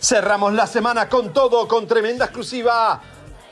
Cerramos la semana con todo, con tremenda exclusiva.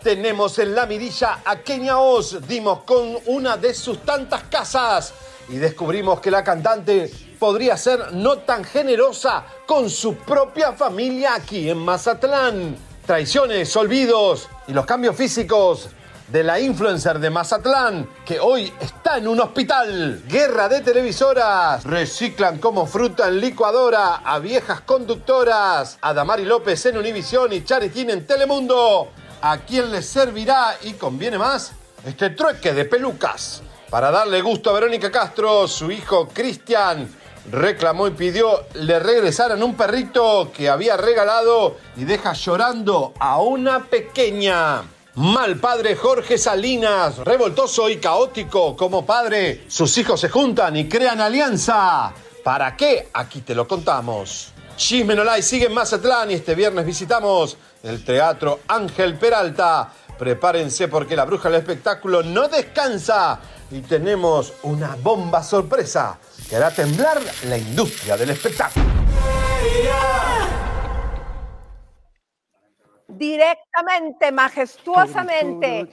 Tenemos en la mirilla a Kenia Oz. Dimos con una de sus tantas casas y descubrimos que la cantante podría ser no tan generosa con su propia familia aquí en Mazatlán. Traiciones, olvidos y los cambios físicos de la influencer de Mazatlán, que hoy está en un hospital. Guerra de televisoras. Reciclan como fruta en licuadora a viejas conductoras. A Damari López en Univisión y Charitín en Telemundo. ¿A quién les servirá y conviene más este trueque de pelucas? Para darle gusto a Verónica Castro, su hijo Cristian reclamó y pidió le regresaran un perrito que había regalado y deja llorando a una pequeña. Mal padre Jorge Salinas, revoltoso y caótico como padre. Sus hijos se juntan y crean alianza. ¿Para qué? Aquí te lo contamos. Chisme no Live sigue en Mazatlán y este viernes visitamos el Teatro Ángel Peralta. Prepárense porque la bruja del espectáculo no descansa y tenemos una bomba sorpresa que hará temblar la industria del espectáculo. Directamente, majestuosamente,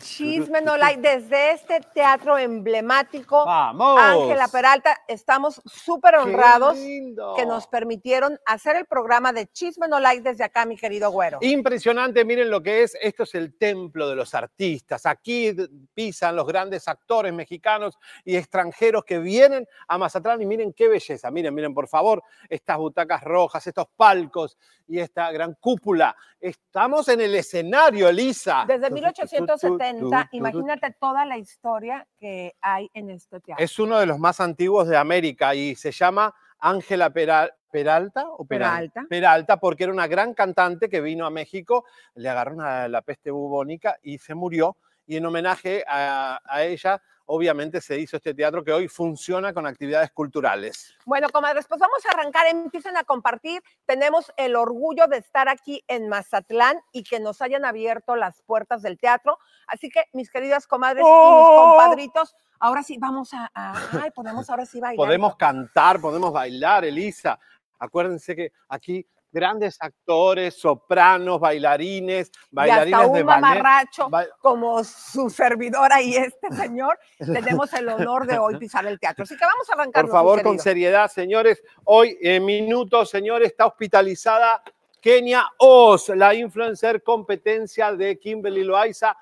Chisme No Like, desde este teatro emblemático, ¡Vamos! Ángela Peralta, estamos súper honrados que nos permitieron hacer el programa de Chisme No Like desde acá, mi querido güero. Impresionante, miren lo que es. Esto es el templo de los artistas. Aquí pisan los grandes actores mexicanos y extranjeros que vienen a Mazatlán y miren qué belleza. Miren, miren, por favor, estas butacas rojas, estos palcos y esta gran cúpula. Estamos en el escenario, Elisa. Desde Tu, tu, tu, tu, 1870, tu, tu. imagínate toda la historia que hay en este teatro. Es uno de los más antiguos de América y se llama Ángela Peral- Peralta o Peral- Peralta. Peralta, porque era una gran cantante que vino a México, le agarró una- la peste bubónica y se murió. Y en homenaje a, a ella, obviamente se hizo este teatro que hoy funciona con actividades culturales. Bueno, comadres, pues vamos a arrancar, empiecen a compartir. Tenemos el orgullo de estar aquí en Mazatlán y que nos hayan abierto las puertas del teatro. Así que, mis queridas comadres y mis ¡Oh! compadritos, ahora sí vamos a, a- ay, podemos ahora sí bailar. Podemos cantar, podemos bailar, Elisa. Acuérdense que aquí grandes actores, sopranos, bailarines, y bailarines hasta de un mamarracho ba- como su servidora y este señor, tenemos el honor de hoy pisar el teatro. Así que vamos a arrancar. Por favor, con seriedad, señores. Hoy, en minutos, señores, está hospitalizada Kenia Oz, la influencer competencia de Kimberly Loaiza.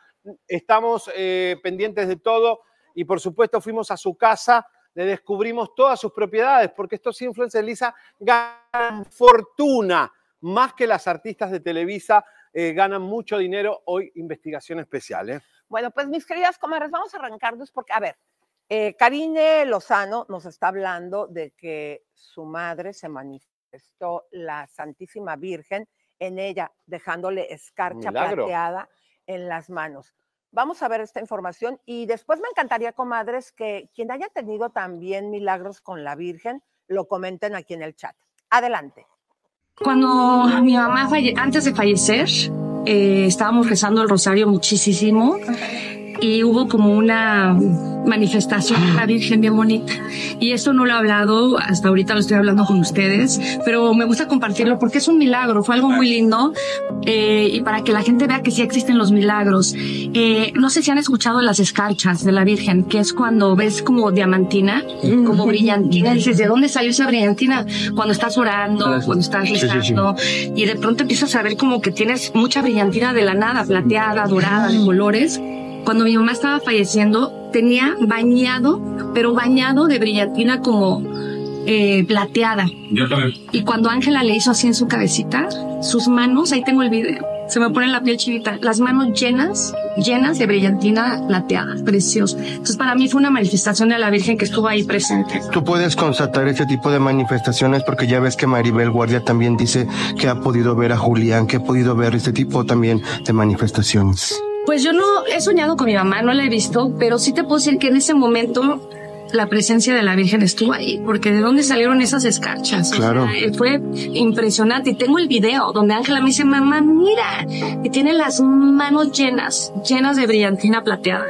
Estamos eh, pendientes de todo y, por supuesto, fuimos a su casa, le descubrimos todas sus propiedades, porque estos influencers, Lisa, ganan fortuna, más que las artistas de Televisa, eh, ganan mucho dinero. Hoy, investigación especial. ¿eh? Bueno, pues mis queridas comadres, vamos a arrancarnos porque, a ver, eh, Karine Lozano nos está hablando de que su madre se manifestó la Santísima Virgen en ella, dejándole escarcha Milagro. plateada en las manos. Vamos a ver esta información y después me encantaría, comadres, que quien haya tenido también milagros con la Virgen, lo comenten aquí en el chat. Adelante. Cuando mi mamá antes de fallecer, eh, estábamos rezando el rosario muchísimo y hubo como una manifestación de la Virgen bien bonita. Y eso no lo he hablado, hasta ahorita lo estoy hablando con ustedes, pero me gusta compartirlo porque es un milagro, fue algo muy lindo eh, y para que la gente vea que sí existen los milagros. Eh, no sé si han escuchado las escarchas de la Virgen, que es cuando ves como diamantina, como brillantina, y dices, ¿de dónde salió esa brillantina? Cuando estás orando, cuando estás rezando, y de pronto empiezas a ver como que tienes mucha brillantina de la nada, plateada, dorada, de colores. Cuando mi mamá estaba falleciendo, tenía bañado, pero bañado de brillantina como eh, plateada. Yo también. Y cuando Ángela le hizo así en su cabecita, sus manos, ahí tengo el video, se me pone la piel chivita, las manos llenas, llenas de brillantina plateada, precioso. Entonces para mí fue una manifestación de la Virgen que estuvo ahí presente. Tú puedes constatar este tipo de manifestaciones porque ya ves que Maribel Guardia también dice que ha podido ver a Julián, que ha podido ver este tipo también de manifestaciones. Pues yo no he soñado con mi mamá, no la he visto, pero sí te puedo decir que en ese momento la presencia de la Virgen estuvo ahí, porque de dónde salieron esas escarchas. O Claro. sea, fue impresionante. Y tengo el video donde Ángela me dice, mamá, mira, y tiene las manos llenas, llenas de brillantina plateada.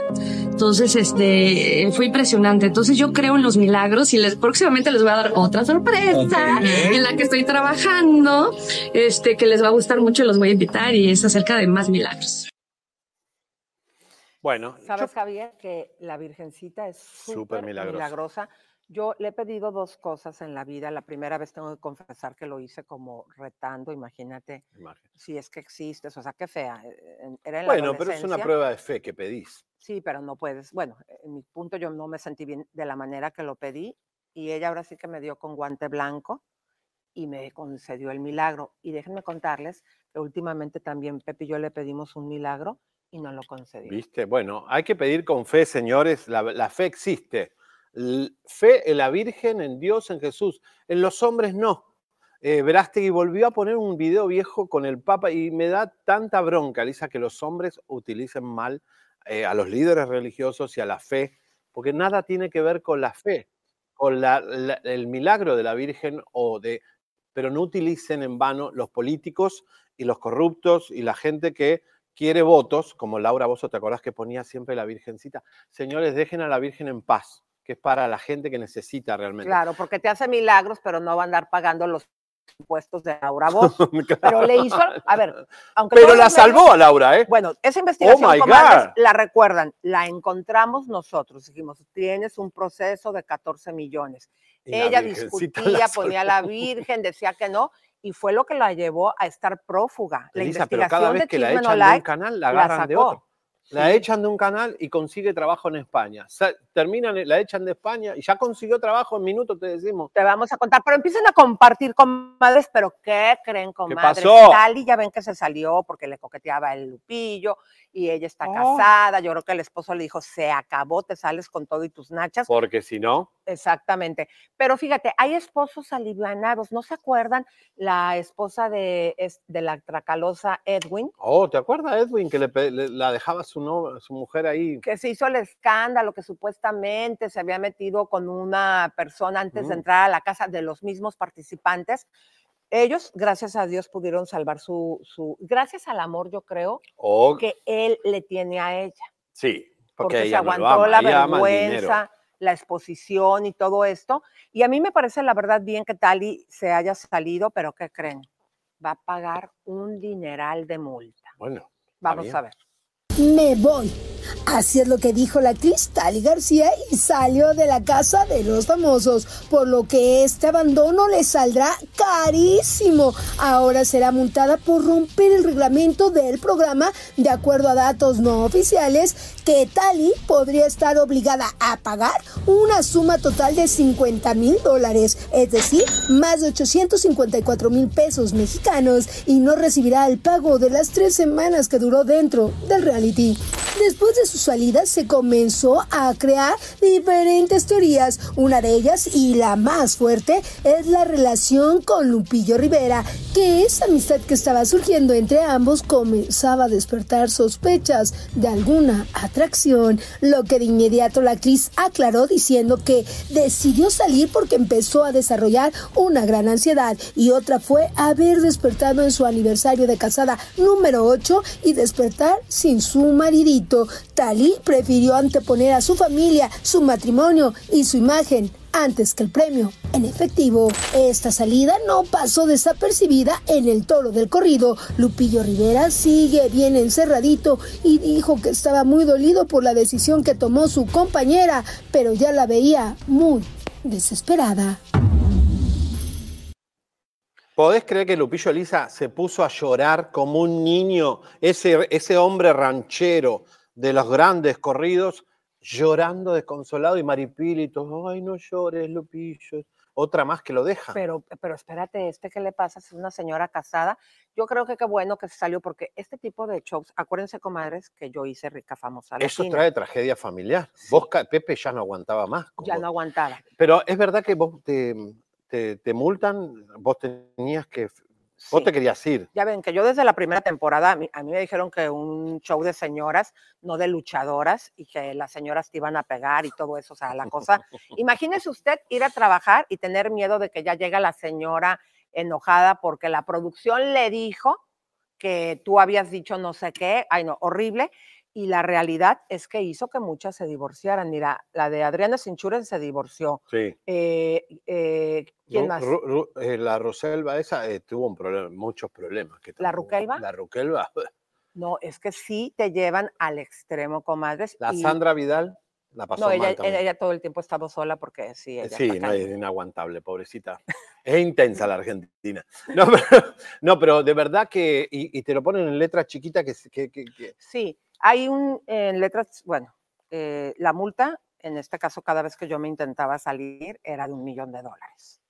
Entonces, este, fue impresionante. Entonces yo creo en los milagros y les, próximamente les voy a dar otra sorpresa en la que estoy trabajando, este, que les va a gustar mucho y los voy a invitar y es acerca de más milagros. Bueno, ¿Sabes, Javier, que la Virgencita es Súper milagrosa. milagrosa? Yo le he pedido dos cosas en la vida. La primera vez tengo que confesar que lo hice como retando, imagínate imagen. si es que existes, o sea, qué fea. eh, en- Era la Bueno, pero es una prueba de fe que pedís. Sí, pero no puedes. Bueno, en mi punto yo no me sentí bien de la manera que lo pedí y ella ahora sí que me dio con guante blanco y me concedió el milagro. Y déjenme contarles que últimamente también Pepe y yo le pedimos un milagro y no lo concedió. ¿Viste? Bueno, hay que pedir con fe, señores. La, fe existe. Fe en la Virgen, en Dios, en Jesús. En los hombres no. Eh, Verástegui volvió a poner un video viejo con el Papa y me da tanta bronca, Lisa, que los hombres utilicen mal eh, a los líderes religiosos y a la fe, porque nada tiene que ver con la fe, con el milagro de la Virgen o de... Pero no utilicen en vano los políticos y los corruptos y la gente que quiere votos, como Laura Bozo, ¿te acordás que ponía siempre la Virgencita? Señores, dejen a la Virgen en paz, que es para la gente que necesita realmente. Claro, porque te hace milagros, pero no va a andar pagando los impuestos de Laura Voz. Pero le hizo, a ver, aunque Pero la salvó a Laura, ¿eh? Bueno, esa investigación, comadres, God. la recuerdan, la encontramos nosotros. Dijimos, tienes un proceso de 14 millones. Y Ella discutía, la ponía a la Virgen, decía que no, y fue lo que la llevó a estar prófuga. La Elisa, pero investigación cada vez de que la echan de un canal, la la agarran de otro. La echan de un canal y consigue trabajo en España. Terminan, la echan de España y ya consiguió trabajo en minutos, te decimos. te vamos a contar, pero empiecen a compartir comadres, pero ¿qué creen, comadres? pasó? Tali ya ven que se salió porque le coqueteaba el Lupillo y ella está Oh. casada. Yo creo que el esposo le dijo, se acabó, te sales con todo y tus nachas. Porque si no, Exactamente. Pero fíjate, hay esposos alivianados. ¿No se acuerdan la esposa de, es- de la tracalosa Edwin? oh, ¿te acuerdas, Edwin, que le- la dejaba su, no, su mujer ahí? que se hizo el escándalo, que supuestamente se había metido con una persona antes de entrar a la casa de los mismos participantes. Ellos, gracias a Dios, pudieron salvar su, su gracias al amor, yo creo, Oh, que él le tiene a ella, sí, porque, porque se ella no lo aguantó ama, la ella vergüenza, la exposición y todo esto. Y a mí me parece, la verdad, bien que Tali se haya salido, pero ¿qué creen? Va a pagar un dineral de multa. Bueno, Vamos bien. a ver. Me voy. Así es lo que dijo la actriz Tali García y salió de la casa de los famosos, por lo que este abandono le saldrá carísimo. Ahora será multada por romper el reglamento del programa, de acuerdo a datos no oficiales, que Tali podría estar obligada a pagar una suma total de 50 mil dólares, es decir, más de 854 mil pesos mexicanos, y no recibirá el pago de las tres semanas que duró dentro del reality. Después de su salida se comenzó a crear diferentes teorías. Una de ellas, y la más fuerte, es la relación con Lupillo Rivera, que esa amistad que estaba surgiendo entre ambos comenzaba a despertar sospechas de alguna atracción, lo que de inmediato la actriz aclaró diciendo que decidió salir porque empezó a desarrollar una gran ansiedad y otra fue haber despertado en su aniversario de casada número 8 y despertar sin su maridito. Cristalí prefirió anteponer a su familia, su matrimonio y su imagen antes que el premio en efectivo. Esta salida no pasó desapercibida en el toro del corrido. Lupillo Rivera sigue bien encerradito y dijo que estaba muy dolido por la decisión que tomó su compañera, pero ya la veía muy desesperada. ¿Podés creer que Lupillo Elisa se puso a llorar como un niño? Ese, ese hombre ranchero de los grandes corridos, llorando desconsolado y Maripilito, ay, no llores, Lupillo. Otra más que lo deja. Pero, pero espérate, este que le pasa es una señora casada. Yo creo que qué bueno que se salió porque este tipo de shows, acuérdense, comadres, que yo hice rica famosa. Eso latina. trae tragedia familiar. Vos, Pepe, ya no aguantaba más. Ya no aguantaba. Pero es verdad que vos te, te, te multan, vos tenías que. Vos Sí. te querías ir. Ya ven que yo desde la primera temporada, a mí, a mí me dijeron que un show de señoras, no de luchadoras, y que las señoras te iban a pegar y todo eso. O sea, la cosa. Imagínese usted ir a trabajar y tener miedo de que ya llega la señora enojada porque la producción le dijo que tú habías dicho no sé qué. Ay, no, horrible. Y la realidad es que hizo que muchas se divorciaran. Mira, la de Adriana Cinchuren se divorció. Sí. Eh, eh, ¿Quién Ru- más? Ru- eh, la Roselva esa eh, tuvo un problema, muchos problemas. que ¿La Ruquelva? La Ruquelva. No, es que sí te llevan al extremo, comadres. La y- Sandra Vidal la pasó No, mal ella, ella todo el tiempo estaba sola porque sí, ella Sí, no, es inaguantable, pobrecita. Es intensa la Argentina. No, pero, no, pero de verdad que, y, y te lo ponen en letras chiquitas que, que- que- que- Sí, hay un, en letras, bueno, eh, la multa, en este caso, cada vez que yo me intentaba salir, era de un millón de dólares.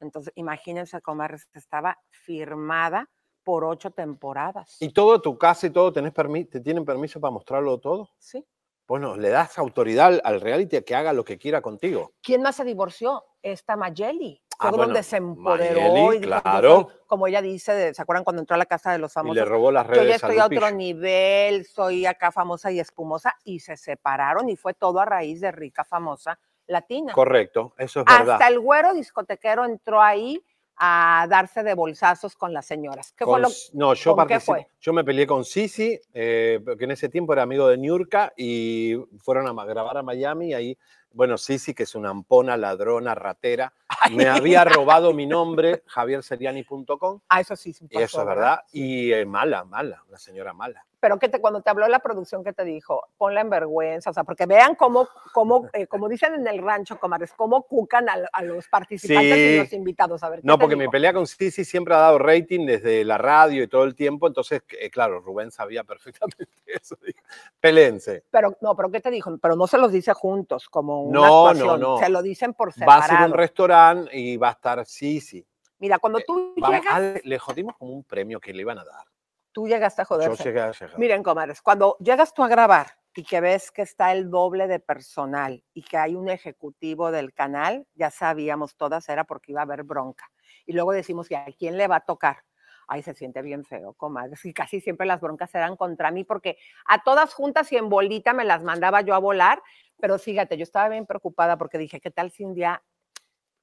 Entonces, imagínense cómo estaba firmada por ocho temporadas. Y todo tu casa y todo, tenés ¿te tienen permiso para mostrarlo todo? Sí. Bueno, le das autoridad al- al reality a que haga lo que quiera contigo. ¿Quién más se divorció? Esta Mayeli. Fue Ah, donde bueno, se empoderó Mayeli, y como ella dice, de- ¿se acuerdan cuando entró a la casa de los Y famosos? le robó las yo ya redes a estoy a otro nivel, soy acá famosa y espumosa, y se separaron y fue todo a raíz de rica famosa latina. Correcto, eso es verdad. Hasta el güero discotequero entró ahí a darse de bolsazos con las señoras. ¿Qué fue lo no, yo qué fue? Yo me peleé con Sisi, eh, porque en ese tiempo era amigo de Niurka y fueron a grabar a Miami y ahí, bueno, Sisi, que es una ampona, ladrona, ratera, me había robado mi nombre, javierseriani.com, Ah, eso sí, sí eso es verdad, y eh, mala, mala, la señora mala. Pero que te, cuando te habló la producción, que te dijo? Ponla en vergüenza, o sea, porque vean cómo, cómo eh, como dicen en el rancho, comadres, cómo cucan a, a los participantes y Sí. los invitados. A ver, ¿qué No, porque mi pelea con Sisi siempre ha dado rating desde la radio y todo el tiempo, entonces, eh, claro, Rubén sabía perfectamente eso. Pelense. Pero, no, pero ¿qué te dijo? Pero no se los dice juntos, como una No, no, actuación. no. Se lo dicen por Va a separado. ser un restaurante y va a estar Sisi. Mira, cuando tú Vamos, llegas, Ale, le jodimos como un premio que le iban a dar. Tú llegaste a joder. Yo llegué a llegar. Miren, comadres, cuando llegas tú a grabar y que ves que está el doble de personal y que hay un ejecutivo del canal, ya sabíamos todas, era porque iba a haber bronca. Y luego decimos, ¿y a quién le va a tocar? Ay, se siente bien feo, comadres. Y casi siempre las broncas eran contra mí porque a todas juntas y en bolita me las mandaba yo a volar. Pero fíjate, yo estaba bien preocupada porque dije, ¿qué tal si un día,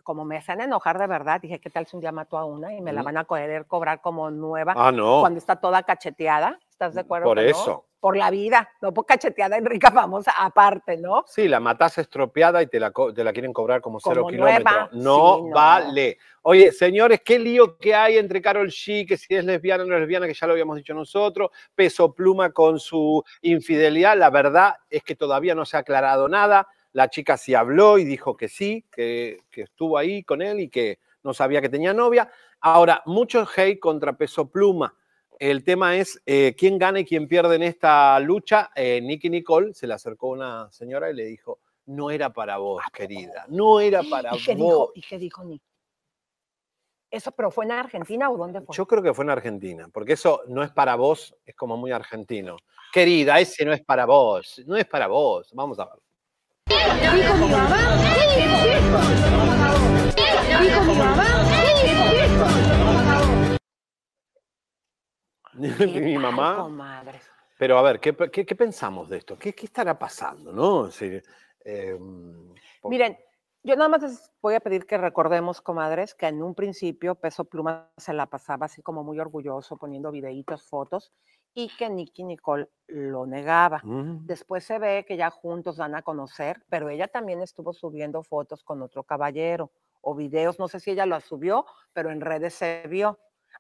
como me hacen enojar de verdad, dije, ¿qué tal si un día mato a una y me la Ujú. van a querer cobrar como nueva? Ah, no. cuando está toda cacheteada. ¿Estás de acuerdo? Por que no? eso. Por la vida, no por cacheteada en rica famosa, aparte, ¿no? Sí, la matás estropeada y te la, te la quieren cobrar como cero kilómetros. No, Sí, no. vale. Oye, señores, qué lío que hay entre Carol G, que si es lesbiana o no es lesbiana, que ya lo habíamos dicho nosotros, Peso Pluma con su infidelidad. La verdad es que todavía no se ha aclarado nada. La chica sí habló y dijo que sí, que, que estuvo ahí con él y que no sabía que tenía novia. Ahora, mucho hate contra Peso Pluma. El tema es eh, quién gana y quién pierde en esta lucha. Eh, Nicky Nicole se le acercó una señora y le dijo, no era para vos, querida, no era para ¿Y qué vos. dijo? ¿Y qué dijo Nick? ¿Eso, pero fue en Argentina o dónde fue? Yo creo que fue en Argentina, porque eso no es para vos, es como muy argentino. Querida, ese no es para vos, no es para vos. Vamos a ver. Dijo mi mamá. Dijo mi mamá, ¿qué es esto? ¿Qué Mi mamá. Pero a ver, ¿qué, qué- qué pensamos de esto? ¿Qué, qué estará pasando? ¿no? Es decir, eh, po- Miren, yo nada más les voy a pedir que recordemos, comadres, que en un principio Peso Pluma se la pasaba así como muy orgulloso, poniendo videitos, fotos, y que Nicky Nicole lo negaba. Mm. Después se ve que ya juntos dan a conocer, pero ella también estuvo subiendo fotos con otro caballero o videos, no sé si ella lo subió, pero en redes se vio.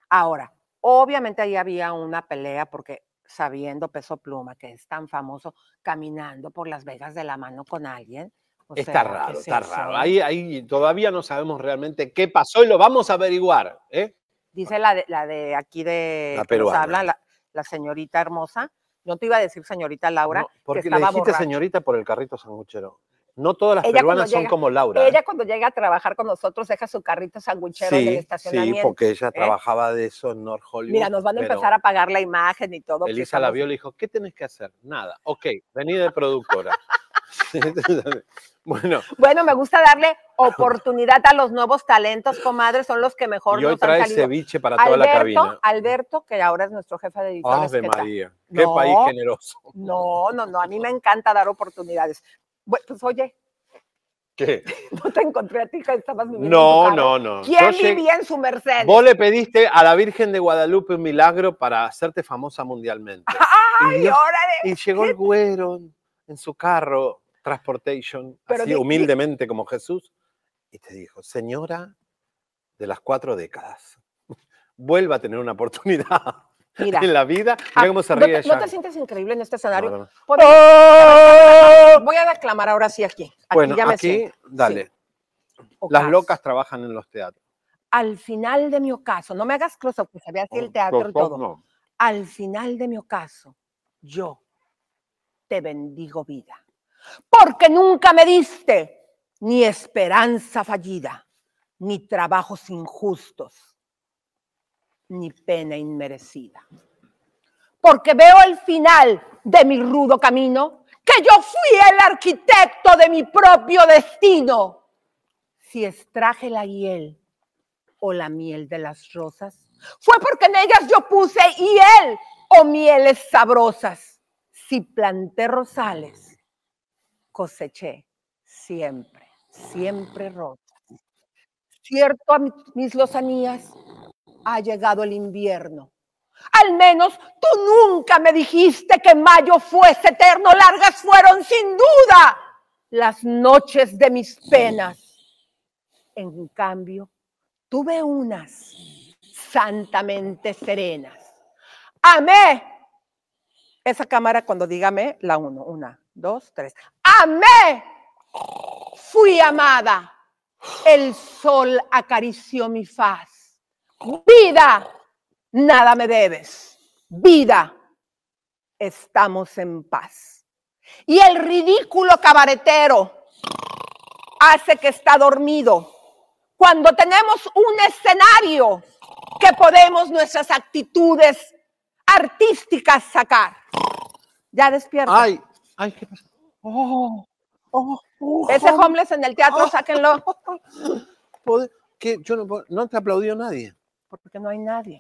Ahora, obviamente ahí había una pelea porque sabiendo Peso Pluma, que es tan famoso, caminando por Las Vegas de la mano con alguien. o Está sea, ¿qué raro, es está eso? raro. Ahí, ahí todavía no sabemos realmente qué pasó y lo vamos a averiguar. ¿eh? Dice la de, la de aquí de La nos peruana. la, la señorita hermosa. Yo te iba a decir señorita Laura, No, que porque le dijiste borracha. señorita por el carrito sanguchero. No todas las Ella peruanas son como Laura. ¿eh? Ella cuando llega a trabajar con nosotros deja su carrito sanguichero en el sí, sí, estacionamiento. porque ella ¿eh? trabajaba de eso en North Hollywood. Mira, nos van a empezar a pagar la imagen y todo. Elisa la vio y le dijo, ¿qué tenés que hacer? Nada. Ok, vení de productora. bueno, Bueno, me gusta darle oportunidad a los nuevos talentos, comadre, son los que mejor y hoy nos han trae salido. ceviche para toda la cabina. Alberto, Alberto, que ahora es nuestro jefe de editores. Ave ¿qué tal? María, qué No. país generoso. No, no, no, a mí me encanta dar oportunidades. Bueno, pues oye, ¿Qué? no te encontré a ti que estabas viviendo en No, no, no. ¿Quién Yo vivía en su Mercedes? Vos le pediste a la Virgen de Guadalupe un milagro para hacerte famosa mundialmente. ¡Ay, y Dios- órale! Y llegó el güero en su carro, transportation, Pero así humildemente como Jesús, y te dijo, señora de las cuatro décadas, vuelva a tener una oportunidad Mira, en la vida. ah, Mira cómo se ¿no ríe te, no te sientes increíble en este escenario? No, no, no. ¡Oh! Voy a declamar ahora sí aquí. Aquí Bueno, ya me aquí, siento. dale. Sí. Las Ocas. locas trabajan en los teatros. Al final de mi ocaso, no me hagas close-up, que se ve así el teatro y todo. No. Al final de mi ocaso, yo te bendigo vida. Porque nunca me diste ni esperanza fallida, ni trabajos injustos, ni pena inmerecida. Porque veo el final de mi rudo camino, que yo fui el arquitecto de mi propio destino. Si extraje la hiel o la miel de las rosas, fue porque en ellas yo puse hiel o mieles sabrosas. Si planté rosales, coseché siempre, siempre rosas. Cierto a mi- mis lozanías ha llegado el invierno. Al menos tú nunca me dijiste que mayo fuese eterno. Largas fueron sin duda las noches de mis penas. En cambio, tuve unas santamente serenas. Amé. Esa cámara cuando dígame, la uno, una, dos, tres. Amé. Fui amada. El sol acarició mi faz. Vida, nada me debes. Vida, estamos en paz. Y el ridículo cabaretero hace que está dormido cuando tenemos un escenario que podemos nuestras actitudes artísticas sacar. Ya despierta. Ay, ay, ¿qué pasa? Oh, oh, oh, Ese oh. homeless en el teatro, sáquenlo. Poder- ¿Qué? Yo no, no te aplaudió nadie. Porque no hay nadie.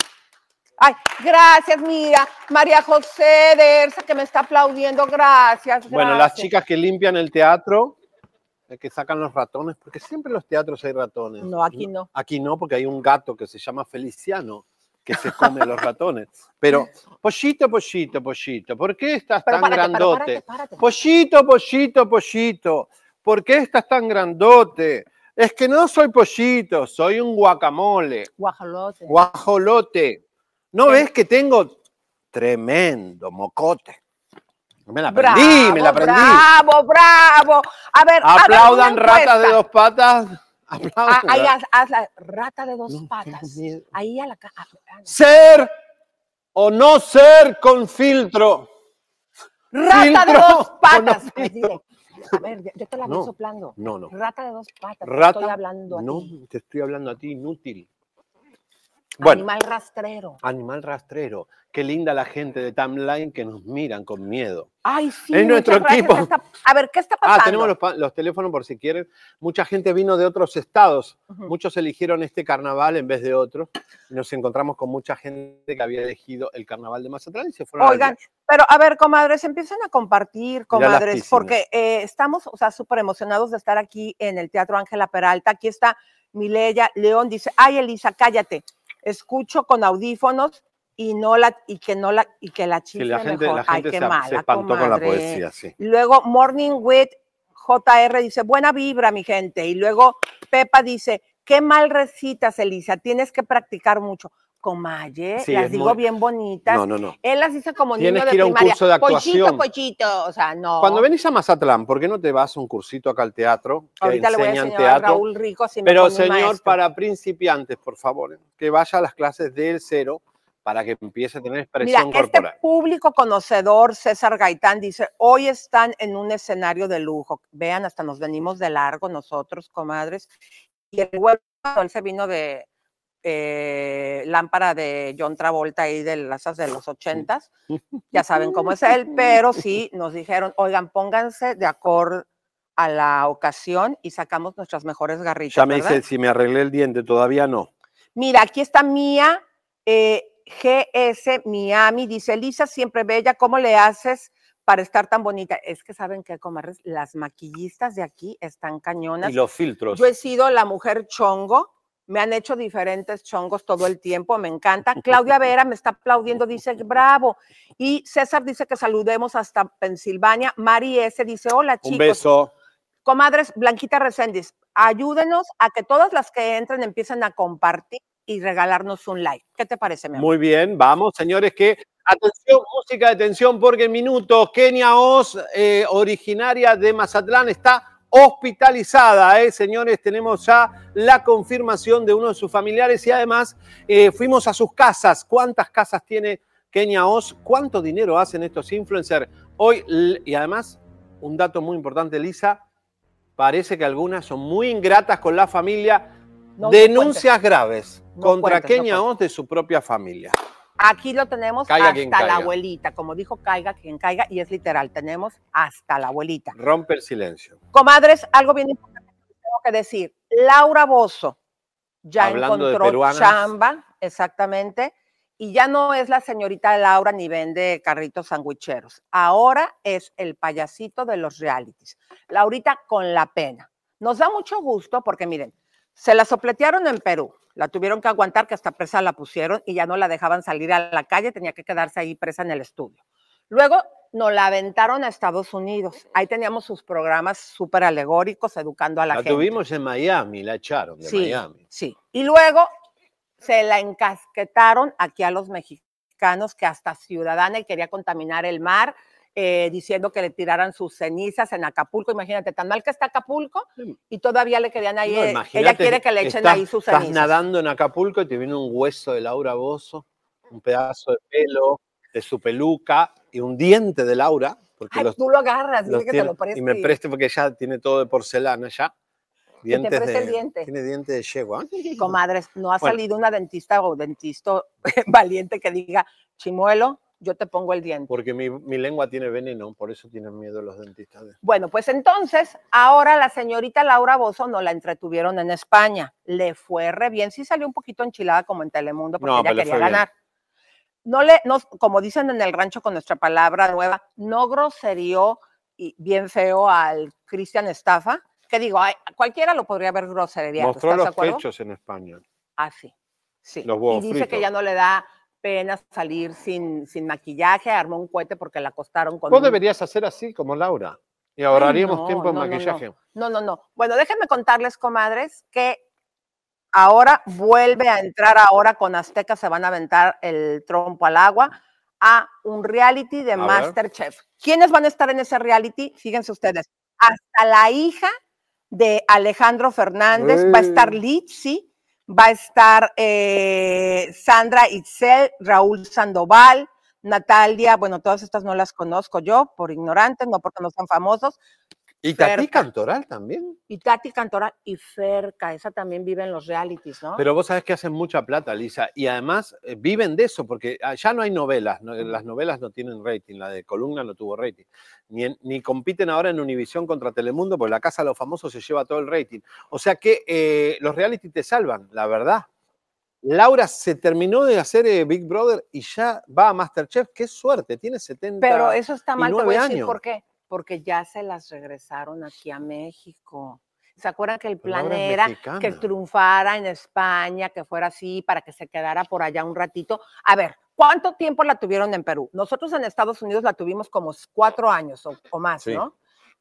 Ay, gracias, mira. María José de que me está aplaudiendo. Gracias. Bueno, las chicas que limpian el teatro, eh, que sacan los ratones, porque siempre en los teatros hay ratones. No, aquí no. Aquí no, porque hay un gato que se llama Feliciano que se come a los ratones. Pero, pollito, pollito, pollito, ¿por qué estás Pero tan párate, grandote? párate, párate. Pollito, pollito, pollito, ¿por qué estás tan grandote? Es que no soy pollito, soy un guacamole, Guajolote. guajolote. ¿No ves que tengo tremendo mocote? Me la Bravo, aprendí, me la aprendí. bravo, bravo. A ver, a ver, Aplaudan ratas de dos patas. Ah, Aplaudan. ahí haz, haz la rata de dos No, patas. Ahí a la ca- ah, ah, Ser o no ser con filtro. Rata de ¿Filtro dos o no patas. A ver, yo- te la voy No, soplando. No, no. Rata de dos patas. te Rata. Estoy hablando a no, ti. te estoy hablando a ti, inútil. Bueno, Animal rastrero. animal rastrero. Qué linda la gente de Timeline que nos miran con miedo. Ay, sí. Es nuestro equipo. ¿Qué está- a ver, ¿qué está pasando? Ah, tenemos los, teléfonos por si quieren. Mucha gente vino de otros estados. Muchos eligieron este carnaval en vez de otro. Nos encontramos con mucha gente que había elegido el carnaval de Mazatlán y se fueron Oigan, viaje. pero a ver, comadres, empiecen a compartir, comadres, porque eh, estamos, o sea, súper emocionados de estar aquí en el Teatro Ángela Peralta. Aquí está Mileya León, dice, ay, Elisa, cállate. Escucho con audífonos y no la y que no la y que la Que chifle la gente, mejor. la Ay, gente qué se, mala, se espantó con la poesía, sí. Luego Morning with JR dice, buena vibra, mi gente. Y luego Pepa dice, qué mal recitas, Elisa, tienes que practicar mucho. Comalle, Sí, las digo muy- bien bonitas. No, no, no. Él las dice como Tienes niño de que ir a un primaria. curso de Pochito, actuación. pochito. O sea, no. Cuando venís a Mazatlán, ¿por qué no te vas a un cursito acá al teatro? Que Ahorita le voy a enseñan enseñar a teatro. Raúl Rico si Pero señor, para principiantes, por favor, ¿eh? que vaya a las clases del cero para que empiece a tener Mira, expresión este corporal. público conocedor, César Gaitán, dice, hoy están en un escenario de lujo. Vean, hasta nos venimos de largo nosotros, comadres. Y el huevo, él se vino de eh, lámpara de John Travolta ahí de las de los ochentas. Ya saben cómo es él, pero sí nos dijeron, oigan, pónganse de acuerdo a la ocasión y sacamos nuestras mejores garritas. Ya me ¿verdad? dice si me arreglé el diente, todavía no. Mira, aquí está Mía, eh, GS Miami, dice Lisa, siempre bella, ¿cómo le haces para estar tan bonita? Es que saben que, comadres, las maquillistas de aquí están cañonas. Y los filtros. Yo he sido la mujer chongo, me han hecho diferentes chongos todo el tiempo, me encanta. Claudia Vera me está aplaudiendo, dice bravo. Y César dice que saludemos hasta Pensilvania. Mari S dice, hola chicos. Un beso. Comadres, Blanquita Reséndiz, ayúdenos a que todas las que entren empiecen a compartir y regalarnos un like. ¿Qué te parece, mi amor? Muy bien, vamos, señores, que atención, música de atención, porque en minutos Kenia Oz, eh, originaria de Mazatlán, está hospitalizada, ¿eh? señores, tenemos ya la confirmación de uno de sus familiares y además eh, fuimos a sus casas. ¿Cuántas casas tiene Kenia Oz? ¿Cuánto dinero hacen estos influencers hoy? Y además, un dato muy importante, Lisa, parece que algunas son muy ingratas con la familia. No, no Denuncias graves No contra cuentes, Kenia. Oz de su propia familia. Aquí lo tenemos Caiga hasta la caiga. abuelita. Como dijo, caiga quien caiga, y es literal, tenemos hasta la abuelita. Rompe el silencio. Comadres, algo bien importante que tengo que decir. Laura Bozo ya Hablando encontró chamba, exactamente, y ya no es la señorita Laura ni vende carritos sandwicheros. Ahora es el payasito de los realities. Laurita con la pena. Nos da mucho gusto porque miren, se la sopletearon en Perú, la tuvieron que aguantar, que hasta presa la pusieron y ya no la dejaban salir a la calle, tenía que quedarse ahí presa en el estudio. Luego nos la aventaron a Estados Unidos. Ahí teníamos sus programas súper alegóricos, educando a la, La, gente. tuvimos en Miami, la echaron de Sí, Miami. sí. Y luego se la encasquetaron aquí a los mexicanos que hasta ciudadana y quería contaminar el mar, eh, diciendo que le tiraran sus cenizas en Acapulco. Imagínate, tan mal que está Acapulco y todavía le querían ahí. No, eh, ella quiere que le echen estás- ahí sus Estás cenizas. nadando en Acapulco y te viene un hueso de Laura Bozo, un pedazo de pelo de su peluca y un diente de Laura. Porque Ay, los- tú lo agarras, los que te lo preste. Y me preste porque ya tiene todo de porcelana ya. te Dientes preste de, el diente. Tiene diente de yegua. Comadres, no ha Bueno. salido una dentista o dentista valiente que diga, chimuelo, yo te pongo el diente. Porque mi, mi lengua tiene veneno, por eso tienen miedo los dentistas. de- Bueno, pues entonces, ahora la señorita Laura Bozo no la entretuvieron en España. Le fue re bien. Sí salió un poquito enchilada como en Telemundo porque No, ella quería bien. ganar. No le, no, como dicen en el rancho con nuestra palabra nueva, no groserió y bien feo al Cristian Estafa, que digo, ay, cualquiera lo podría haber groseriado. Mostró ¿estás de los pechos en España. Ah, sí. sí. Los huevos y dice que fritos. ya no le da pena salir sin, sin maquillaje, armó un cohete porque la acostaron con Vos un- deberías hacer así como Laura y ahorraríamos no, tiempo en no, no, no. maquillaje. No, no, no. Bueno, déjenme contarles, comadres, que ahora vuelve a entrar ahora con Azteca, se van a aventar el trompo al agua a un reality de A ver. Masterchef. ¿Quiénes van a estar en ese reality? Fíjense ustedes, hasta la hija de Alejandro Fernández, va a estar. Litsi, va a estar eh, Sandra Itzel, Raúl Sandoval, Natalia, bueno, todas estas no las conozco yo por ignorantes, no porque no sean famosos, ¿Y Tati Ferca. Cantoral también? y Tati Cantoral y Ferca, esa también vive en los realities, ¿no? Pero vos sabés que hacen mucha plata, Lisa, y además eh, viven de eso, porque ah, ya no hay novelas, no- las novelas no tienen rating, la de Columna no tuvo rating, ni, en- ni compiten ahora en Univisión contra Telemundo, porque la Casa de los Famosos se lleva todo el rating. O sea que eh, los reality te salvan, la verdad. Laura se terminó de hacer eh, Big Brother y ya va a Masterchef, qué suerte, tiene 70 Pero eso está mal, te voy a decir años. por qué. Porque ya se las regresaron aquí a México. ¿Se acuerdan que el Pero plan era que triunfara en España, que fuera así, para que se quedara por allá un ratito? A ver, ¿cuánto tiempo la tuvieron en Perú? Nosotros en Estados Unidos la tuvimos como cuatro años o, o más, Sí. ¿no?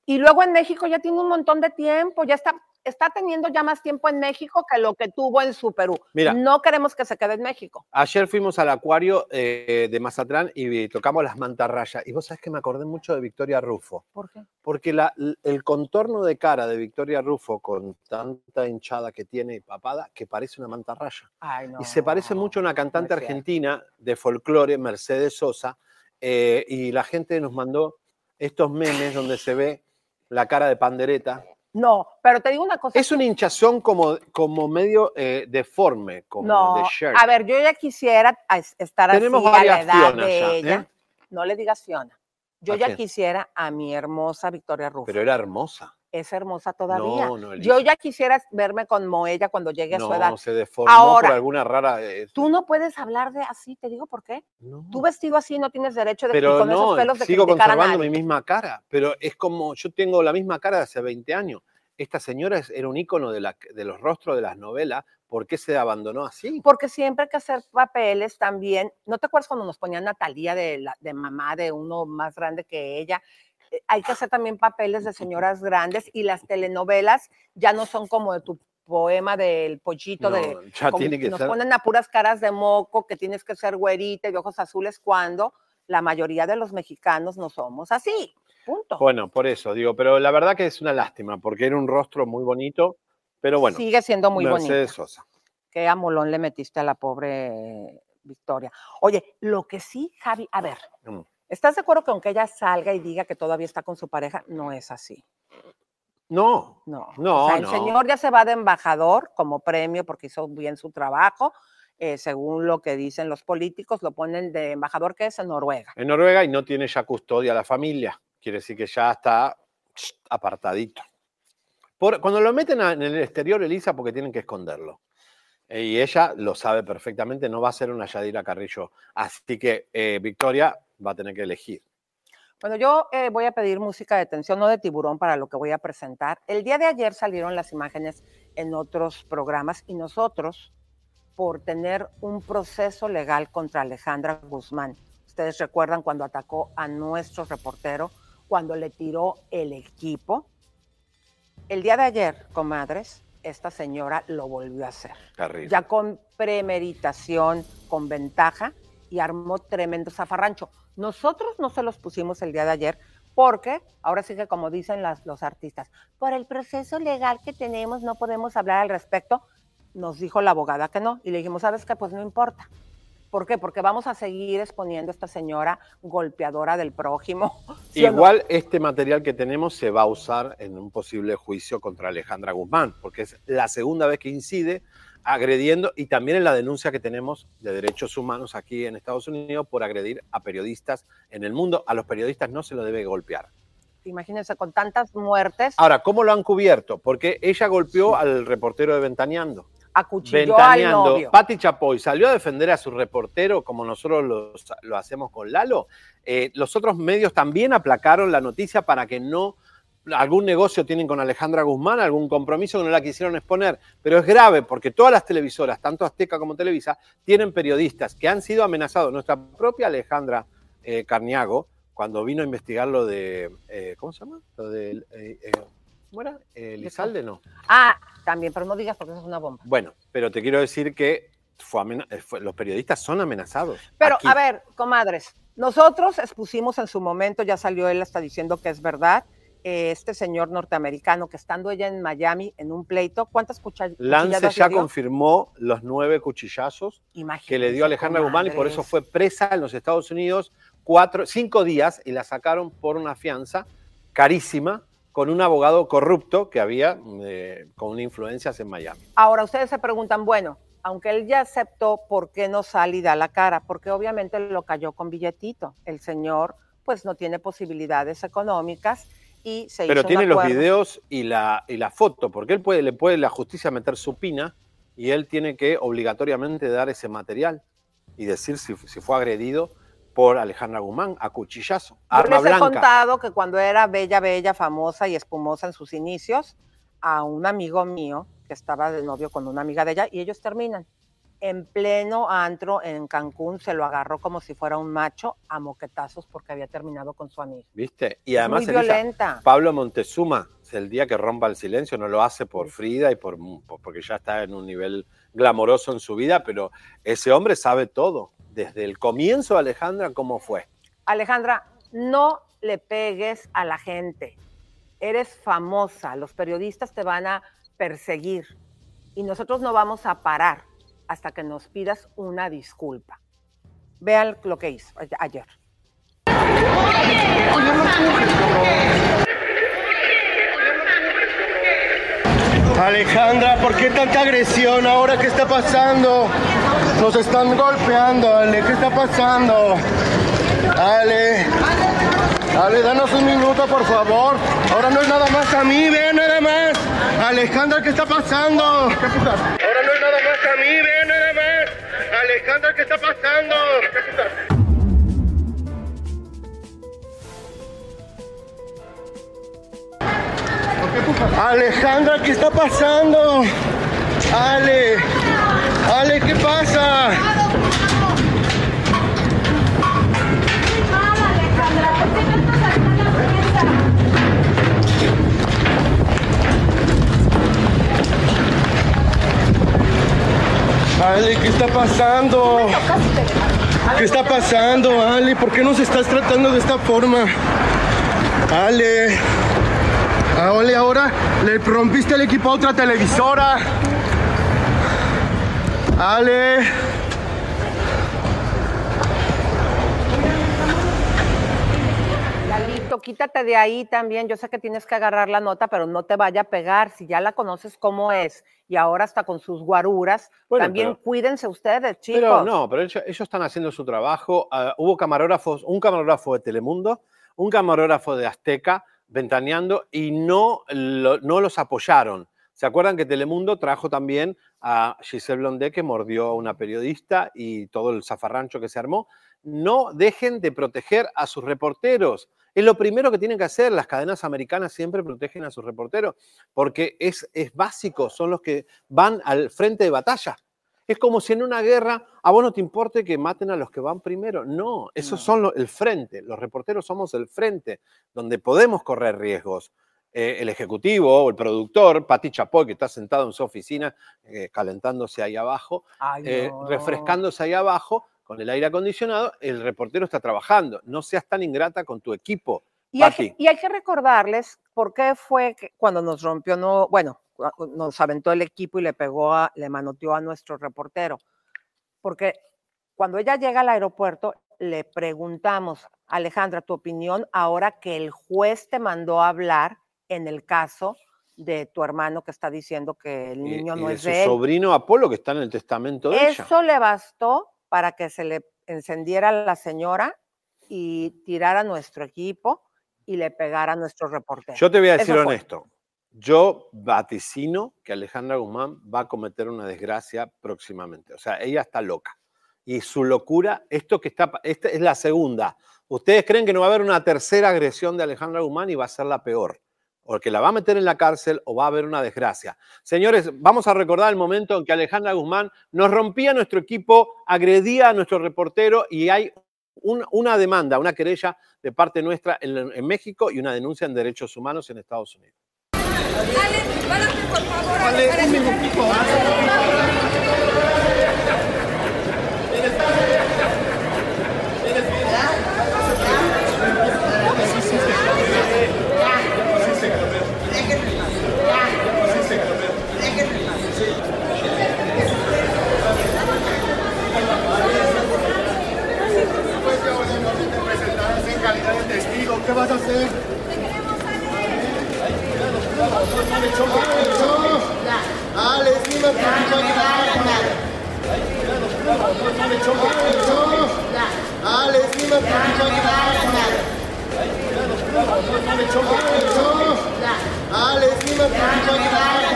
Y luego en México ya tiene un montón de tiempo, ya está, está teniendo ya más tiempo en México que lo que tuvo en su Perú. Mira. No queremos que se quede en México. Ayer fuimos al acuario eh, de Mazatlán y tocamos las mantarrayas. Y vos sabés que me acordé mucho de Victoria Rufo. ¿Por qué? Porque la- el contorno de cara de Victoria Rufo, con tanta hinchada que tiene y papada, que parece una mantarraya. Ay, no. Y se parece mucho a una cantante argentina de folclore, Mercedes Sosa, eh, y la gente nos mandó estos memes donde se ve la cara de pandereta. No, pero te digo una cosa. Es un hinchazón como, como medio eh, deforme, como no, de shirt. a ver, yo ya quisiera estar Tenemos así a la edad de ya, ella. ¿eh? No le digas Fiona. Yo ¿A ya quién? quisiera a mi hermosa Victoria Rufo. Pero era hermosa. Es hermosa todavía. No, no, yo ya quisiera verme como ella cuando llegue a su No, edad. se deformó Ahora, por alguna rara. eh, Tú no puedes hablar de así, te digo por qué. no. Tú vestido así no tienes derecho de pero con esos no, pelos de sigo a conservando mi misma cara. Pero es como, yo tengo la misma cara de hace 20 años. Esta señora era un ícono de, la, de los rostros de las novelas. ¿Por qué se abandonó así? Porque siempre hay que hacer papeles también. ¿No te acuerdas cuando nos ponían Natalia de, la, de mamá de uno más grande que ella? Hay que hacer también papeles de señoras grandes y las telenovelas ya no son como de tu poema del pollito No, de ya como tiene que nos ser. ponen a puras caras de moco que tienes que ser güerita y de ojos azules cuando la mayoría de los mexicanos no somos así. Punto. Bueno, por eso digo, pero la verdad que es una lástima, porque era un rostro muy bonito, pero bueno, Sigue siendo muy bonita. Sosa. Qué amolón le metiste a la pobre Victoria. Oye, lo que sí, Javi, a ver, Mm. ¿Estás de acuerdo que aunque ella salga y diga que todavía está con su pareja, no es así? No, No. No, O sea, el no. señor ya se va de embajador como premio porque hizo bien su trabajo. eh, según lo que dicen los políticos, lo ponen de embajador que es en Noruega. en Noruega y no tiene ya custodia a la familia. Quiere decir que ya está apartadito. Por- cuando lo meten en el exterior, Elisa, porque tienen que esconderlo. Eh, Y ella lo sabe perfectamente, no va a ser una Yadira Carrillo. Así que eh, Victoria va a tener que elegir. Bueno, yo eh, voy a pedir música de tensión, no de tiburón, para lo que voy a presentar. El día de ayer salieron las imágenes en otros programas y nosotros, por tener un proceso legal contra Alejandra Guzmán, ustedes recuerdan cuando atacó a nuestro reportero, cuando le tiró el equipo. El día de ayer, comadres, esta señora lo volvió a hacer Carrillo. ya con premeditación, con ventaja y armó tremendo zafarrancho. Nosotros no se los pusimos el día de ayer porque, ahora sí que como dicen las- los artistas, por el proceso legal que tenemos no podemos hablar al respecto. Nos dijo la abogada que no y le dijimos, ¿sabes qué? Pues no importa. ¿Por qué? Porque vamos a seguir exponiendo a esta señora golpeadora del prójimo. Igual este material que tenemos se va a usar en un posible juicio contra Alejandra Guzmán, porque es la segunda vez que incide agrediendo y también en la denuncia que tenemos de derechos humanos aquí en Estados Unidos por agredir a periodistas en el mundo. A los periodistas no se lo debe golpear. Imagínense, con tantas muertes, Ahora, ¿cómo lo han cubierto? Porque ella golpeó al reportero de Ventaneando. acuchilló al Ventaneando. novio. Patti Chapoy salió a defender a su reportero como nosotros lo, lo hacemos con Lalo. Eh, los otros medios también aplacaron la noticia para que no algún negocio tienen con Alejandra Guzmán, algún compromiso que no la quisieron exponer. Pero es grave porque todas las televisoras, tanto Azteca como Televisa, tienen periodistas que han sido amenazados. Nuestra propia Alejandra eh, Carniago, cuando vino a investigar lo de, eh, ¿cómo se llama? Lo de, eh, eh, ¿cómo era? Lizalde, no. Ah, también, pero no digas porque eso es una bomba. Bueno, pero te quiero decir que fue eh, fue- los periodistas son amenazados. Pero, aquí. a ver, comadres, nosotros expusimos en su momento, ya salió él hasta diciendo que es verdad, este señor norteamericano que estando ella en Miami en un pleito, ¿cuántas cucha- Lance cuchilladas ya dio? confirmó los nueve cuchillazos que le dio Alejandra Guzmán y por eso fue presa en los Estados Unidos cuatro, cinco días y la sacaron por una fianza carísima con un abogado corrupto que había eh, con influencias en Miami. Ahora ustedes se preguntan, bueno, aunque él ya aceptó, ¿por qué no sale y da la cara? Porque obviamente lo cayó con billetito. El señor, pues, no tiene posibilidades económicas y se Pero hizo tiene los videos y la, y la foto, porque él puede, le puede la justicia meter su pina y él tiene que obligatoriamente dar ese material y decir si, si fue agredido por Alejandra Guzmán a cuchillazo, Yo arma les he blanca. contado que cuando era bella, bella, famosa y espumosa en sus inicios, a un amigo mío que estaba de novio con una amiga de ella y ellos terminan. En pleno antro en Cancún se lo agarró como si fuera un macho a moquetazos porque había terminado con su amigo. ¿Viste? Y además Muy Elisa, violenta. Pablo Montezuma, el día que rompa el silencio, no lo hace por Frida y por, por- porque ya está en un nivel glamoroso en su vida, pero ese hombre sabe todo. Desde el comienzo, Alejandra, ¿cómo fue? Alejandra, no le pegues a la gente. Eres famosa, los periodistas te van a perseguir y nosotros no vamos a parar hasta que nos pidas una disculpa. Vean lo que hizo ayer. Alejandra, ¿por qué tanta agresión ahora? ¿Qué está pasando? Nos están golpeando, Ale, ¿qué está pasando? Ale, Ale, danos un minuto, por favor. Ahora no es nada más a mí, ve nada más. Alejandra, ¿qué está pasando? No es nada más a mí, ve nada más. Alejandra, ¿qué está pasando? Alejandra, ¿qué está pasando? Ale, Ale, ¿qué pasa? Ale, ¿qué está pasando? ¿Qué está pasando, Ale? ¿Por qué nos estás tratando de esta forma? Ale. Ah, ole, ahora le rompiste el equipo a otra televisora. Ale. Lalito, quítate de ahí también. Yo sé que tienes que agarrar la nota, pero no te vaya a pegar. Si ya la conoces cómo es y ahora está con sus guaruras, Bueno, también pero- cuídense ustedes, chicos. Pero no, pero ellos, ellos están haciendo su trabajo. Ah, hubo camarógrafos, un camarógrafo de Telemundo, un camarógrafo de Azteca, ventaneando y no, lo- no los apoyaron. ¿Se acuerdan que Telemundo trajo también a Giselle Blondé que mordió a una periodista y todo el zafarrancho que se armó? No dejen de proteger a sus reporteros. Es lo primero que tienen que hacer. Las cadenas americanas siempre protegen a sus reporteros porque es, es básico, son los que van al frente de batalla. Es como si en una guerra a vos no te importe que maten a los que van primero. No, esos son lo- el frente. Los reporteros somos el frente, donde podemos correr riesgos. Eh, el ejecutivo o el productor, Pati Chapoy, que está sentado en su oficina eh, calentándose ahí abajo, Ay, eh, refrescándose ahí abajo con el aire acondicionado, el reportero está trabajando. No seas tan ingrata con tu equipo. Y hay, que, y hay que recordarles por qué fue que cuando nos rompió, no, bueno, nos aventó el equipo y le pegó, a, le manoteó a nuestro reportero. Porque cuando ella llega al aeropuerto, le preguntamos, Alejandra, tu opinión ahora que el juez te mandó a hablar en el caso de tu hermano que está diciendo que el Y- niño y no de es su de él. sobrino Apolo, que está en el testamento de ella. Eso le bastó para que se le encendiera la señora y tirara nuestro equipo y le pegara a nuestro reportero. Yo te voy a decir honesto. Yo vaticino que Alejandra Guzmán va a cometer una desgracia próximamente. O sea, ella está loca. Y su locura, esto que está, esta es la segunda. ¿Ustedes creen que no va a haber una tercera agresión de Alejandra Guzmán y va a ser la peor? O que la va a meter en la cárcel o va a haber una desgracia. Señores, vamos a recordar el momento en que Alejandra Guzmán nos rompía nuestro equipo, agredía a nuestro reportero y hay un- una demanda, una querella de parte nuestra en, en México y una denuncia en derechos humanos en Estados Unidos. en Métase. Dale, encima tu Dale, encima tu Dale, encima tu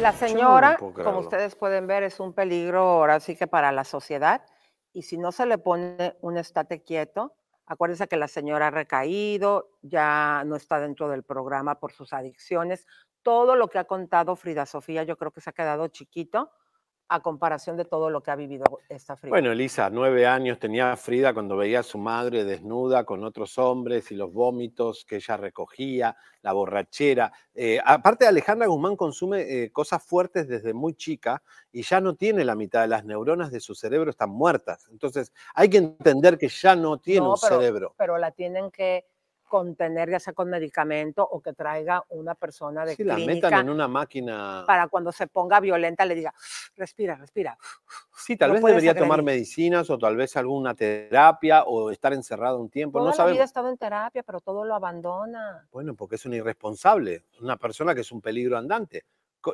La no señora, como ustedes pueden ver, es un peligro ahora sí que para la sociedad. Y si no se le pone un estate quieto, acuérdense que la señora ha recaído, ya no está dentro del programa por sus adicciones. Todo lo que ha contado Frida Sofía, yo creo que se ha quedado chiquito a comparación de todo lo que ha vivido esta Frida. Bueno, Elisa, nueve años tenía Frida cuando veía a su madre desnuda con otros hombres y los vómitos que ella recogía, la borrachera. Eh, aparte, Alejandra Guzmán consume eh, cosas fuertes desde muy chica y ya no tiene la mitad de las neuronas de su cerebro, están muertas. Entonces, hay que entender que ya no tiene No, un cerebro. pero la tienen que contener ya sea con medicamento o que traiga una persona de la clínica metan en una máquina. para cuando se ponga violenta le diga, respira, respira. Sí, tal no vez debería tomar agredir. medicinas o tal vez alguna terapia o estar encerrado un tiempo. Toda no la vida ha sabemos. estado en terapia, pero todo lo abandona. Bueno, porque es una irresponsable, una persona que es un peligro andante.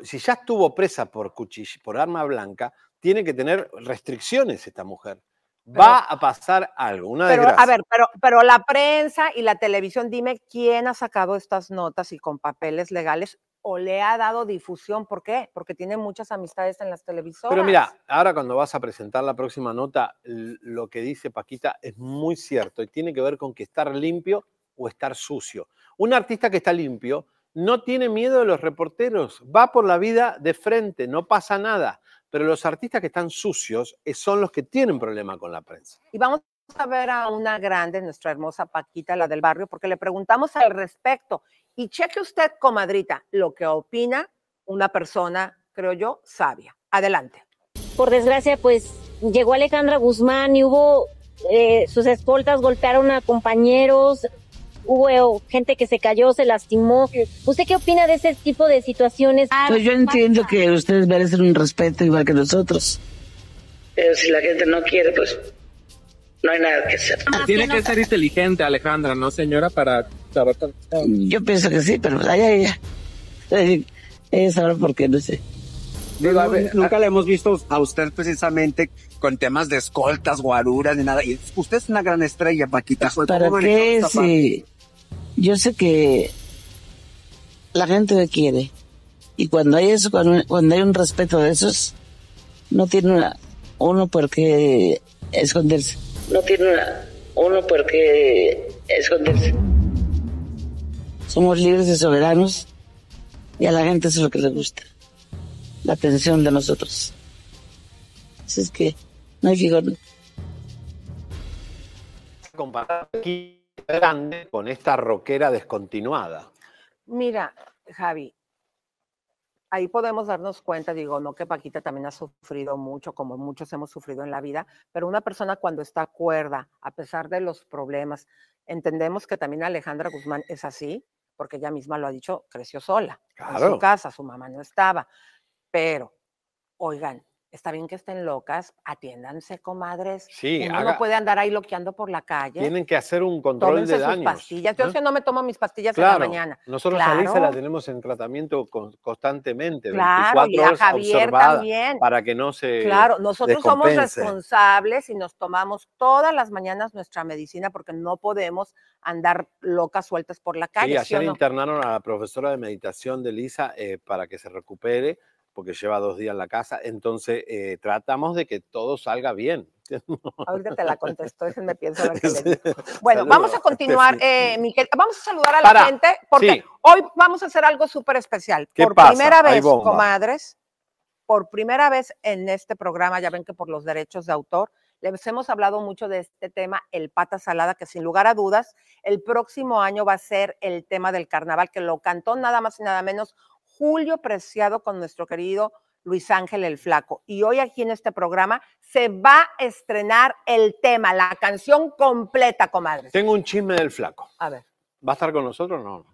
Si ya estuvo presa por cuchillo, por arma blanca, tiene que tener restricciones esta mujer. Va a pasar algo, una Pero, desgracia. a ver, pero, pero la prensa y la televisión, dime quién ha sacado estas notas y con papeles legales o le ha dado difusión. ¿Por qué? Porque tiene muchas amistades en las televisoras. Pero mira, ahora cuando vas a presentar la próxima nota, lo que dice Paquita es muy cierto y tiene que ver con que estar limpio o estar sucio. Un artista que está limpio no tiene miedo de los reporteros, va por la vida de frente, no pasa nada. Pero los artistas que están sucios eh, son los que tienen problema con la prensa. Y vamos a ver a una grande, nuestra hermosa Paquita, la del barrio, porque le preguntamos al respecto. Y cheque usted, comadrita, lo que opina una persona, creo yo, sabia. Adelante. Por desgracia, pues llegó Alejandra Guzmán y hubo eh, sus escoltas golpearon a compañeros, hubo gente que se cayó, se lastimó. ¿Usted qué opina de ese tipo de situaciones? Pues yo entiendo que ustedes merecen un respeto igual que nosotros. Pero si la gente no quiere, pues no hay nada que hacer. Tiene que ser inteligente, Alejandra, ¿no, señora? Para saber tan- Yo pienso que sí, pero allá ella. Ella sabrá por qué, no sé. Digo, a ver, nunca le hemos visto a usted precisamente con temas de escoltas, guaruras, ni nada. Y usted es una gran estrella, Paquita. ¿Para ¿Cómo qué si yo sé que la gente me quiere? Y cuando hay eso, cuando, hay un respeto de esos, no tiene una- uno por qué esconderse. No tiene una- uno por qué esconderse. Somos libres y soberanos y a la gente es lo que le gusta. La atención de nosotros. Así es que no hay figura. Comparar aquí grande con esta rockera descontinuada. Mira, Javi, ahí podemos darnos cuenta, digo, no que Paquita también ha sufrido mucho, como muchos hemos sufrido en la vida, pero una persona cuando está cuerda, a pesar de los problemas, entendemos que también Alejandra Guzmán es así, porque ella misma lo ha dicho, creció sola en su casa, su mamá no estaba, pero, oigan, está bien que estén locas, atiéndanse, comadres. Sí, Uno haga- no puede andar ahí loqueando por la calle. Tienen que hacer un control Tómense de sus daños. pastillas. Yo que no me tomo mis pastillas en Claro, la mañana. nosotros a Lisa la Claro. tenemos en tratamiento con- constantemente, Claro, 24 y a horas Javier observada también. para que no se Claro, nosotros somos responsables y nos tomamos todas las mañanas nuestra medicina porque no podemos andar locas sueltas por la Sí, calle. ¿sí ayer no? internaron a la profesora de meditación de Lisa eh, para que se recupere, porque lleva dos días en la casa. Entonces, eh, tratamos de que todo salga bien. Ahorita te la contesto, déjenme pienso a ver qué le digo. Bueno, Saludos. vamos a continuar, eh, Miquel. Vamos a saludar a la Para, gente porque sí. hoy vamos a hacer algo súper especial. ¿Qué por pasa? primera vez, comadres, por primera vez en este programa, ya ven que por los derechos de autor, les hemos hablado mucho de este tema, el pata salada, que sin lugar a dudas, el próximo año va a ser el tema del carnaval, que lo cantó nada más y nada menos Julio Preciado con nuestro querido Luis Ángel el Flaco. Y hoy aquí en este programa se va a estrenar el tema, la canción completa, comadres. Tengo un chisme del flaco. A ver, ¿Va a estar con nosotros? No.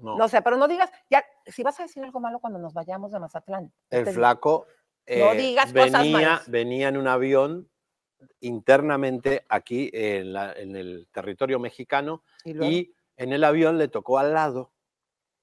No. no sé, pero no digas, ya, si vas a decir algo malo cuando nos vayamos de Mazatlán. El te- flaco No eh, digas cosas venía, malas. venía en un avión internamente aquí en, la- en el territorio mexicano y en el avión le tocó al lado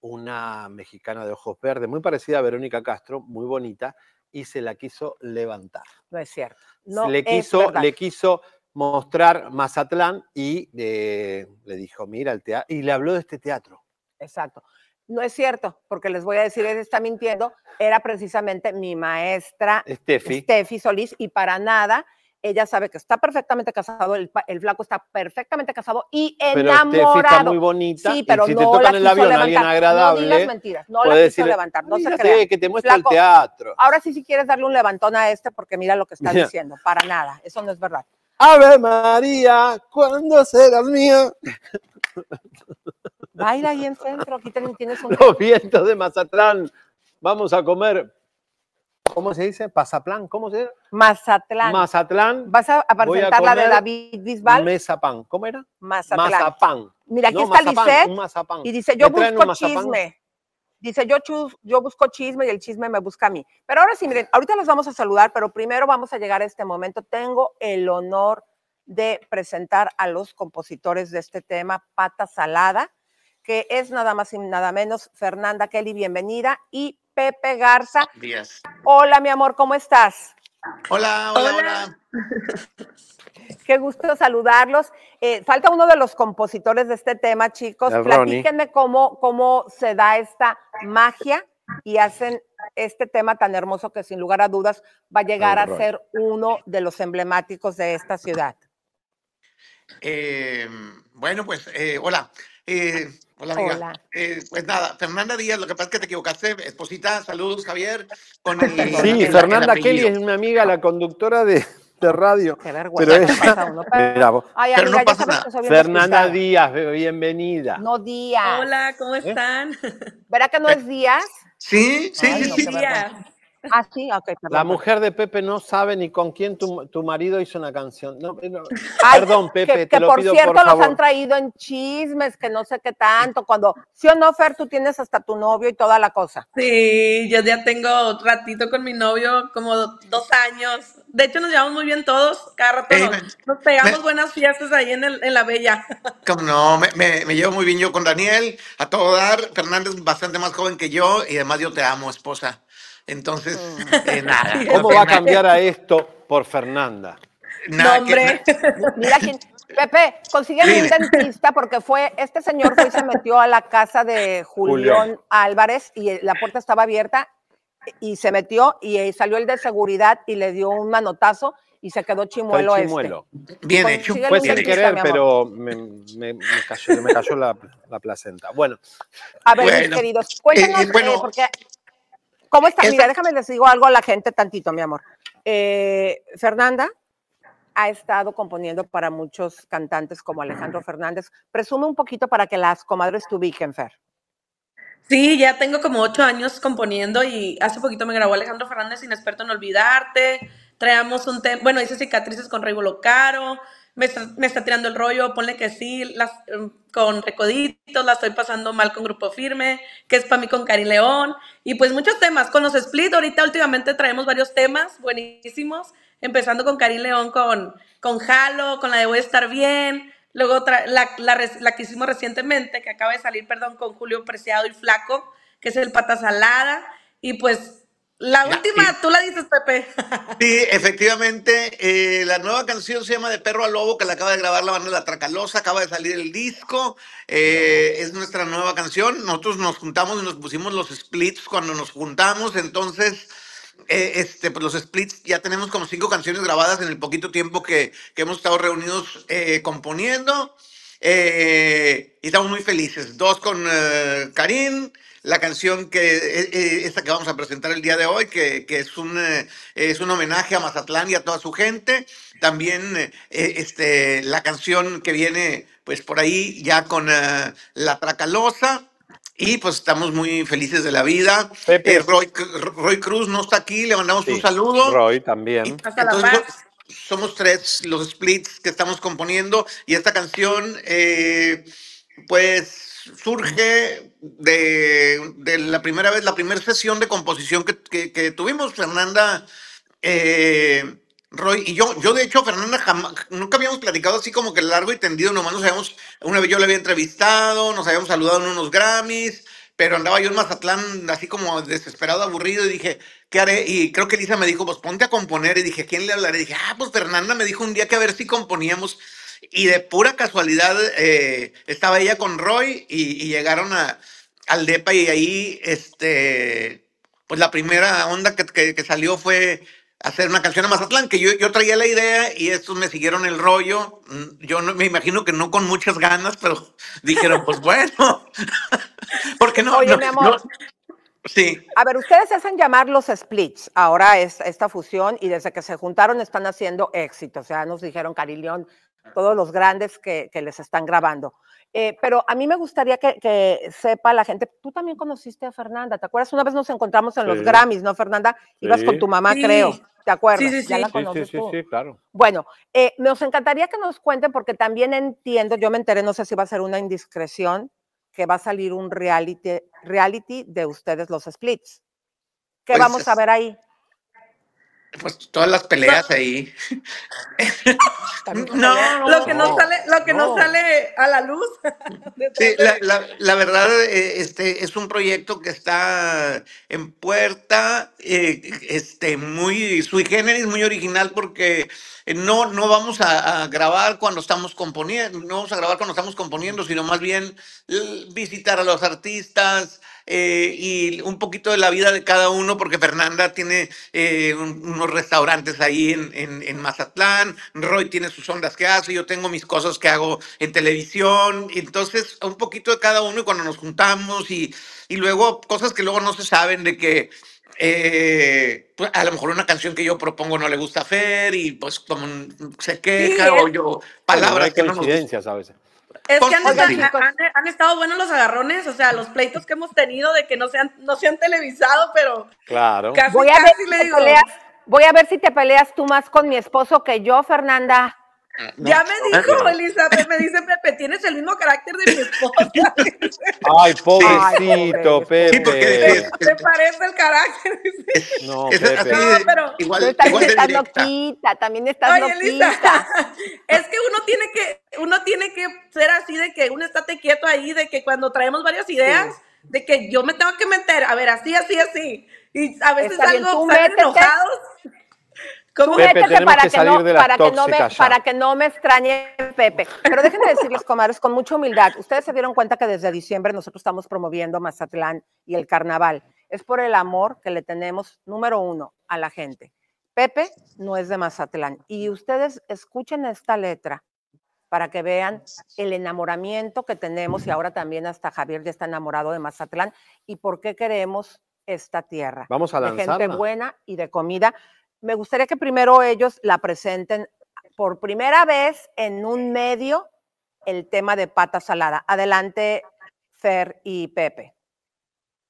una mexicana de ojos verdes, muy parecida a Verónica Castro, muy bonita, y se la quiso levantar. No es cierto. No le, quiso, le quiso mostrar Mazatlán y eh, le dijo, mira el teatro, y le habló de este teatro. Exacto. No es cierto, porque les voy a decir, él está mintiendo, era precisamente mi maestra Steffi. Steffi Solís y para nada, ella sabe que está perfectamente casado, el, el flaco está perfectamente casado y Pero enamorado. Steffi está muy bonita. Sí, y pero si te no toca la en el avión levantar. alguien agradable. No digas mentiras, no la puedes quiso levantar, no se "Dígate crea. que te muestra el teatro. Ahora sí, si quieres darle un levantón a este, porque mira lo que está Mira. diciendo, para nada, eso no es verdad. Ave María, ¿cuándo serás mía? Baila ahí en centro, aquí tienes un... Los vientos de Mazatlán. Vamos a comer. ¿Cómo se dice? Pasaplan. ¿Cómo se dice? Mazatlán. Mazatlán. ¿Vas a, presentar la de David Bisbal? Mesapán. ¿Cómo era? Mazatlán. Mazapán. Mira, aquí No, está Lisette y dice, yo ¿Me traen un busco chisme. Dice, yo, chus- yo busco chisme y el chisme me busca a mí. Pero ahora sí, miren, ahorita los vamos a saludar, pero primero vamos a llegar a este momento. Tengo el honor de presentar a los compositores de este tema, Pata Salada, que es nada más y nada menos Fernanda Kelly, bienvenida, y Pepe Garza. Días. Hola, mi amor, ¿cómo estás? Hola, hola, hola. Qué gusto saludarlos. Eh, falta uno de los compositores de este tema, chicos. El. Platíquenme cómo, cómo se da esta magia y hacen este tema tan hermoso que sin lugar a dudas va a llegar El a Ronnie. ser uno de los emblemáticos de esta ciudad. Eh, bueno, pues, eh, hola. Eh, hola, amiga. Hola. Eh, pues nada, Fernanda Díaz, lo que pasa es que te equivocaste. Esposita, saludos, Javier. Con el, Sí, el Fernanda. Kelly es una amiga, la conductora de, de radio. Qué vergüenza Pero pasa uno, pero-. Ay, Pero amiga, no ya pasa nada. Fernanda. Díaz, bienvenida. No Díaz. Hola, ¿cómo están? ¿Verá que no es Díaz? Sí, sí, Ay, sí, no, sí. vergüenza. Ah, sí, ok, perdón. La mujer de Pepe no sabe ni con quién tu, tu marido hizo una canción. No, no, Ay, perdón, Pepe, que, te que lo por pido cierto por los favor. han traído en chismes, que no sé qué tanto, cuando, sí o no, Fer, tú tienes hasta tu novio y toda la cosa. Sí, yo ya tengo ratito con mi novio, como dos años. De hecho, nos llevamos muy bien todos. Cada rato Ey, nos, nos pegamos me- buenas fiestas ahí en, el, en la Bella. Como no, me, me- me llevo muy bien yo con Daniel, a todo dar. Fernanda es bastante más joven que yo y además yo te amo, esposa. Entonces, eh, nada. ¿Cómo va a cambiar a esto por Fernanda? nada No, que-. Mira quién. Pepe, consígueme un dentista porque fue, este señor fue y se metió a la casa de Julián Julián. Álvarez y eh, la puerta estaba abierta y se metió y eh, salió el de seguridad y le dio un manotazo y se quedó Fue el chimuelo, chimuelo. Bien hecho. Fue sin dentista, querer, pero me, me- me cayó, me cayó la, la placenta. Bueno, este. A ver, mis Bueno, queridos, cuéntanos, eh, bueno, eh, porque, ¿cómo está? Mira, déjame les digo algo a la gente tantito, mi amor. Eh, Fernanda ha estado componiendo para muchos cantantes como Alejandro Fernández. Presume un poquito para que las comadres te ubiquen, Fer. Sí, ya tengo como ocho años componiendo y hace poquito me grabó Alejandro Fernández, Inexperto en Olvidarte. Traemos un tema, bueno, hice cicatrices con Rey Caro. Me está, tirando el rollo, ponle que sí, em, con Recoditos, la estoy pasando mal con Grupo Firme, que es para mí con Cari León. Y pues muchos temas, con los Split, ahorita últimamente traemos varios temas buenísimos, empezando con Cari León, con, con Jalo, con la de Voy a estar bien. Luego la, la, la que hicimos recientemente, que acaba de salir, perdón, con Julio Preciado y Flaco, que es el Pata Salada. Y pues la Ya, última, y- tú la dices, Pepe. Sí, efectivamente, eh, la nueva canción se llama De Perro a Lobo, que la acaba de grabar la banda La Tracalosa, acaba de salir el disco, eh, es nuestra nueva canción, nosotros nos juntamos y nos pusimos los splits cuando nos juntamos, entonces, eh, este, pues los splits ya tenemos como cinco canciones grabadas en el poquito tiempo que, que hemos estado reunidos eh, componiendo, eh, y estamos muy felices, dos con eh, Karim, la canción que eh, eh, esta que vamos a presentar el día de hoy, que, que es, un, eh, es un homenaje a Mazatlán y a toda su gente. También eh, eh, este, la canción que viene pues por ahí ya con eh, La Tracalosa. Y pues estamos muy felices de la vida. Pepe. Eh, Roy, Roy Cruz no está aquí, le mandamos un saludo. Roy también. Hasta la Entonces, paz. somos tres los splits que estamos componiendo y esta canción, eh, pues, surge de, de la primera vez, la primera sesión de composición que, que- tuvimos, Fernanda, eh, Roy y yo. Yo, de hecho, Fernanda, nunca habíamos platicado así como que largo y tendido, nomás nos habíamos, una vez yo la había entrevistado, nos habíamos saludado en unos Grammys, pero andaba yo en Mazatlán así como desesperado, aburrido y dije, ¿qué haré? Y creo que Elisa me dijo, pues ponte a componer y dije, ¿a quién le hablaré? Y dije, ah, pues Fernanda me dijo un día que a ver si componíamos y de pura casualidad eh, estaba ella con Roy y, y llegaron a, al DEPA y ahí, este, pues la primera onda que, que- que salió fue hacer una canción a Mazatlán, que yo, yo traía la idea y estos me siguieron el rollo. Mm, Yo no, me imagino que no con muchas ganas, pero dijeron, pues bueno, porque no, Oye, no- mi amor. no- sí. A ver, ustedes hacen llamar los splits, ahora es esta fusión, y desde que se juntaron están haciendo éxito. O sea, nos dijeron Carilión, todos los grandes que, que les están grabando. Eh, pero a mí me gustaría que, que sepa la gente, tú también conociste a Fernanda, ¿te acuerdas? Una vez nos encontramos en los. Grammys, ¿no, Fernanda? Ibas Sí. con tu mamá, Sí. creo. ¿Te acuerdas? Sí, sí, Ya sí. la Sí, Sí, conoces sí, tú. sí, claro. Bueno, eh, nos encantaría que nos cuenten, porque también entiendo, yo me enteré, no sé si va a ser una indiscreción, que va a salir un reality, reality de ustedes los splits. ¿Qué Pues vamos a ver ahí? Pues todas las peleas ahí. También No. Lo que no, No, sale, lo que no. no. sale a la luz. Sí, la, la- la verdad, eh, este es un proyecto que está en puerta, eh, este, muy sui generis, muy original, porque eh, no, no vamos a, a grabar cuando estamos componiendo, no vamos a grabar cuando estamos componiendo, sino más bien visitar a los artistas eh, y un poquito de la vida de cada uno, porque Fernanda tiene eh, un- unos restaurantes ahí en, en, en Mazatlán, Roy tiene sus ondas que hace, yo tengo mis cosas que hago en televisión, y entonces un poquito de cada uno y cuando nos juntamos y, y luego cosas que luego no se saben de que eh, pues, a lo mejor una canción que yo propongo no le gusta a Fer y pues como se queja o yo palabras que no nos a veces. Es que han, Cosas esta- así. han- han estado buenos los agarrones, o sea, los pleitos que hemos tenido de que no se han, no se han televisado, pero Claro. casi, Voy a, ver si le te digo. peleas, voy a ver si te peleas tú más con mi esposo que yo, Fernanda. Ya me dijo Elizabeth, me dice Pepe, tienes el mismo carácter de mi esposa. Ay, pobrecito, Ay, Pepe. Sí, porque Te, te parece el carácter. No, Pepe. No, pero- igual, Tú también igual de estás loquita, también estás Oye, loquita. Lisa, es que uno tiene que, uno tiene que ser así de que uno estate quieto ahí, de que cuando traemos varias ideas, de que yo me tengo que meter, a ver, así, así, así. Y a veces Está algo salen métete. enojados. Tenemos para que que, no, para, que no me, ya. para que no me extrañe Pepe. Pero déjenme decirles, comadres, con mucha humildad, ustedes se dieron cuenta que desde diciembre nosotros estamos promoviendo Mazatlán y el carnaval. Es por el amor que le tenemos, número uno, a la gente. Pepe no es de Mazatlán. Y ustedes escuchen esta letra para que vean el enamoramiento que tenemos y ahora también hasta Javier ya está enamorado de Mazatlán y por qué queremos esta tierra. Vamos a de gente lanzarla. buena y de comida. Me gustaría que primero ellos la presenten por primera vez en un medio el tema de pata salada. Adelante, Fer y Pepe.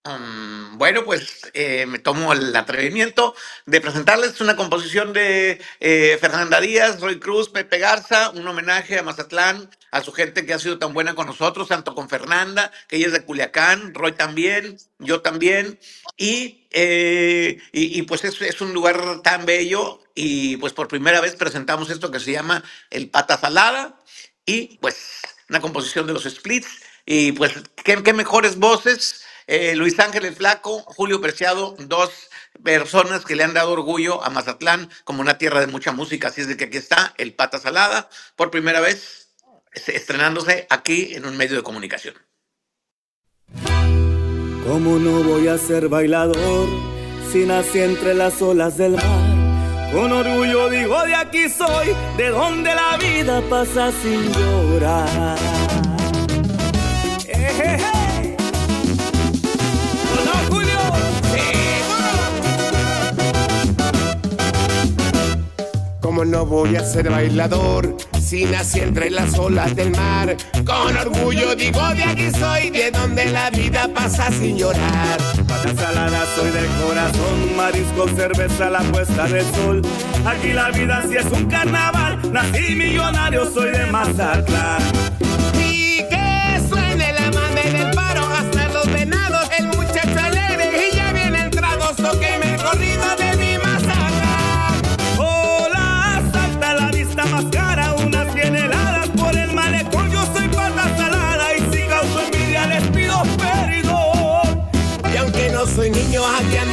Mm, bueno, pues eh, me tomo el atrevimiento de presentarles una composición de eh, Fernanda Díaz, Roy Cruz, Pepe Garza, un homenaje a Mazatlán, a su gente que ha sido tan buena con nosotros, tanto con Fernanda, que ella es de Culiacán, Roy también, yo también, y, eh, y, pues es, es un lugar tan bello y pues por primera vez presentamos esto que se llama El Pata Salada y pues una composición de los Splits y pues qué, qué mejores voces. Eh, Luis Ángel el Flaco, Julio Preciado, dos personas que le han dado orgullo a Mazatlán como una tierra de mucha música. Así es que aquí está el Pata Salada, por primera vez es- estrenándose aquí en un medio de comunicación. ¿Cómo no voy a ser bailador si nací entre las olas del mar? Con orgullo digo de aquí soy, de donde la vida pasa sin llorar. Eh, eh, eh. ¿Cómo no voy a ser bailador si nací entre las olas del mar? Con orgullo digo de aquí soy, de donde la vida pasa sin llorar. Pata salada soy del corazón, marisco, cerveza, la puesta del sol. Aquí la vida sí es un carnaval, nací millonario, soy de Mazatlán.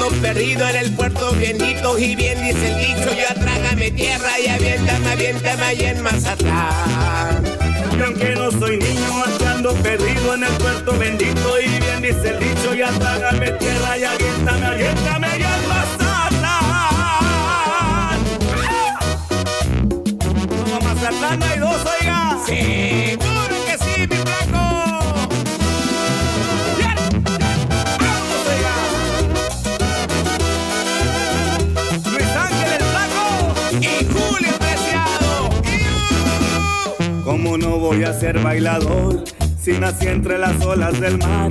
Ando perdido en el puerto bendito y bien dice el dicho, yo trágame tierra y aviéntame, aviéntame ahí en Mazatlán. Y aunque no soy niño, ando perdido en el puerto bendito y bien dice el dicho, ya trágame tierra y aviéntame, aviéntame y al Mazatlán. Como Mazatlán hay dos, oiga. Seguro ¿Cómo no voy a ser bailador si nací entre las olas del mar?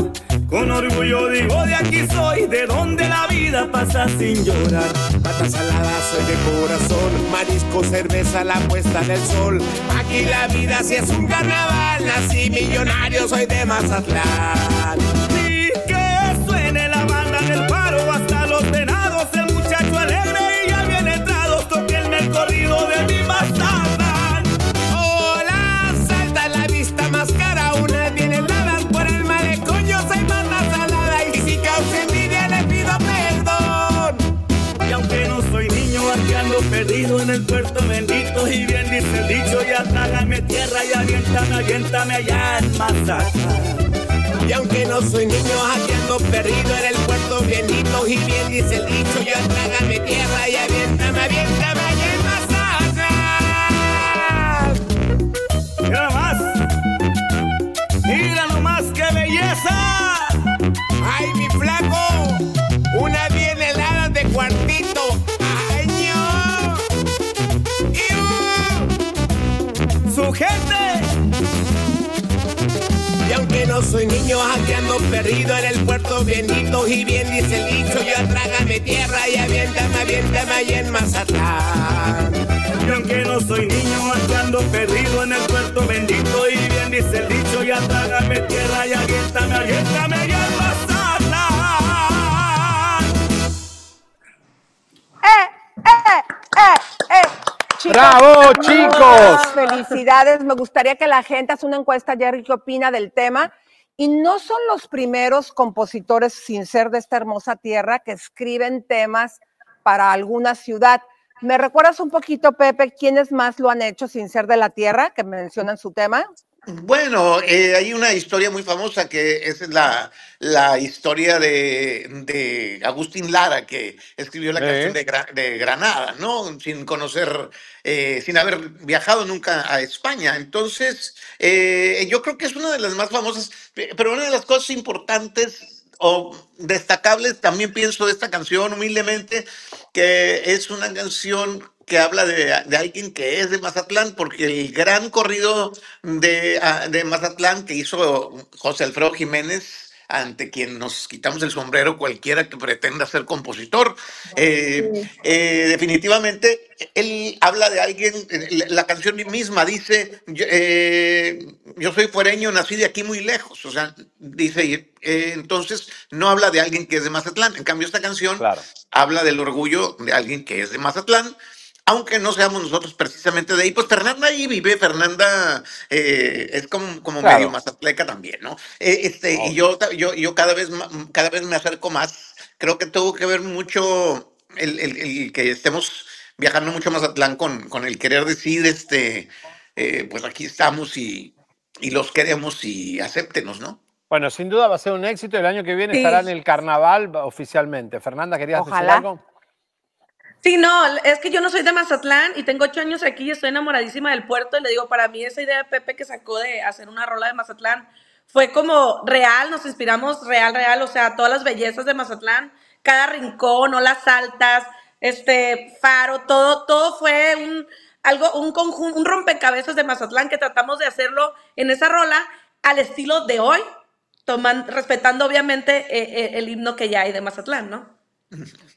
Con orgullo digo de aquí soy, de donde la vida pasa sin llorar. Pata salada soy de corazón, marisco, cerveza, la puesta del sol. Aquí la vida sí es un carnaval, nací millonario, soy de Mazatlán. El puerto bendito. Y bien dice el dicho, ya trágame tierra y aviéntame, aviéntame allá en Mazatlán. Y aunque no soy niño, aquí ando perdido en el puerto bendito. Y bien dice el dicho, ya trágame tierra y aviéntame, aviéntame niño, aquí ando perdido en el puerto bendito. Y bien dice el dicho, ya trágame tierra y aviéntame, aviéntame allá en Mazatlán. Y aunque no soy niño, aquí ando perdido en el puerto bendito. Y bien dice el dicho, ya trágame tierra y aviéntame, aviéntame allá en Mazatlán. ¡Eh, eh, eh, eh! Chicos, ¡Bravo, chicos! Felicidades. Me gustaría que la gente haga una encuesta, Jerry, ¿qué opina del tema? Y no son los primeros compositores, sin ser de esta hermosa tierra, que escriben temas para alguna ciudad. ¿Me recuerdas un poquito, Pepe, quiénes más lo han hecho sin ser de la tierra, que mencionan su tema? Bueno, eh, hay una historia muy famosa que es la, la historia de, de Agustín Lara, que escribió la Eh. canción de, Gra- de Granada, ¿no? Sin conocer, eh, sin haber viajado nunca a España. Entonces, eh, yo creo que es una de las más famosas, pe- pero una de las cosas importantes o destacables, también pienso de esta canción humildemente, que es una canción que habla de, de alguien que es de Mazatlán, porque el gran corrido de, ah, de Mazatlán que hizo José Alfredo Jiménez, ante quien nos quitamos el sombrero cualquiera que pretenda ser compositor, eh, eh, definitivamente él habla de alguien, eh, la canción misma dice, yo, eh, yo soy fuereño, nací de aquí muy lejos, o sea, dice, eh, entonces no habla de alguien que es de Mazatlán, en cambio esta canción habla del orgullo de alguien que es de Mazatlán, aunque no seamos nosotros precisamente de ahí, pues Fernanda ahí vive, Fernanda eh, es como, como Claro. medio mazatleca también, ¿no? Eh, este, Y yo, yo, yo cada, vez, cada vez me acerco más, creo que tuvo que ver mucho el, el- el que estemos viajando mucho a Mazatlán con, con el querer decir, este, eh, pues aquí estamos y, y los queremos y acéptenos, ¿no? Bueno, sin duda va a ser un éxito. El año que viene Sí. estará en el carnaval oficialmente. Fernanda, ¿querías decir algo? Sí, no, es que yo no soy de Mazatlán y tengo ocho años aquí y estoy enamoradísima del puerto. Y le digo, para mí esa idea de Pepe que sacó de hacer una rola de Mazatlán fue como real, nos inspiramos real, real, o sea, todas las bellezas de Mazatlán, cada rincón, olas altas, este faro, todo, todo fue un algo, un conjunto, un rompecabezas de Mazatlán que tratamos de hacerlo en esa rola al estilo de hoy, toman, respetando obviamente eh, eh, el himno que ya hay de Mazatlán, ¿no?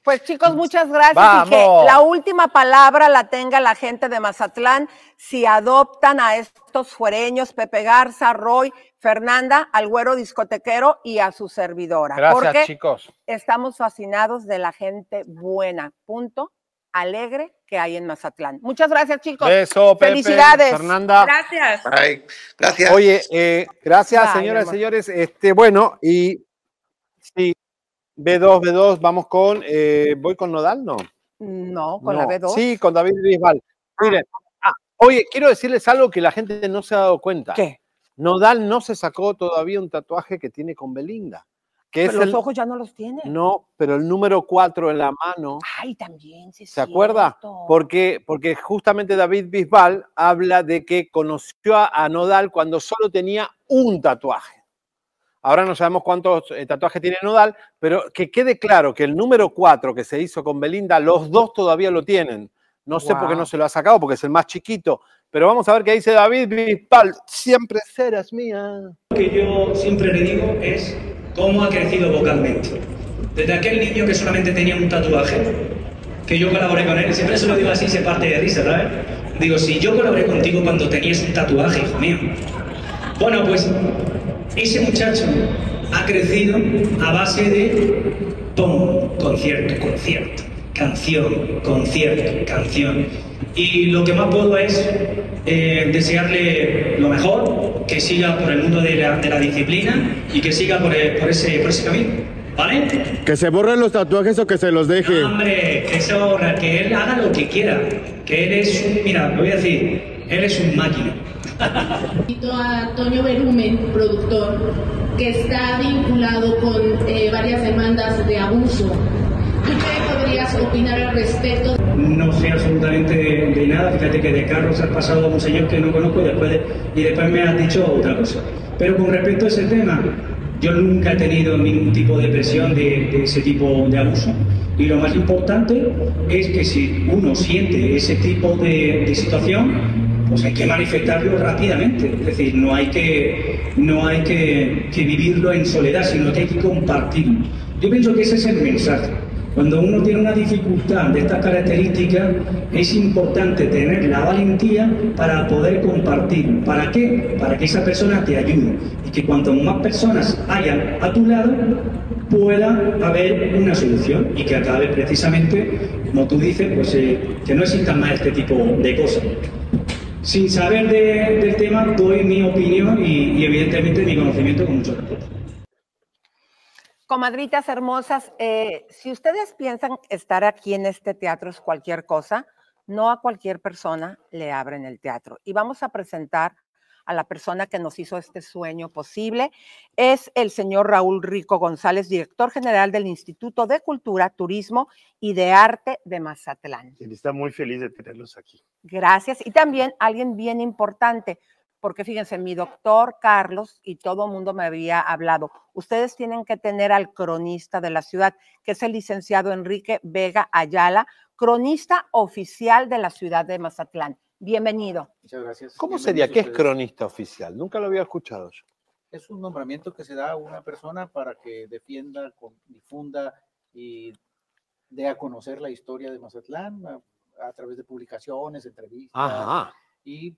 Pues chicos, muchas gracias y que la última palabra la tenga la gente de Mazatlán si adoptan a estos fuereños, Pepe Garza, Roy, Fernanda, al güero discotequero y a su servidora. Gracias, porque chicos. estamos fascinados de la gente buena, punto, alegre que hay en Mazatlán. Muchas gracias, chicos. Beso, Pepe, Felicidades. Fernanda. Gracias. Ay, gracias. Oye, eh, gracias, Bye, señoras y señores. Este, bueno, y sí, B2, B2, vamos con, eh, ¿voy con Nodal? No. No, con No. la B2. Sí, con David Bisbal. Miren, ah, oye, quiero decirles algo que la gente no se ha dado cuenta. ¿Qué? Nodal no se sacó todavía un tatuaje que tiene con Belinda. que es Pero los el- ojos ya no los tiene. No, pero el número 4 en la mano. Ay, también, sí, ¿Se acuerda? Porque, porque justamente David Bisbal habla de que conoció a Nodal cuando solo tenía un tatuaje. Ahora no sabemos cuántos eh, tatuajes tiene Nodal, pero que quede claro que el número 4 que se hizo con Belinda, los dos todavía lo tienen. No sé por qué no se lo ha sacado, porque es el más chiquito. Pero vamos a ver qué dice David Bisbal. Siempre serás mía. Lo que yo siempre le digo es cómo ha crecido vocalmente. Desde aquel niño que solamente tenía un tatuaje, que yo colaboré con él, siempre se lo digo así, se parte de risa, ¿sabes? Digo, si yo colaboré contigo cuando tenías un tatuaje, hijo mío. Bueno, pues ese muchacho ha crecido a base de tomo, concierto, concierto, canción, concierto, canción. Y lo que más puedo es eh, desearle lo mejor, que siga por el mundo de la, de la disciplina y que siga por, el- por ese, por ese camino. ¿Vale? Que se borren los tatuajes o que se los deje. Hombre, que se ahorra, que él haga lo que quiera. Que él es un, mira, lo voy a decir, él es un máquina. Invito a Toño Berumen, productor, que está vinculado con eh, varias demandas de abuso. ¿Tú qué podrías opinar al respecto? No sé absolutamente de, nada. Fíjate que de Carlos has pasado a un señor que no conozco y después, de- y después me has dicho otra cosa. Pero con respecto a ese tema, yo nunca he tenido ningún tipo de presión de, de ese tipo de abuso. Y lo más importante es que si uno siente ese tipo de, de situación, pues hay que manifestarlo rápidamente. Es decir, no hay que, no hay que, vivirlo en soledad, sino que hay que compartirlo. Yo pienso que ese es el mensaje. Cuando uno tiene una dificultad de estas características, es importante tener la valentía para poder compartir. ¿Para qué? Para que esa persona te ayude. Y que cuanto más personas hayan a tu lado, pueda haber una solución y que acabe precisamente, como tú dices, pues eh, que no existan más este tipo de cosas. Sin saber de- del tema, doy mi opinión y, y evidentemente mi conocimiento con mucho respeto. Comadritas hermosas, eh, si ustedes piensan estar aquí en este teatro es cualquier cosa, no a cualquier persona le abren el teatro. Y vamos a presentar a la persona que nos hizo este sueño posible. Es el señor Raúl Rico González, director general del Instituto de Cultura, Turismo y de Arte de Mazatlán. Está muy feliz de tenerlos aquí. Gracias. Y también alguien bien importante, porque fíjense, mi doctor Carlos y todo el mundo me había hablado, ustedes tienen que tener al cronista de la ciudad, que es el licenciado Enrique Vega Ayala, cronista oficial de la ciudad de Mazatlán. Bienvenido. Muchas gracias. ¿Cómo sería? ¿Qué es cronista oficial? Nunca lo había escuchado yo. Es un nombramiento que se da a una persona para que defienda, con- difunda y dé a conocer la historia de Mazatlán a, a través de publicaciones, entrevistas Ajá. y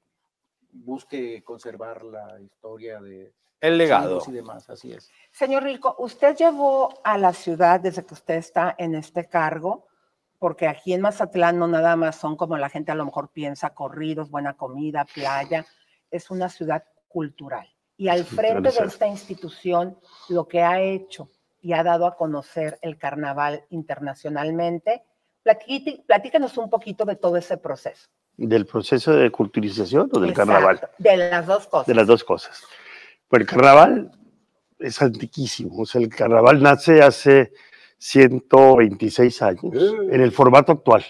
busque conservar la historia de El legado. y demás. Así es. Señor Rico, usted llevó a la ciudad desde que usted está en este cargo, porque aquí en Mazatlán no nada más son como la gente a lo mejor piensa, corridos, buena comida, playa, es una ciudad cultural. Y al frente de esta institución, lo que ha hecho y ha dado a conocer el carnaval internacionalmente, platícanos un poquito de todo ese proceso. ¿Del proceso de culturización o del Exacto, carnaval? De las dos cosas. De las dos cosas. Pues el carnaval es antiquísimo. O sea, el carnaval nace hace 126 años en el formato actual.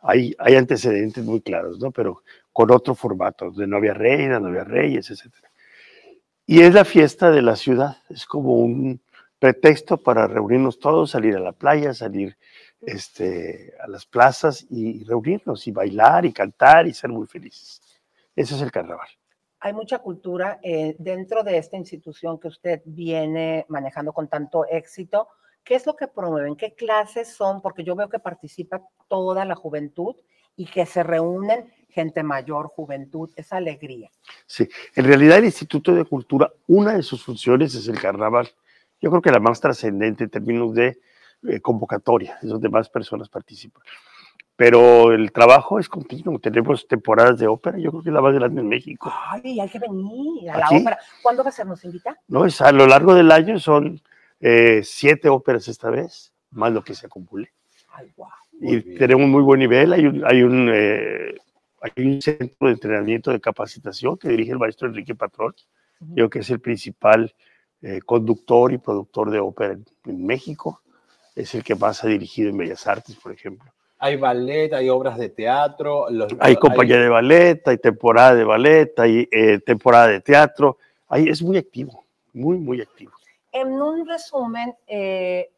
Hay, hay antecedentes muy claros, ¿no? Pero con otro formato, de no había reina, no había reyes, etc. Y es la fiesta de la ciudad. Es como un pretexto para reunirnos todos, salir a la playa, salir este, a las plazas y reunirnos y bailar y cantar y ser muy felices. Ese es el carnaval. hay mucha cultura eh, dentro de esta institución que usted viene manejando con tanto éxito. ¿Qué es lo que promueven? ¿Qué clases son? Porque yo veo que participa toda la juventud y que se reúnen gente mayor, juventud, esa alegría. Sí, en realidad el Instituto de Cultura, una de sus funciones es el carnaval. Yo creo que la más trascendente en términos de eh, convocatoria, es donde más personas participan. Pero el trabajo es continuo. Tenemos temporadas de ópera, yo creo que es la más grande en México. Ay, hay que venir a la ¿Aquí? ópera. ¿Cuándo va a ser? ¿Nos invita? ¿no? Es a lo largo del año son eh, siete óperas esta vez, más lo que se acumule. Ay, guau. y tenemos muy buen nivel. Hay un, hay, un, eh, hay un centro de entrenamiento de capacitación que dirige el maestro Enrique Patrón. Yo creo que es el principal eh, conductor y productor de ópera en, en México. Es el que más ha dirigido en Bellas Artes, por ejemplo. Hay ballet, hay obras de teatro. los- Hay compañía de ballet, hay temporada de ballet, hay eh, temporada de teatro. Ahí es muy activo, muy, muy activo. En un resumen eh,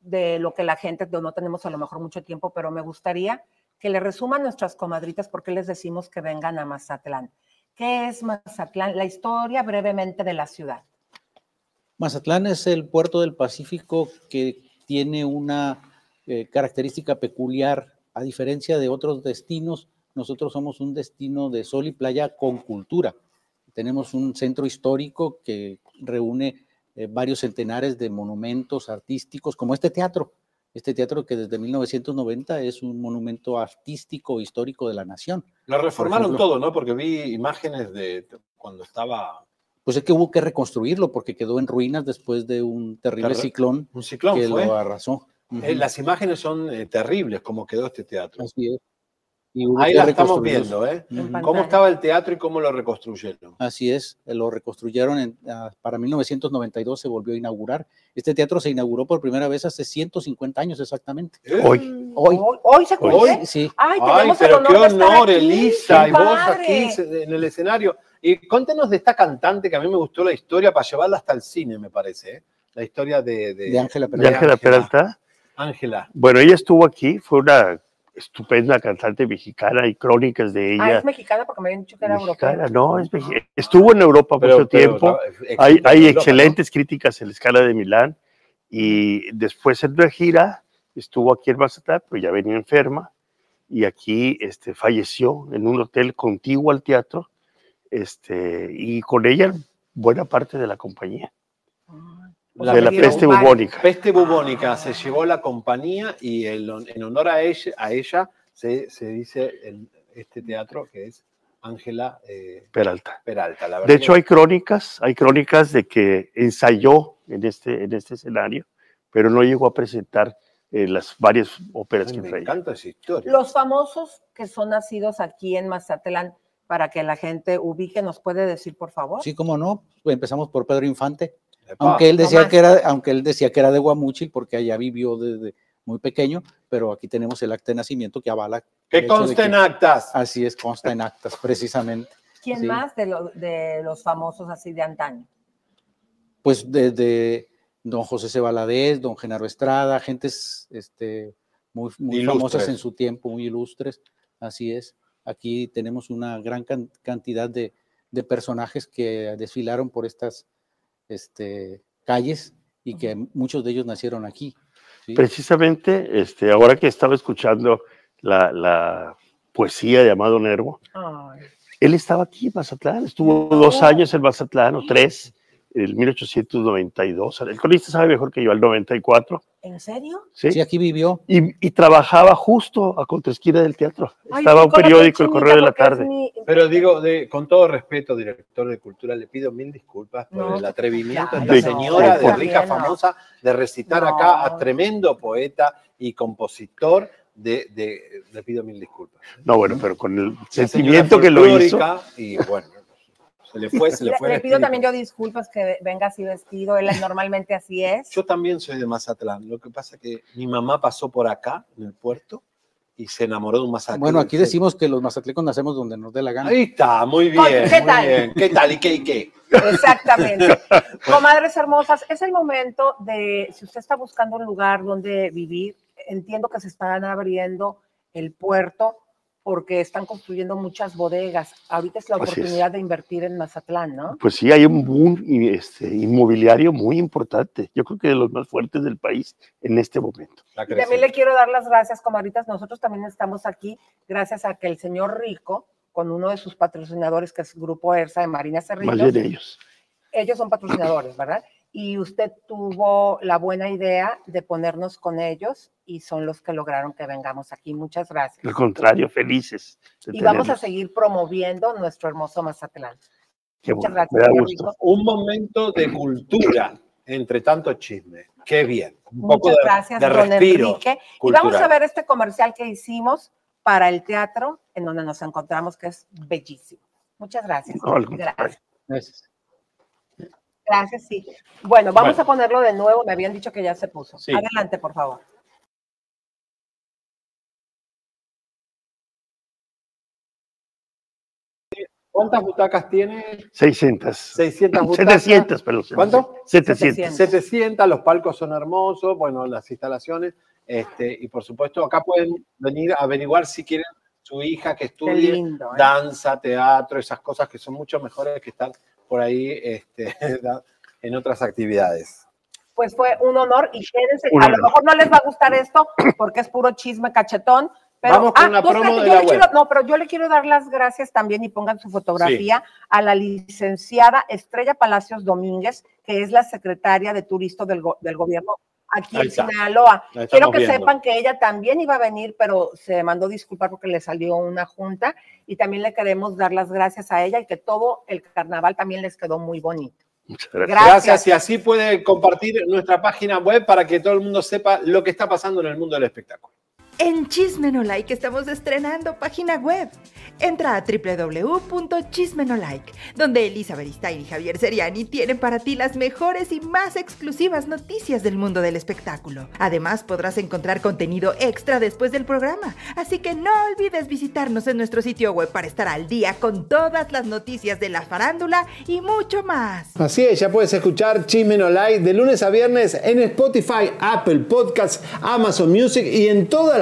de lo que la gente, no tenemos a lo mejor mucho tiempo, pero me gustaría que le resuman nuestras comadritas por qué les decimos que vengan a Mazatlán. ¿Qué es Mazatlán? La historia brevemente de la ciudad. Mazatlán es el puerto del Pacífico que tiene una eh, característica peculiar. A diferencia de otros destinos, nosotros somos un destino de sol y playa con cultura. Tenemos un centro histórico que reúne eh, varios centenares de monumentos artísticos, como este teatro. Este teatro que desde 1990 es un monumento artístico histórico de la nación. Lo reformaron ejemplo, todo, ¿no? Porque vi imágenes de cuando estaba. Pues es que hubo que reconstruirlo porque quedó en ruinas después de un terrible Terri- ciclón, un ciclón que fue. lo arrasó. Eh, las imágenes son eh, terribles, como quedó este teatro. Así es. Y Ahí la estamos viendo, ¿eh? ¿Cómo estaba el teatro y cómo lo reconstruyeron? Así es, eh, lo reconstruyeron en- ah, para 1992, se volvió a inaugurar. Este teatro se inauguró por primera vez hace 150 años exactamente. Hoy. Hoy. Hoy se cumple. Sí. Ay, Ay, tenemos el pero honor qué de honor, aquí. Elisa, ¡Qué y vos aquí en el escenario. Y cuéntenos de esta cantante que a mí me gustó la historia para llevarla hasta el cine, me parece. ¿eh? La historia de De Ángela De Ángela Peralta. Ángela. Bueno, ella estuvo aquí, fue una estupenda cantante mexicana y crónicas de Ah, ella. es mexicana porque me habían dicho que era Mexicana, europea. no, es meji- estuvo en Europa Pero- mucho pero, tiempo. ex- hay hay Europa, ¿no? excelentes críticas en la escala de Milán. Y después en una gira estuvo aquí en Mazatlán, pero ya venía enferma. Y aquí este, falleció en un hotel contiguo al teatro. Este, y con ella buena parte de la compañía. De la peste bubónica. Peste bubónica se llevó la compañía y el- en honor a ella, a ella se, se dice el- este teatro que es Ángela eh, Peralta. Peralta. La De verdad hecho, hay crónicas, hay crónicas de que ensayó en este, en este escenario, pero no llegó a presentar eh, las varias óperas que me traía. encanta esa historia. Los famosos que son nacidos aquí en Mazatlán, para que la gente ubique, ¿nos puede decir, por favor? Sí, cómo no. Empezamos por Pedro Infante. Aunque él decía que era, aunque él decía que era de Guamúchil, porque allá vivió desde muy pequeño, pero aquí tenemos el acta de nacimiento que avala. Que consta en actas. Así es, consta en actas, precisamente. ¿Quién Sí. más de, lo- de los famosos así de antaño? Pues desde don José C. Valadez, don Genaro Estrada, gentes este, muy, famosas en su tiempo, muy ilustres. Así es. Aquí tenemos una gran can- cantidad de, de personajes que desfilaron por estas este, calles y que muchos de ellos nacieron aquí. ¿sí? Precisamente, este, ahora que estaba escuchando la, la poesía de Amado Nervo, él estaba aquí en Mazatlán, estuvo dos años en Mazatlán, o tres, en 1892. El cronista sabe mejor que yo, al 94. ¿En serio? ¿sí? aquí vivió. Y, y trabajaba justo a contraesquina del teatro. Ay, Estaba un periódico, el Correo de la Tarde. Pero digo, de- con todo respeto, director de cultura, le pido mil disculpas por No, el atrevimiento de claro, esta no, señora de por- rica no. famosa de recitar No. acá a tremendo poeta y compositor. De, de- le pido mil disculpas. No, bueno, pero con el La sentimiento que lo hizo. Y bueno, se le fue, se le Le, fue. le el pido espíritu. también yo disculpas que venga así vestido, él normalmente así es. Yo también soy de Mazatlán. Lo que pasa es que mi mamá pasó por acá, en el puerto, y se enamoró de un Mazatlán. Bueno, aquí decimos que los mazatlecos nacemos donde nos dé la gana. Ahí está, muy bien. ¿qué muy tal? bien. ¿Qué tal? ¿Y qué? ¿Y qué? Exactamente. Comadres hermosas, es el momento de, si usted está buscando un lugar donde vivir, entiendo que se están abriendo el puerto porque están construyendo muchas bodegas. Ahorita es la Así es. oportunidad de invertir en Mazatlán, ¿no? Pues sí, hay un boom este, inmobiliario muy importante. Yo creo que de los más fuertes del país en este momento. Y también le quiero dar las gracias, comadritas. Nosotros también estamos aquí gracias a que el señor Rico, con uno de sus patrocinadores, que es Grupo ERSA de Marina Cerritos, Más bien ellos. ellos son patrocinadores, ¿verdad? Y usted tuvo la buena idea de ponernos con ellos y son los que lograron que vengamos aquí. Muchas gracias. Al contrario, felices. de Y vamos a tenerlos. seguir promoviendo nuestro hermoso Mazatlán. Qué Muchas bueno, gracias. me da señor gusto. Rico. Un momento de cultura entre tanto chisme. Qué bien. Un poco Muchas de, gracias, de don respiro Enrique. Y vamos a cultural. ver este comercial que hicimos para el teatro, en donde nos encontramos, que es bellísimo. Muchas gracias. No, gracias. Gracias. Gracias, sí. Bueno, vamos Bueno. a ponerlo de nuevo. Me habían dicho que ya se puso. Sí. Adelante, por favor. ¿Cuántas butacas tiene? 600. 600 butacas. 700, perdón. ¿Cuánto? 700. 700, los palcos son hermosos, bueno, las instalaciones, este, y por supuesto acá pueden venir a averiguar si quieren su hija que estudie lindo, ¿eh? danza, teatro, esas cosas que son mucho mejores que estar por ahí este, en otras actividades. Pues fue un honor y quédense. Un a honor. lo mejor no les va a gustar esto porque es puro chisme cachetón. Pero, Vamos con ah, promo de la le web. quiero- no, pero yo le quiero dar las gracias también y pongan su fotografía a la licenciada Estrella Palacios Domínguez, que es la secretaria de Turismo del, go- del gobierno aquí en. Sinaloa. Quiero que viendo. sepan que ella también iba a venir, pero se mandó disculpar porque le salió una junta y también le queremos dar las gracias a ella y que todo el carnaval también les quedó muy bonito. Gracias. Gracias. y así puede compartir nuestra página web para que todo el mundo sepa lo que está pasando en el mundo del espectáculo. En Chismenolike estamos estrenando página web. Entra a www.chismenolike, donde Elisa Beristain y Javier Seriani tienen para ti las mejores y más exclusivas noticias del mundo del espectáculo. Además, podrás encontrar contenido extra después del programa, así que no olvides visitarnos en nuestro sitio web para estar al día con todas las noticias de la farándula y mucho más. Así es, ya puedes escuchar Chismen Online de lunes a viernes en Spotify, Apple Podcasts, Amazon Music y en todas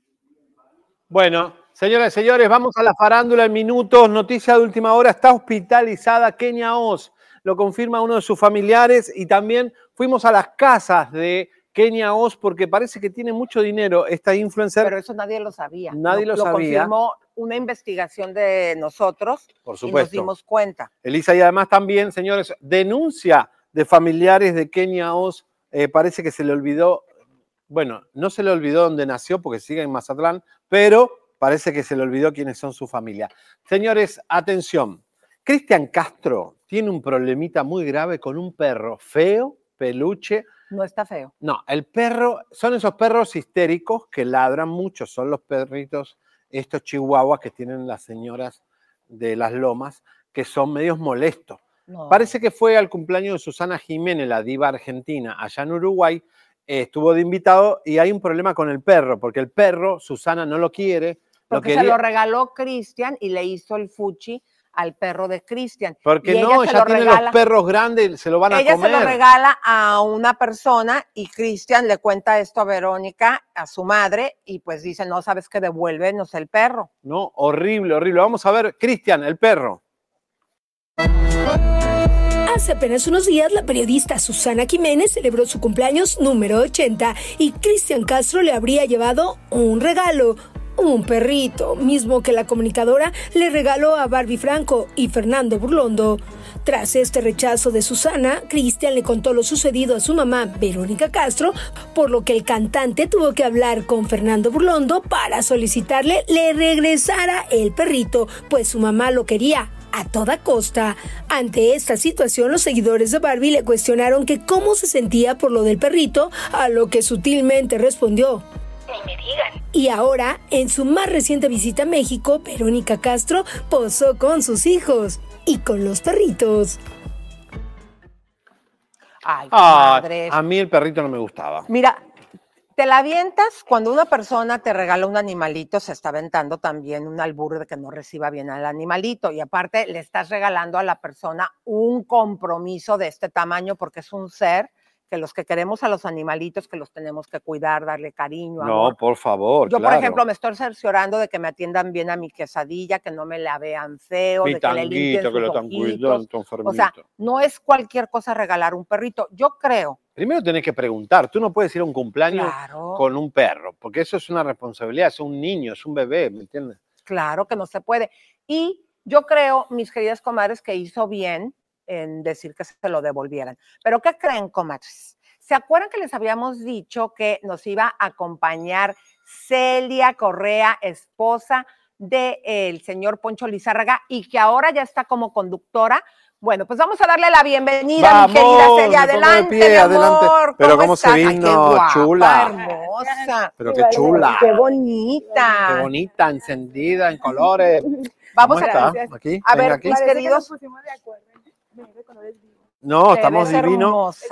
Bueno, señoras y señores, vamos a la farándula en minutos. Noticia de última hora, está hospitalizada Kenia Oz. Lo confirma uno de sus familiares y también fuimos a las casas de Kenia Oz porque parece que tiene mucho dinero esta influencer. Pero eso nadie lo sabía. Nadie lo sabía. confirmó una investigación de nosotros Por y nos supuesto. dimos cuenta. Elisa, y además también, señores, denuncia de familiares de Kenia Oz. Eh, parece que se le olvidó, bueno, no se le olvidó dónde nació porque sigue en Mazatlán, pero parece que se le olvidó quiénes son su familia. Señores, atención. Cristian Castro tiene un problemita muy grave con un perro feo, peluche. No está feo. No, el perro, son esos perros histéricos que ladran mucho, son los perritos, estos chihuahuas que tienen las señoras de las lomas, que son medios molestos. No. Parece que fue al cumpleaños de Susana Jiménez, la diva argentina, allá en Uruguay, eh, estuvo de invitado y hay un problema con el perro, porque el perro, Susana no lo quiere, lo Porque se quería- lo regaló Cristian y le hizo el fuchi al perro de Cristian. porque Y ella no, se ya lo tiene regala- los perros grandes, se lo van a Ella comer. se lo regala a una persona y Cristian le cuenta esto a Verónica, a su madre, y pues dice, no sabes que devuélvenos el perro. No, horrible, horrible. Vamos a ver, Cristian, el perro. Hace apenas unos días, la periodista Susana Jiménez celebró su cumpleaños número 80 y Cristian Castro le habría llevado un regalo. Un perrito, mismo que la comunicadora le regaló a Barbie Franco y Fernando Burlondo. Tras este rechazo de Susana, Cristian le contó lo sucedido a su mamá, Verónica Castro, por lo que el cantante tuvo que hablar con Fernando Burlondo para solicitarle le regresara el perrito, pues su mamá lo quería a toda costa. Ante esta situación, los seguidores de Barbie le cuestionaron que cómo se sentía por lo del perrito, a lo que sutilmente respondió. Y ahora, en su más reciente visita a México, Verónica Castro posó con sus hijos y con los perritos. Ay, Ah, madre. a mí el perrito no me gustaba. Mira, te la avientas cuando una persona te regala un animalito, se está aventando también un albur de que no reciba bien al animalito. Y aparte, le estás regalando a la persona un compromiso de este tamaño porque es un ser que los que queremos a los animalitos, que los tenemos que cuidar, darle cariño, amor. No, por favor. Yo, por ejemplo, me estoy cerciorando de que me atiendan bien a mi quesadilla, que no me la vean feo, Mi de que le limpien tanguito, que lo sus están ojitos. cuidando, O sea, no es cualquier cosa regalar un perrito. Yo creo Primero tenés que preguntar, tú no puedes ir a un cumpleaños Claro. con un perro, porque eso es una responsabilidad, es un niño, es un bebé, ¿me entiendes? Claro que no se puede. Y yo creo, mis queridas comadres, que hizo bien en decir que se lo devolvieran. Pero ¿qué creen, comadres? ¿Se acuerdan que les habíamos dicho que nos iba a acompañar Celia Correa, esposa del señor Poncho Lizárraga, y que ahora ya está como conductora? Bueno, pues vamos a darle la bienvenida, mi querida Vamos, Celia. Adelante, pie, mi adelante. amor. Pero cómo se estás? Ay, qué vino, guapa, chula. hermosa. Pero qué chula. Qué bonita. Qué bonita, encendida, en colores. Vamos ¿Cómo a está? Aquí, A ver, aquí. mis queridos. No, estamos divinos.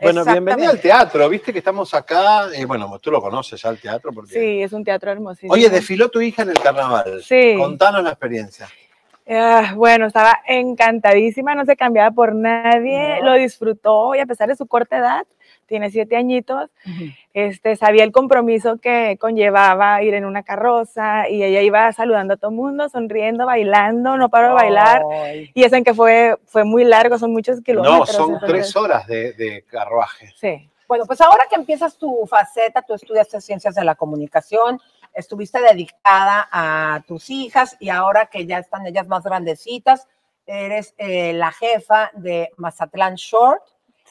Bueno, bienvenida al teatro. Viste que estamos acá. eh, bueno, tú lo conoces ya el teatro. Porque... Sí, es un teatro hermosísimo. Oye, desfiló tu hija en el carnaval. Sí. Contanos la experiencia. Ah, bueno, estaba encantadísima, no se cambiaba por nadie, No. lo disfrutó y a pesar de su corta edad, tiene siete añitos, este, sabía el compromiso que conllevaba ir en una carroza y ella iba saludando a todo el mundo, sonriendo, bailando, no paró de bailar. Ay. Y eso en que fue, fue muy largo, son muchos kilómetros. No, son entonces- tres horas de, de carruaje. Sí. Bueno, pues ahora que empiezas tu faceta, tú estudiaste ciencias de la comunicación, estuviste dedicada a tus hijas y ahora que ya están ellas más grandecitas, eres eh, la jefa de Mazatlán Short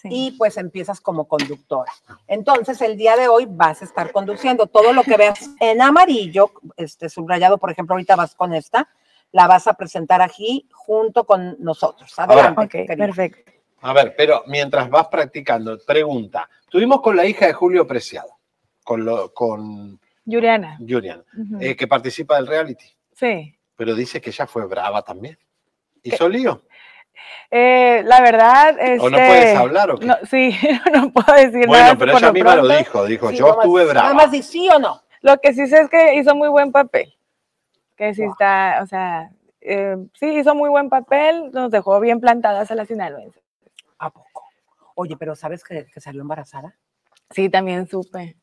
y pues empiezas como conductora. Entonces, el día de hoy vas a estar conduciendo todo lo que veas en amarillo, este subrayado, por ejemplo, ahorita vas con esta, la vas a presentar aquí junto con nosotros. Adelante. perfecto. A ver, pero mientras vas practicando, pregunta. Tuvimos con la hija de Julio Preciado, con, lo, con Yuriana. Ujú. eh, que participa del reality, Sí. pero dice que ella fue brava también. ¿Hizo lío? Eh, la verdad, ¿O no este, puedes hablar o qué? no, sí, no puedo decir Bueno, nada. pero por ella misma lo dijo, dijo, Sí, yo nomás- estuve brava. Nada más di sí o no. Lo que sí sé es que hizo muy buen papel. Que sí está, o sea, eh, sí hizo muy buen papel, nos dejó bien plantadas a las sinaloenses. ¿A poco? Oye, pero ¿sabes que, que salió embarazada? Sí, también supe.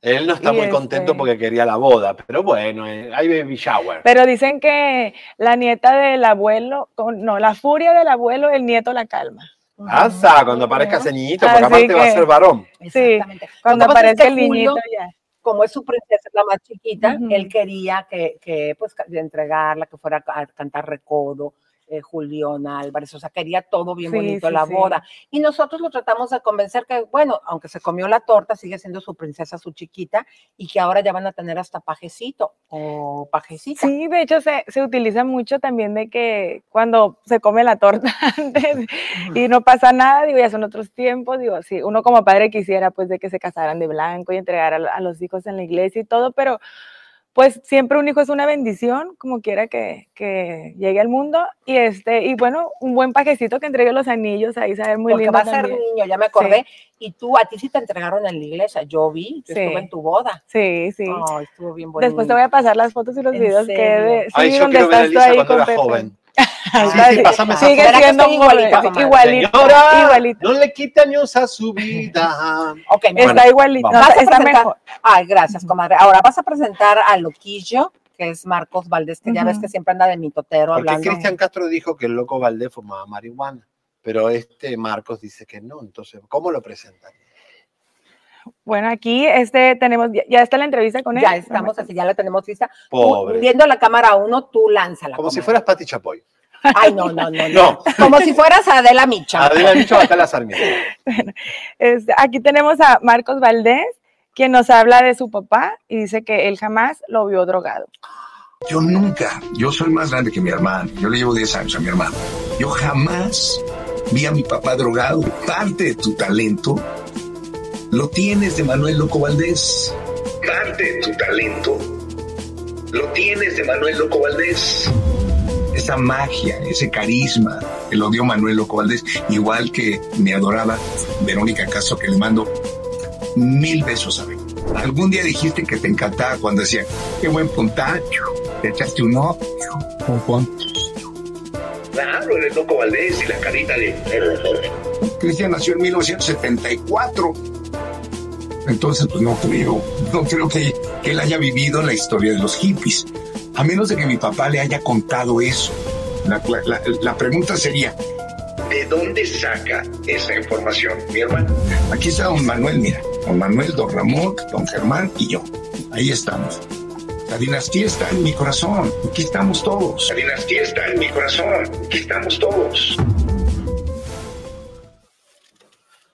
Él no está Y muy este- contento porque quería la boda, pero bueno, eh, hay baby shower. Pero dicen que la nieta del abuelo, con- no, la furia del abuelo, el nieto la calma. Pasa cuando aparezca ese niñito, porque Así aparte va a que- ser varón. Sí, cuando que aparezca que el niñito ya. Como es su princesa, la más chiquita, Ujú. él quería que, que pues, entregarla, que fuera a cantar recodo, eh, Julián Álvarez, o sea, quería todo bien Sí, bonito sí, la sí. boda. Y nosotros lo tratamos de convencer que, bueno, aunque se comió la torta, sigue siendo su princesa, su chiquita, y que ahora ya van a tener hasta pajecito o pajecita. Sí, de hecho se, se utiliza mucho también de que cuando se come la torta antes y no pasa nada, digo, ya son otros tiempos, digo, sí, uno como padre quisiera pues de que se casaran de blanco y entregar a, a los hijos en la iglesia y todo, pero pues siempre un hijo es una bendición, como quiera que, que llegue al mundo, y este, y bueno, un buen pajecito que entregue los anillos, ahí ve muy Porque lindo va a ser niño, ya me acordé. Y tú, a ti sí te entregaron en la iglesia. Yo vi, yo Sí. estuve en tu boda. Sí, sí. Ay, estuvo bien bonito. Después te voy a pasar las fotos y los ¿En videos que serio? de, sí, Ay, yo donde quiero ver a estás tú ahí cuando con era joven. Ahí Sí, está, sí, pásame esa Sigue foto. ¿Será que siendo igualito, igualito. No le quite años a su vida. Ok, Está bueno, igualito, vamos. Vas a está mejor. Ay, gracias, comadre. Ahora vas a presentar a Loquillo, que es Marcos Valdés, que ya ves que siempre anda de mitotero Porque hablando. Cristian Castro dijo que el loco Valdés fumaba marihuana, pero este Marcos dice que no. Entonces, ¿cómo lo presentan? Bueno, aquí este tenemos, ya, está la entrevista con él. Ya estamos así, ya la tenemos lista. Tú, Pobre. viendo la cámara uno, tú lánzala. Como si fueras Pati Chapoy. Ay, no, no, no, no. Como si fueras Adela Micha. Adela Micho hasta la Sarmiento. Este, aquí tenemos a Marcos Valdés, quien nos habla de su papá y dice que él jamás lo vio drogado. Yo nunca, yo soy más grande que mi hermano, yo le llevo 10 años a mi hermano. Yo jamás vi a mi papá drogado. Parte de tu talento lo tienes de Manuel Loco Valdés. Parte de tu talento lo tienes de Manuel Loco Valdés. Esa magia, ese carisma que lo dio Manuel Loco Valdés, igual que mi adorada Verónica Castro, que le mando mil besos a ver. Algún día dijiste que te encantaba cuando decía, qué buen puntacho, te echaste un ojo, un punto. Claro, eres Loco Valdés y la carita de... Cristian nació en 1974. Entonces, pues no creo, no creo que, que él haya vivido la historia de los hippies. A menos de que mi papá le haya contado eso. La, la- la- la pregunta sería, ¿de dónde saca esa información, mi hermano? Aquí está don Manuel, mira. Don Manuel, don Ramón, don Germán y yo. Ahí estamos. La dinastía está en mi corazón. Aquí estamos todos. La dinastía está en mi corazón. Aquí estamos todos.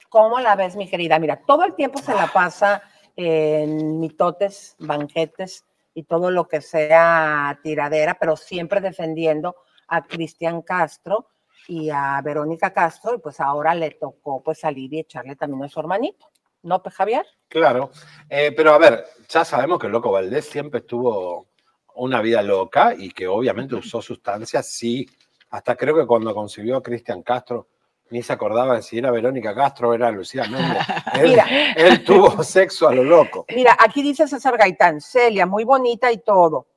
¿Cómo la ves, mi querida? Mira, todo el tiempo se la pasa en mitotes, banquetes y todo lo que sea tiradera, pero siempre defendiendo a Cristian Castro y a Verónica Castro, y pues ahora le tocó pues salir y echarle también a su hermanito. ¿No, pues, Javier? Claro, Eh, pero a ver, ya sabemos que el Loco Valdés siempre estuvo una vida loca y que obviamente usó sustancias, sí, hasta creo que cuando concibió a Cristian Castro, ni se acordaba de si era Verónica Castro o era Lucía Méndez. Él, Mira. él tuvo sexo a lo loco. Mira, aquí dice César Gaitán, Celia, muy bonita y todo.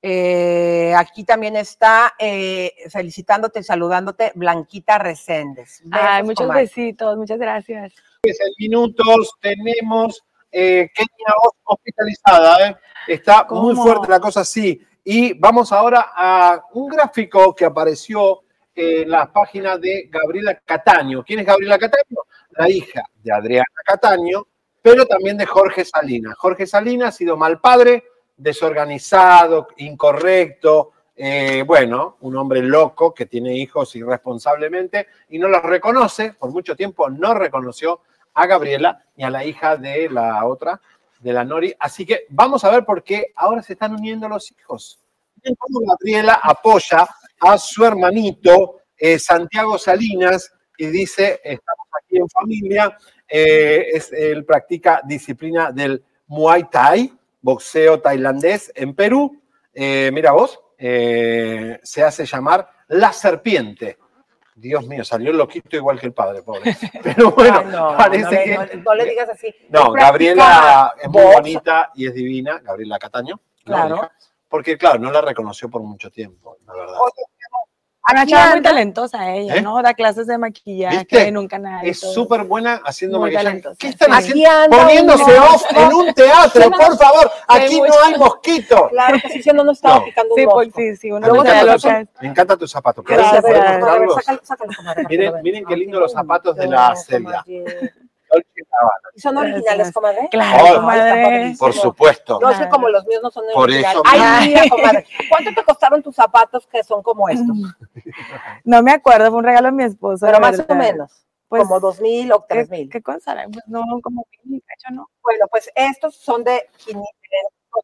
Eh, aquí también está eh, felicitándote y saludándote Blanquita Reséndez. Ay, muchos comadre. besitos, muchas gracias. en minutos tenemos eh, Kenia hospitalizada. ¿eh? Está muy fuerte la cosa, sí. Y vamos ahora a un gráfico que apareció en la página de Gabriela Cataño. ¿Quién es Gabriela Cataño? La hija de Adriana Cataño, pero también de Jorge Salinas. Jorge Salinas ha sido mal padre, desorganizado, incorrecto, eh, bueno, un hombre loco que tiene hijos irresponsablemente y no los reconoce, por mucho tiempo no reconoció a Gabriela ni a la hija de la otra, de la Nori. Así que vamos a ver por qué ahora se están uniendo los hijos. Cómo Gabriela apoya a su hermanito eh, Santiago Salinas y dice, estamos aquí en familia, eh, es- él practica disciplina del Muay Thai, boxeo tailandés en Perú. Eh, mira vos, se hace llamar La Serpiente. Dios mío, salió loquito igual que el padre, pobre. Pero bueno, Ay, no, parece no, que... no- no le digas así. No, Gabriela es muy bonita y es divina, Gabriela Cataño. la Claro. hija, porque, claro, no la reconoció por mucho tiempo, la verdad. Aquí chava muy anda. talentosa ella, ¿Eh? ¿no? Da clases de maquillaje ¿Viste? en un canal. Es súper buena haciendo Muy maquillaje. talentosa, ¿Qué están sí. haciendo? Poniéndose off en un teatro, Sí, no, por favor. Aquí muy- no hay mosquito. Claro que sí, si no, no estaba No. picando un Sí, pues mosco. sí, sí, uno Me tu, loca. me encanta tu zapato. ¿Puedes Gracias. que Miren, miren qué Ay, lindos los zapatos de la bonito, Celia. comadre. Dolce y Gabbana. ¿Y son originales, comadre? Claro, Oh, comadre. Por supuesto. No es que como los míos no son Por originales. eso Ay, mira, comadre. ¿Cuánto te costaron tus zapatos que son como estos? No me acuerdo, fue un regalo de mi esposo. Pero más o menos. Pues, como dos mil o tres ¿Qué, mil. qué cosa? Pues no, como mil, cacho, no. Bueno, pues estos son de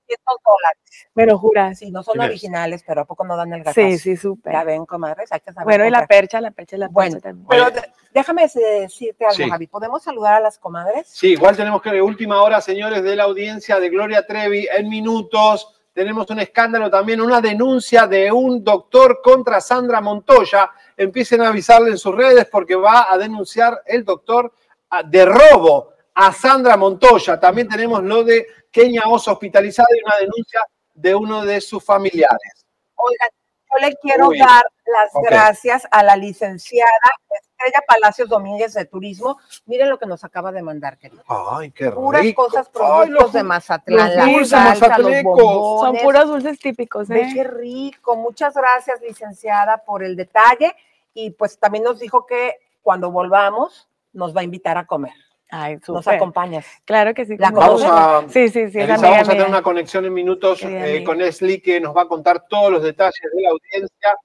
500, 200 dólares. Pero juras. Sí, no son Sí, originales, pero ¿a poco no dan el gato? Sí, sí, súper. Ya ven, comadres, hay que saber Bueno, y la percha, la percha, la percha Bueno, también. pero Oye. déjame decirte algo, Sí. Javi. ¿Podemos saludar a las comadres? Sí, igual tenemos que última hora, señores de la audiencia de Gloria Trevi, en minutos. Tenemos un escándalo también, una denuncia de un doctor contra Sandra Montoya. Empiecen a avisarle en sus redes porque va a denunciar el doctor ah, de robo a Sandra Montoya. También tenemos lo de Kenia Oso hospitalizada y una denuncia de uno de sus familiares. Oigan, yo le quiero Uy. dar las gracias a la licenciada Estrella Palacios Domínguez de Turismo. Miren lo que nos acaba de mandar, querido. Ay, qué rico. Puras cosas, Ay, productos los- de Mazatlán, los dulces salsa, los mazatlecos. Son puros dulces típicos, ¿eh? qué rico. Muchas gracias, licenciada, por el detalle. Y pues también nos dijo que cuando volvamos nos va a invitar a comer. Ay, Nos acompañas. Claro que sí. ¿La como Vamos a, Sí, sí, sí. es Elisa, amiga vamos a tener una conexión en minutos eh, con Esli que nos va a contar todos los detalles de la audiencia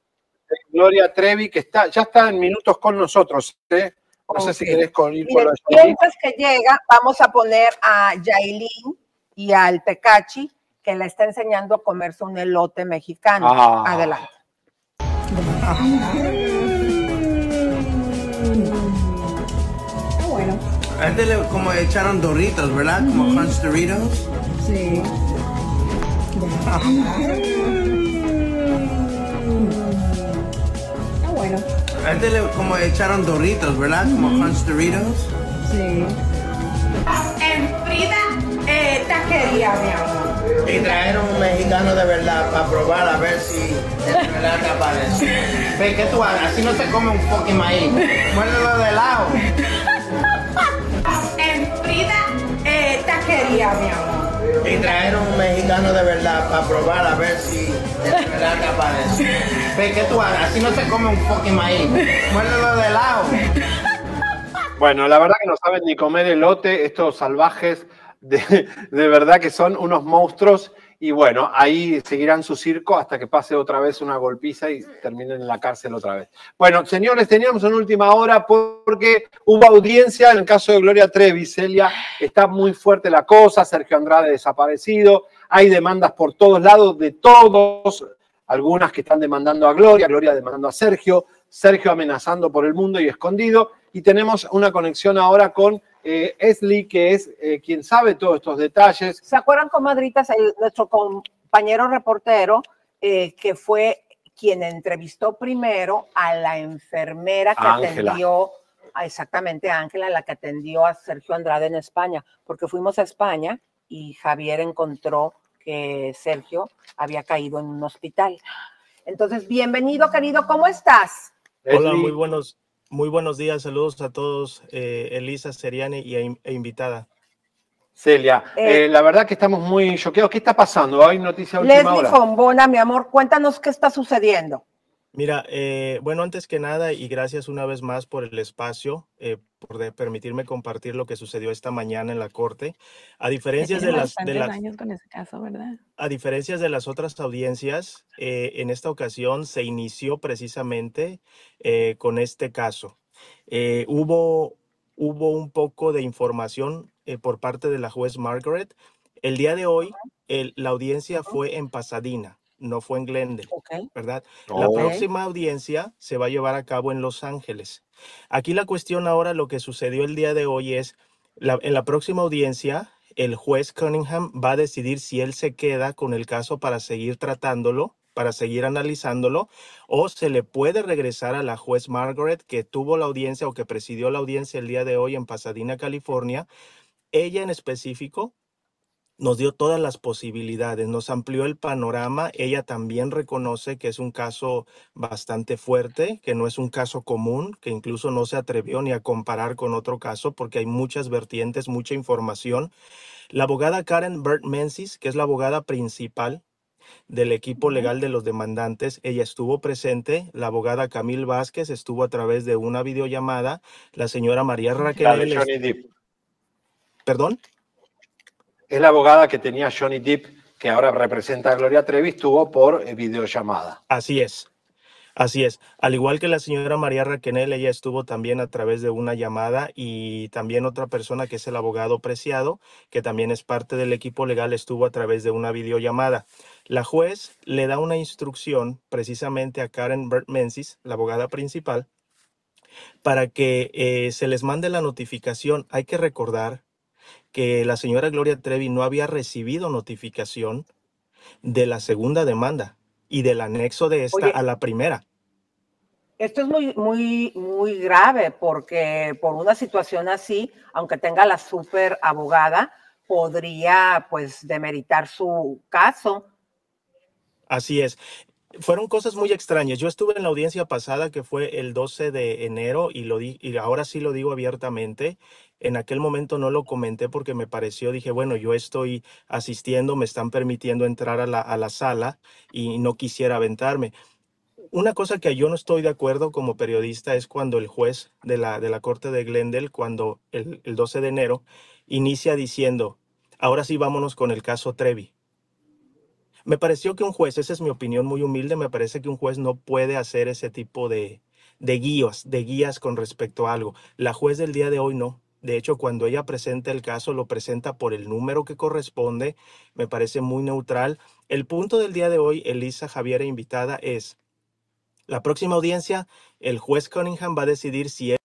Gloria Trevi, que está, ya está en minutos con nosotros. ¿eh? No sé si querés con, ir con Miren, de Yailin. mientras que llega, vamos a poner a Yailin y al Tecachi, que le está enseñando a comerse un elote mexicano. Ah. Adelante. A este le como echaron Doritos, ¿verdad? Como Crunch Doritos. Sí. Está bueno. A este le como echaron Doritos, ¿verdad? Como Crunch Doritos. Sí. En Frida eh, Taquería, mi amor. Y traer un mexicano de verdad para probar a ver si de verdad te aparece. Ve, ¿qué tú hagas? Así no se come un fucking maíz. Muérdelo de lado. Taquería, mi amor. Y traer un mexicano de verdad para probar a ver si de verdad te aparece. Ve, ¿qué tú hagas? Así no se come un fucking maíz. Muérdelo de lado. Bueno, la verdad que no saben ni comer elote, estos salvajes, de, de verdad que son unos monstruos Y bueno, ahí seguirán su circo hasta que pase otra vez una golpiza y terminen en la cárcel otra vez. Bueno, señores, teníamos una última hora porque hubo audiencia en el caso de Gloria Trevi. Celia, está muy fuerte la cosa, Sergio Andrade desaparecido, hay demandas por todos lados de todos, algunas que están demandando a Gloria, Gloria demandando a Sergio, Sergio amenazando por el mundo y escondido. Y tenemos una conexión ahora con eh, Esli, que es eh, quien sabe todos estos detalles. ¿Se acuerdan, comadritas, el- nuestro compañero reportero, eh, que fue quien entrevistó primero a la enfermera que atendió, a exactamente a Ángela, la que atendió a Sergio Andrade en España? Porque fuimos a España y Javier encontró que Sergio había caído en un hospital. Entonces, bienvenido, querido, ¿cómo estás? Hola, muy buenos, muy buenos días. Saludos a todos, eh, Elisa Seriani y e, invitada. Celia, Eh, eh, la verdad que estamos muy choqueados. ¿Qué está pasando? Hay noticia de última Leslie hora. Fombona, mi amor, cuéntanos qué está sucediendo. Mira, eh, bueno, antes que nada, y gracias una vez más por el espacio, eh, por de- permitirme compartir lo que sucedió esta mañana en la corte. A diferencia de las, de bastantes las, años con ese caso, ¿verdad? a diferencia de las otras audiencias, eh, en esta ocasión se inició precisamente eh, con este caso. Eh, hubo, hubo un poco de información por parte de la juez Margaret. El día de hoy, el- la audiencia fue en Pasadena, no fue en Glendale, ¿verdad? La próxima audiencia se va a llevar a cabo en Los Ángeles. Aquí la cuestión ahora, lo que sucedió el día de hoy es, la- en la próxima audiencia, el juez Cunningham va a decidir si él se queda con el caso para seguir tratándolo, para seguir analizándolo, o se le puede regresar a la juez Margaret que tuvo la audiencia o que presidió la audiencia el día de hoy en Pasadena, California. Ella en específico nos dio todas las posibilidades, nos amplió el panorama. Ella también reconoce que es un caso bastante fuerte, que no es un caso común, que incluso no se atrevió ni a comparar con otro caso porque hay muchas vertientes, mucha información. La abogada Karen Burt Menzies, que es la abogada principal del equipo legal de los demandantes, ella estuvo presente. La abogada Camille Vázquez estuvo a través de una videollamada. La señora María La de Raquel. Johnny Depp. ¿Perdón? Es la abogada que tenía Johnny Depp, que ahora representa a Gloria Trevi, estuvo por eh, videollamada. Así es. Así es. Al igual que la señora María Raquenel, ella estuvo también a través de una llamada y también otra persona que es el abogado Preciado, que también es parte del equipo legal, estuvo a través de una videollamada. La juez le da una instrucción precisamente a Karen Burt Menzies, la abogada principal, para que eh, se les mande la notificación. Hay que recordar que la señora Gloria Trevi no había recibido notificación de la segunda demanda y del anexo de esta Oye. a la primera. Esto es muy, muy, muy grave porque por una situación así, aunque tenga la super abogada, podría pues demeritar su caso. Así es. Fueron cosas muy extrañas. Yo estuve en la audiencia pasada que fue el 12 de enero y lo di, y ahora sí lo digo abiertamente. En aquel momento no lo comenté porque me pareció, dije, bueno, yo estoy asistiendo, me están permitiendo entrar a la, a la sala y no quisiera aventarme. Una cosa que yo no estoy de acuerdo como periodista es cuando el juez de la, de la Corte de Glendale, cuando el, el 12 de enero, inicia diciendo, ahora sí vámonos con el caso Trevi. Me pareció que un juez, esa es mi opinión muy humilde, me parece que un juez no puede hacer ese tipo de, de guías, de guías con respecto a algo. La juez del día de hoy no. De hecho, cuando ella presenta el caso, lo presenta por el número que corresponde. Me parece muy neutral. El punto del día de hoy, Elisa Javier invitada, es la próxima audiencia, el juez Cunningham va a decidir si él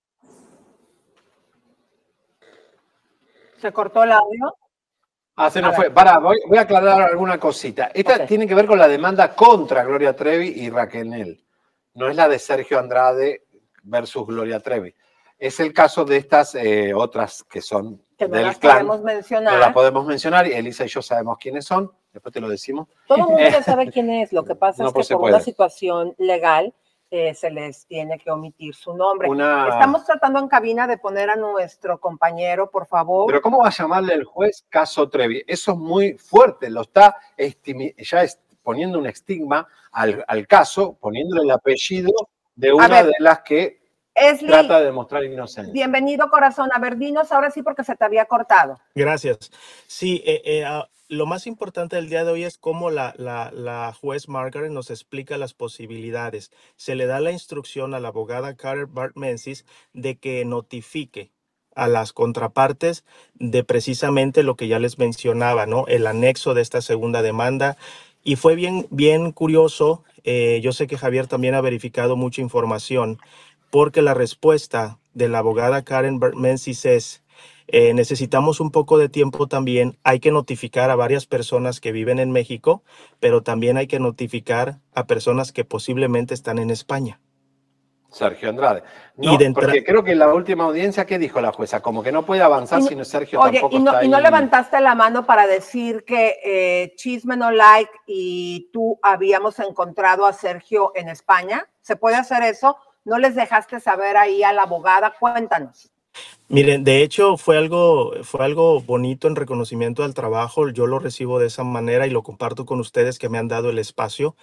¿Se cortó el audio? Ah, se nos fue. Para, voy, voy a aclarar alguna cosita. Esta tiene que ver con la demanda contra Gloria Trevi y Raquel. No es la de Sergio Andrade versus Gloria Trevi. Es el caso de estas eh, otras que son Que no del las clan. podemos mencionar. No las podemos mencionar Elisa y yo sabemos quiénes son. Después te lo decimos. Todo el mundo sabe quién es. Lo que pasa No, es que por puede. una situación legal eh, se les tiene que omitir su nombre. Una- Estamos tratando en cabina de poner a nuestro compañero, por favor. Pero ¿cómo va a llamarle el juez caso Trevi? Eso es muy fuerte, lo está ya es poniendo un estigma al, al caso, poniéndole el apellido de una ver, de las que Esli, trata de demostrar inocencia. bienvenido corazón. A ver, dinos ahora sí porque se te había cortado. Gracias. Sí, eh, eh, ah, lo más importante del día de hoy es cómo la, la, juez Margaret nos explica las posibilidades. Se le da la instrucción a la abogada Carter Bart Menzies de que notifique a las contrapartes de precisamente lo que ya les mencionaba, ¿no? El anexo de esta segunda demanda. Y fue bien, bien curioso. eh, yo sé que Javier también ha verificado mucha información, porque la respuesta de la abogada Karen Bart Menzies es, eh, necesitamos un poco de tiempo también. Hay que notificar a varias personas que viven en México, pero también hay que notificar a personas que posiblemente están en España. Sergio Andrade. Y No, porque creo que en la última audiencia, ¿qué dijo la jueza? Como que no puede avanzar si no Sergio Oye, tampoco y no, está y no ahí. levantaste la mano para decir que eh, Chisme No Like y tú habíamos encontrado a Sergio en España. ¿Se puede hacer eso? ¿No les dejaste saber ahí a la abogada? Cuéntanos. Miren, de hecho fue algo, fue algo bonito en reconocimiento al trabajo. Yo lo recibo de esa manera y lo comparto con ustedes que me han dado el espacio.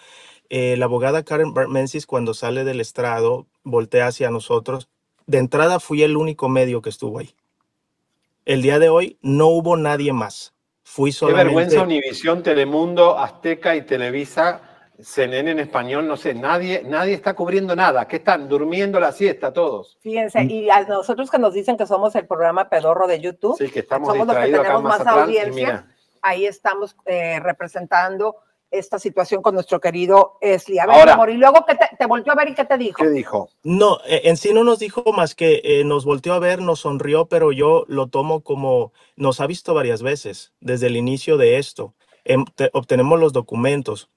Eh, la abogada Karen Bart Menzies cuando sale del estrado voltea hacia nosotros. De entrada fui el único medio que estuvo ahí. El día de hoy no hubo nadie más. Fui Qué solamente. vergüenza Univisión, Telemundo, Azteca y Televisa, CNN en español, no sé, nadie, nadie está cubriendo nada. ¿Qué están? Durmiendo la siesta todos. Fíjense, y a nosotros que nos dicen que somos el programa pedorro de YouTube, Sí, que estamos somos los que acá tenemos más Mazatlán, audiencia, mira. ahí estamos eh, representando esta situación con nuestro querido Esli. A ver, Ahora- amor, y luego que te, te volteó a ver y qué te dijo. ¿Qué dijo? No, eh, en sí no nos dijo más que eh, nos volteó a ver, nos sonrió, pero yo lo tomo como nos ha visto varias veces desde el inicio de esto. Em, te- obtenemos los documentos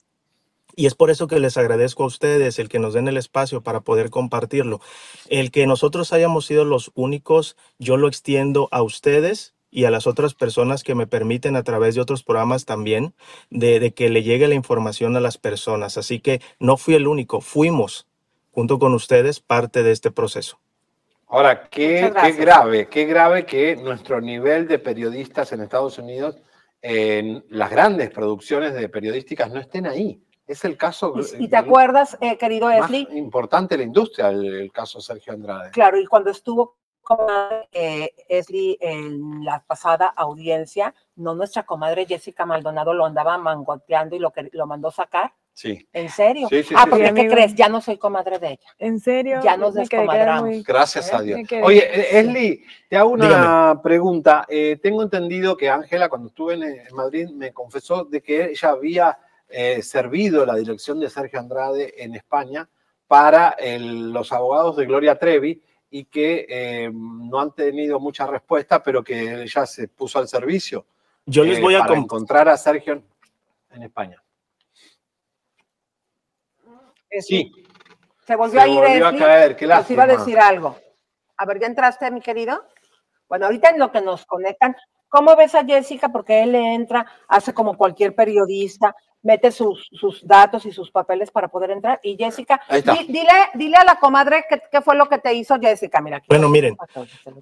y es por eso que les agradezco a ustedes el que nos den el espacio para poder compartirlo. El que nosotros hayamos sido los únicos, yo lo extiendo a ustedes y a las otras personas que me permiten a través de otros programas también de, de que le llegue la información a las personas. Así que no fui el único, fuimos junto con ustedes parte de este proceso. Ahora, qué, qué grave, qué grave que nuestro nivel de periodistas en Estados Unidos, en las grandes producciones de periodísticas, no estén ahí. Es el caso Y te acuerdas, eh, querido más Esli, importante la industria, el, el caso Sergio Andrade. Claro, y cuando estuvo comadre eh, Esli en la pasada audiencia, no nuestra comadre Jessica Maldonado lo andaba mangoteando y lo, que, lo mandó sacar. Sí. ¿En serio? Sí, sí, ah, sí, porque sí. ¿qué crees? Ya no soy comadre de ella. ¿En serio? Ya nos descomadramos. muy- Gracias a ¿Eh? Dios. Oye, eh, Esli, te hago una Dígame. pregunta. Eh, tengo entendido que Ángela, cuando estuve en, en Madrid, me confesó de que ella había eh, servido la dirección de Sergio Andrade en España para el- los abogados de Gloria Trevi y que eh, no han tenido mucha respuesta, pero que ella se puso al servicio. Yo les eh, voy a para encontrar a Sergio en, España. Sí. Se volvió Se a ir volvió a Esli, caer, qué nos iba a decir algo. A ver, ¿ya entraste, mi querido? Bueno, ahorita en lo que nos conectan, ¿cómo ves a Jessica? Porque él le entra, hace como cualquier periodista, mete sus, sus datos y sus papeles para poder entrar. Y Jessica, di- dile, dile a la comadre qué, qué fue lo que te hizo Jessica. Mira, aquí Bueno, miren,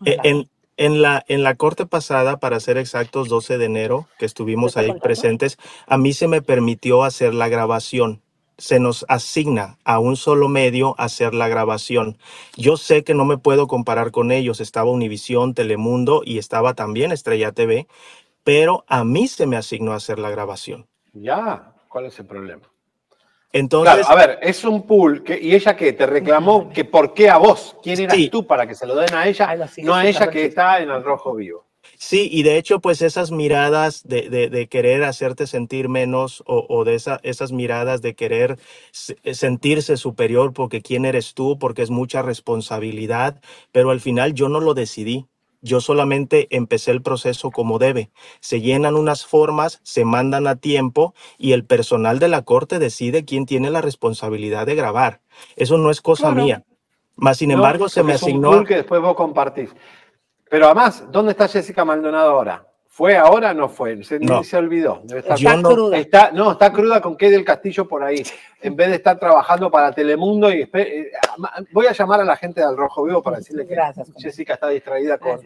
eh, en, en la, en la corte pasada, para ser exactos, 12 de enero, que estuvimos ahí presentes, a mí se me permitió hacer la grabación. Se nos asigna a un solo medio hacer la grabación. Yo sé que no me puedo comparar con ellos. Estaba Univisión, Telemundo y estaba también Estrella TV, pero a mí se me asignó hacer la grabación. Ya, ¿cuál es el problema? Entonces, Claro, a ver, es un pool que, y ella que te reclamó que por qué a vos, quién eras tú para que se lo den a ella, no a ella que está en el rojo vivo. Sí, y de hecho, pues esas miradas de, de- de querer hacerte sentir menos o, o de esa- esas miradas de querer eh, sentirse superior porque quién eres tú, porque es mucha responsabilidad, pero al final yo no lo decidí. Yo solamente empecé el proceso como debe. Se llenan unas formas, se mandan a tiempo y el personal de la corte decide quién tiene la responsabilidad de grabar. Eso no es cosa Claro. mía. Más sin No, embargo, se me es un asignó. que después vos compartís. Pero además, ¿dónde está Jessica Maldonado ahora? ¿Fue ahora o no fue? Se, No. se olvidó. Yo no- Está, no, está cruda con Kay del Castillo por ahí. En vez de estar trabajando para Telemundo y eh, voy a llamar a la gente del Rojo Vivo para decirle que Jessica está distraída con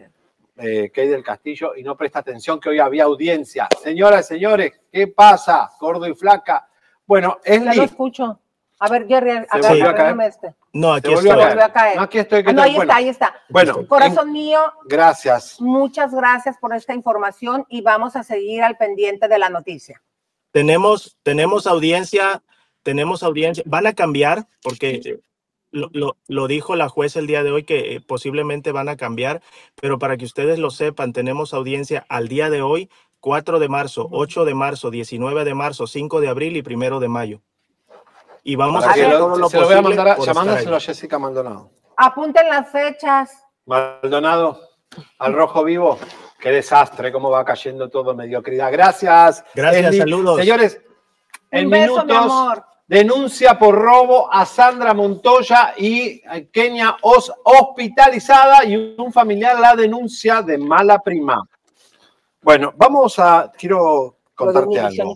eh, Kay del Castillo y no presta atención que hoy había audiencia. Señoras y señores, ¿qué pasa? Gordo y flaca. Bueno, Ya lo Esli, escucho. A ver, Jerry, a caer. agárrame este. No, aquí estoy. a Volvió a caer. No, aquí estoy. ¿qué Ah, no, ahí Bueno, está, ahí está. Bueno, Corazón mío, gracias. muchas gracias por esta información y vamos a seguir al pendiente de la noticia. Tenemos, tenemos audiencia, tenemos audiencia. Van a cambiar porque lo, lo- lo dijo la jueza el día de hoy que eh, posiblemente van a cambiar, pero para que ustedes lo sepan, tenemos audiencia al día de hoy, 4 de marzo, 8 de marzo, 19 de marzo, 5 de abril y 1 de mayo. Y vamos a hacer lo- todo lo se lo voy a posible mandar a, por estar llamándoselo a. Jessica Maldonado. Apunten las fechas. Maldonado, al rojo vivo. Qué desastre, cómo va cayendo todo mediocridad. Gracias. Gracias, saludos. Señores, en mi minutos, amor. denuncia por robo a Sandra Montoya y a Kenia Os hospitalizada y un familiar la denuncia de mala prima. Bueno, vamos a, quiero contarte algo.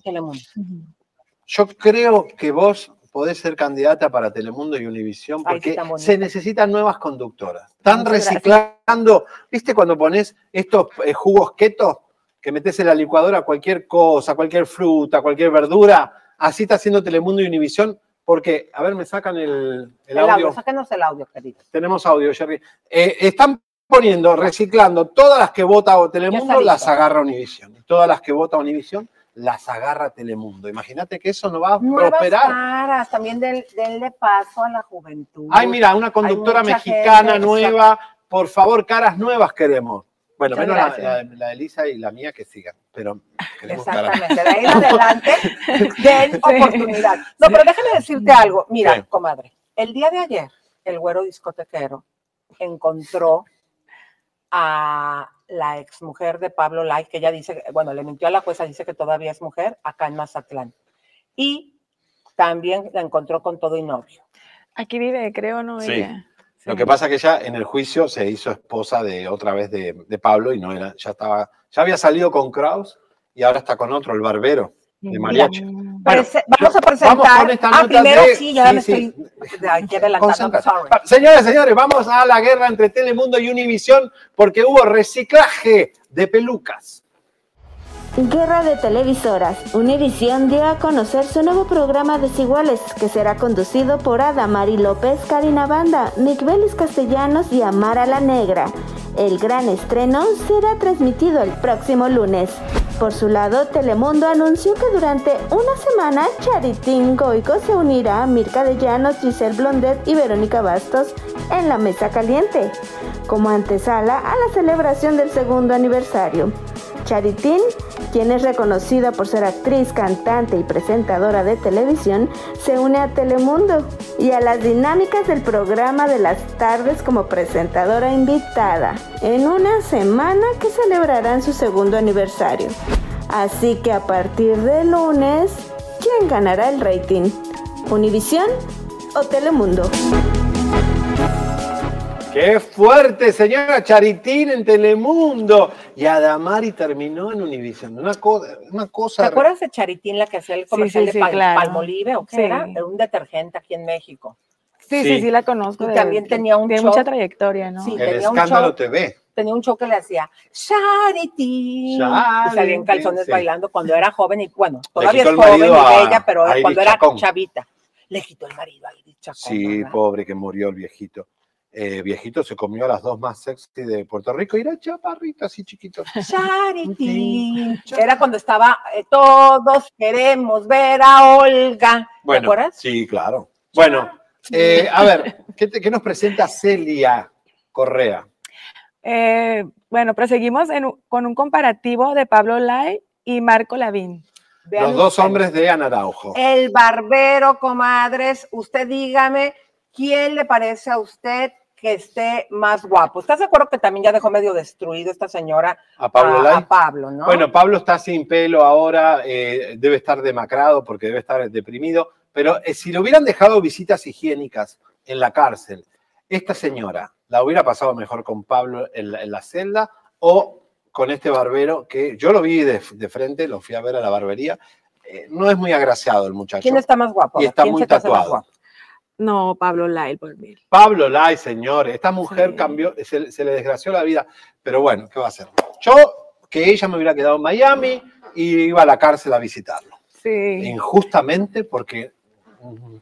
Yo creo que vos podés ser candidata para Telemundo y Univisión porque se necesitan nuevas conductoras. Están Muchas gracias. reciclando, ¿viste cuando pones estos eh, jugos keto que metes en la licuadora cualquier cosa, cualquier fruta, cualquier verdura? Así está haciendo Telemundo y Univisión porque, a ver, me sacan el, el El audio, audio. sáquenos el audio, querido. Tenemos audio, Jerry. Eh, están poniendo, reciclando, todas las que vota Telemundo las agarra Univisión. Y todas las que vota Univisión las agarra Telemundo. Imagínate que eso no va a Nuevas prosperar. caras, también del, denle paso a la juventud. Ay, mira, una conductora mexicana gente, nueva. Por favor, caras nuevas queremos. Bueno, Muchas menos la, gracias. la- la de Elisa y la mía que sigan. Pero queremos caras. Exactamente, de ahí en adelante den oportunidad. No, pero déjame decirte algo. Mira, comadre, el día de ayer, el güero discotequero encontró a la exmujer de Pablo Lai, que ella dice, bueno, le mintió a la jueza, dice que todavía es mujer, acá en Mazatlán. Y también la encontró con todo y novio. Aquí vive, creo, ¿no? Sí. Ella. Lo que pasa es que ella en el juicio se hizo esposa de otra vez de, de Pablo y no era, ya estaba, ya había salido con Kraus y ahora está con otro, el barbero de mariachi. Bueno, vamos a vamos presentar. con esta ah, primero de- sí, ya me sí, sí. estoy aquí adelantando. Sorry. Señores, señores, vamos a la guerra entre Telemundo y Univisión porque hubo reciclaje de pelucas. Guerra de televisoras. Univisión dio a conocer su nuevo programa Desiguales, que será conducido por Adamari López, Karina Banda, Vélez Castellanos y Amara la Negra. El gran estreno será transmitido el próximo lunes. Por su lado, Telemundo anunció que durante una semana Charitín Goico se unirá a Mirka de Llanos, Giselle Blondet y Verónica Bastos en la Mesa Caliente, como antesala a la celebración del segundo aniversario. Charitín, quien es reconocida por ser actriz, cantante y presentadora de televisión, se une a Telemundo y a las dinámicas del programa de las tardes como presentadora invitada en una semana que celebrarán su segundo aniversario. Así que a partir de lunes, ¿quién ganará el rating? ¿Univisión o Telemundo? ¡Qué fuerte, señora Charitín en Telemundo! Y Adamari terminó en Univisión. Una, co- una ¿Te cosa. acuerdas de Charitín, la que hacía el comercial sí, de Pal- claro. Palmolive o qué Sí. era? Era un detergente aquí en México. Sí, sí, sí, la conozco. Y de- también tenía un Tiene mucha trayectoria, ¿no? Sí, El tenía un escándalo show. TV. Tenía un show que le hacía Charity. Y salía en Charitín, calzones sí. bailando cuando era joven y bueno, todavía es joven y bella, pero cuando era Chacón. chavita. Le quitó el marido a Chacón. Sí, pobre que murió el viejito. Eh, viejito se comió a las dos más sexy de Puerto Rico y era chaparrito, así chiquito. Charity. Era cuando estaba, eh, todos queremos ver a Olga. ¿Te Bueno, acuerdas? sí, claro. Bueno, eh, a ver, ¿qué, te- qué nos presenta Celia Correa? Eh, bueno, proseguimos en con un comparativo de Pablo Lai y Marco Lavín. Vean Los dos hombres de Ana Araujo. El barbero, comadres, usted dígame, ¿quién le parece a usted que esté más guapo? ¿Estás de acuerdo que también ya dejó medio destruido esta señora A Pablo a, Pablo, ¿no? Bueno, Pablo está sin pelo ahora, eh, debe estar demacrado porque debe estar deprimido, pero eh, si le hubieran dejado visitas higiénicas en la cárcel, esta señora la hubiera pasado mejor con Pablo en la, en la celda o con este barbero que yo lo vi de, de frente, lo fui a ver a la barbería. eh, no es muy agraciado el muchacho. ¿Quién está más guapo? Y está ¿Quién muy tatuado. No, Pablo Lai, por mí. Pablo Lai, señor, esta mujer cambió, se, se le desgració la vida, pero bueno, ¿qué va a hacer? Yo, que ella me hubiera quedado en Miami y iba a la cárcel a visitarlo. Sí. Injustamente porque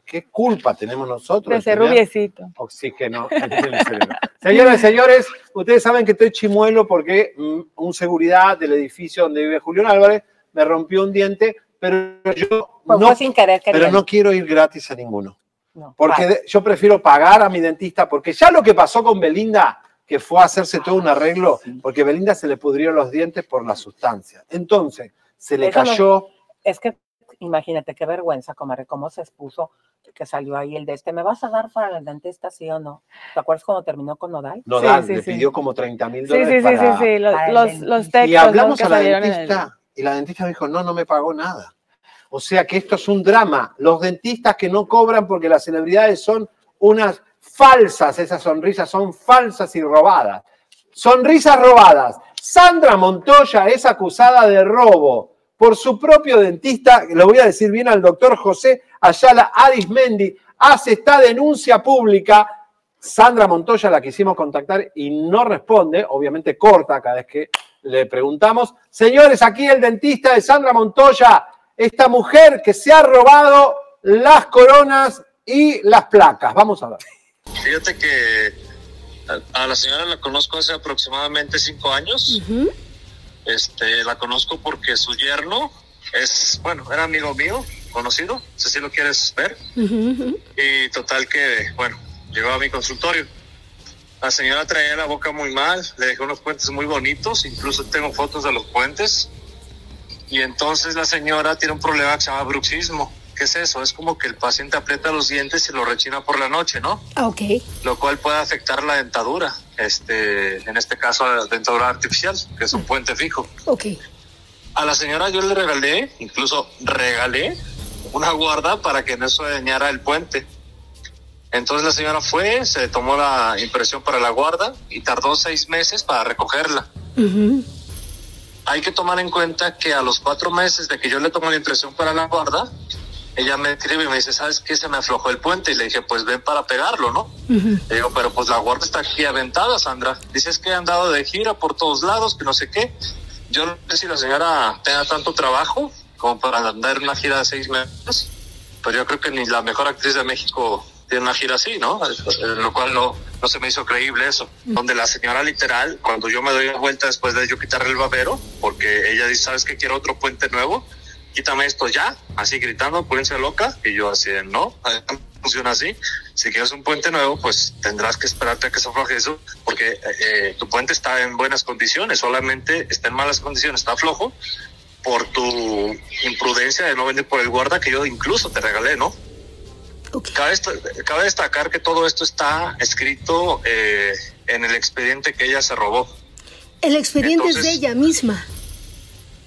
¿Qué culpa tenemos nosotros? De ser tener rubiecito. Oxígeno. Señoras y señores, ustedes saben que estoy chimuelo porque mm, un seguridad del edificio donde vive Julián Álvarez me rompió un diente, pero yo Pues no, sin querer, pero no quiero ir gratis a ninguno. No. Porque Vale. yo prefiero pagar a mi dentista, porque ya lo que pasó con Belinda, que fue a hacerse todo un arreglo, porque Belinda se le pudrieron los dientes por la sustancia. Entonces, se le Eso no- cayó. es que imagínate qué vergüenza, comadre, cómo se expuso que salió ahí el de este. ¿Me vas a dar para el dentista, sí o no? ¿Te acuerdas cuando terminó con Nodal? Nodal sí, le sí. pidió como 30 mil Sí, sí, dólares sí, sí, para- sí, los, el los, dentista. los textos Y hablamos a la en el- dentista y la dentista dijo, no, no me pagó nada. O sea que esto es un drama. Los dentistas que no cobran porque las celebridades son unas falsas, esas sonrisas son falsas y robadas. Sonrisas robadas. Sandra Montoya es acusada de robo por su propio dentista, lo voy a decir bien al doctor José Ayala Arismendi, hace esta denuncia pública. Sandra Montoya la quisimos contactar y no responde, obviamente corta cada vez que le preguntamos. Señores, aquí el dentista de Sandra Montoya, esta mujer que se ha robado las coronas y las placas. Vamos a ver. Fíjate que a, a la señora la conozco hace aproximadamente cinco años. Este, la conozco porque su yerno es, bueno, era amigo mío, conocido, no sé si lo quieres ver. Y total que, bueno, llegó a mi consultorio. La señora traía la boca muy mal, le dejé unos puentes muy bonitos, incluso tengo fotos de los puentes. Y entonces la señora tiene un problema que se llama bruxismo. ¿Qué es eso? Es como que el paciente aprieta los dientes y lo rechina por la noche, ¿no? Ah, ok. Lo cual puede afectar la dentadura. Este, en este caso, la dentadura artificial, que es un puente fijo. Ok. A la señora yo le regalé, incluso regalé, una guarda para que no se dañara el puente. Entonces la señora fue, se tomó la impresión para la guarda y tardó seis meses para recogerla. Hay que tomar en cuenta que a los cuatro meses de que yo le tomo la impresión para la guarda, ella me escribe y me dice, ¿sabes qué? Se me aflojó el puente. Y le dije, pues ven para pegarlo, ¿no? Le digo, pero pues la guarda está aquí aventada, Sandra. Dices que he andado de gira por todos lados, que no sé qué. Yo no sé si la señora tenga tanto trabajo como para andar en una gira de seis meses, pero yo creo que ni la mejor actriz de México tiene una gira así, ¿no? Eh, Lo cual no, no se me hizo creíble eso. Donde la señora literal, cuando yo me doy la vuelta después de yo quitarle el babero, porque ella dice, ¿sabes qué? Quiero otro puente nuevo, quítame esto ya, así gritando, pónganse loca, y yo así, de, no, no funciona así. Si quieres un puente nuevo, pues tendrás que esperarte a que se afloje eso, porque eh, eh, tu puente está en buenas condiciones, solamente está en malas condiciones, está flojo, por tu imprudencia de no venir por el guarda que yo incluso te regalé, ¿no? Cabe, est- cabe destacar que todo esto está escrito eh, en el expediente que ella se robó. El expediente es de ella misma.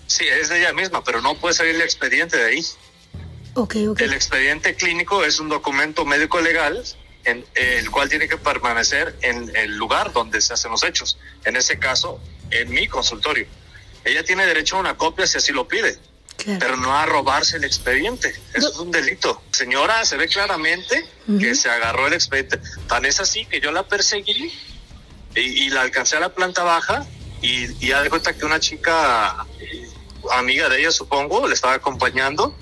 Sí, es de ella misma, pero no puede salir el expediente de ahí. Ok, ok. El expediente clínico es un documento médico legal en el cual tiene que permanecer en el lugar donde se hacen los hechos. En ese caso, en mi consultorio. Ella tiene derecho a una copia si así lo pide, pero no a robarse el expediente. Eso es un delito. Señora, se ve claramente que se agarró el expediente. Tan es así que yo la perseguí y, y la alcancé a la planta baja y, y ya de cuenta que una chica, eh, amiga de ella supongo, le estaba acompañando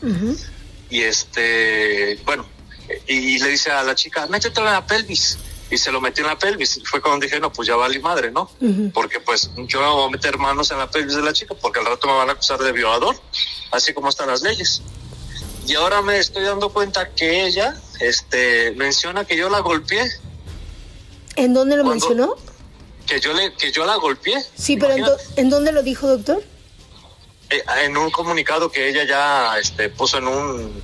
y este, bueno, y, le dice a la chica, métetelo en la pelvis. Y se lo metió en la pelvis. Fue cuando dije, no, pues ya vale madre, ¿no? Porque pues yo no voy a meter manos en la pelvis de la chica porque al rato me van a acusar de violador, así como están las leyes. Y ahora me estoy dando cuenta que ella este, menciona que yo la golpeé, ¿En dónde lo Cuando- mencionó? que yo, le, que yo la golpeé. Sí, pero ¿en, do- ¿en dónde lo dijo, doctor? Eh, en un comunicado que ella ya este, puso en un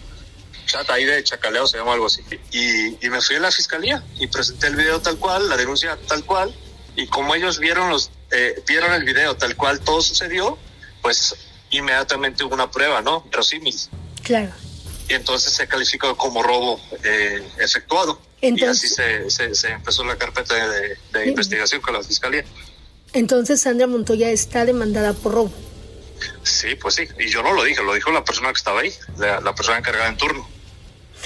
chat ahí de chacaleo, se llama algo así. Y, y me fui a la fiscalía y presenté el video tal cual, la denuncia tal cual. Y como ellos vieron, los, eh, vieron el video tal cual todo sucedió, pues inmediatamente hubo una prueba, ¿no? Verosímil. Claro. Y entonces se calificó como robo eh, efectuado. Entonces- y así se, se, se empezó la carpeta de, investigación con la fiscalía. Entonces Sandra Montoya está demandada por robo. Sí, pues sí. Y yo no lo dije, lo dijo la persona que estaba ahí, la, la persona encargada en turno.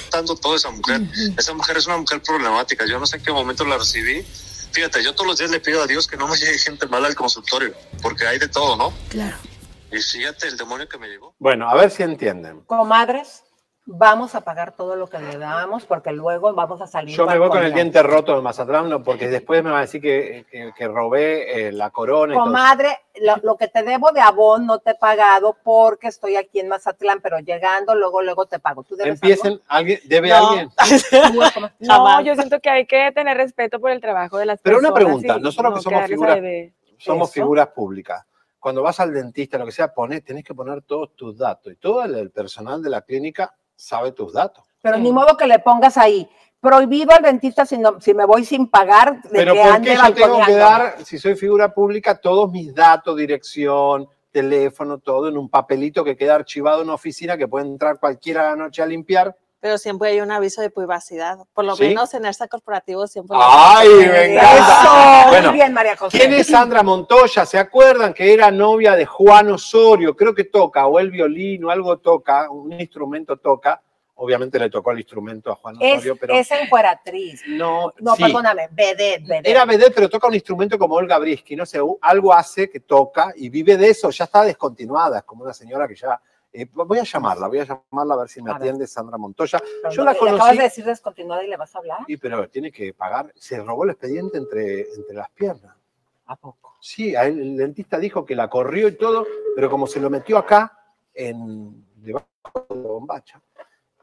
Tanto toda esa mujer. Esa mujer es una mujer problemática. Yo no sé en qué momento la recibí. Fíjate, yo todos los días le pido a Dios que no me llegue gente mala al consultorio, porque hay de todo, ¿no? Claro. Y fíjate el demonio que me llegó. Bueno, a ver si entienden. Comadres, vamos a pagar todo lo que le damos porque luego vamos a salir. Yo me voy con el diente roto de Mazatlán, no, porque después me va a decir que, que- que robé eh, la corona y todo. Comadre, lo, lo que te debo de abón no te he pagado porque estoy aquí en Mazatlán, pero llegando luego, luego te pago. ¿Tú debes Empiecen, alguien, debe No. alguien. No, yo siento que hay que tener respeto por el trabajo de las Pero una personas. pregunta, y nosotros que somos figuras, somos figuras públicas. Cuando vas al dentista, lo que sea, pones, tenés que poner todos tus datos. Y todo el, personal de la clínica sabe tus datos. Pero ni modo que le pongas ahí. Prohibido al dentista si, no- si me voy sin pagar de Pero que ¿por ande qué yo tengo que dar, si soy figura pública, todos mis datos, dirección, teléfono, todo en un papelito que queda archivado en una oficina que puede entrar cualquiera a la noche a limpiar? Pero siempre hay un aviso de privacidad. Por lo ¿Sí? menos en este corporativo siempre. ¡Ay, encanta! Eso, Bueno, muy bien, María José. ¿Quién es Sandra Montoya? ¿Se acuerdan que era novia de Juan Osorio? Creo que toca, o el violín, o algo toca, un instrumento toca. Obviamente le tocó el instrumento a Juan Es, Osorio, pero es encueratriz. no, No, sí. perdóname, vedette, vedette. Era vedette, pero toca un instrumento como Olga Brisky, no sé, algo hace que toca y vive de eso, ya está descontinuada, es como una señora que ya... eh, voy a llamarla, voy a llamarla a ver si me A ver. atiende Sandra Montoya. Pero Yo no, la le acabas conocí, de decir descontinuada y le vas a hablar. y, pero tiene que pagar, se robó el expediente entre, entre las piernas. ¿A poco? Sí, el dentista dijo que la corrió y todo, pero como se lo metió acá, en, debajo de la bombacha.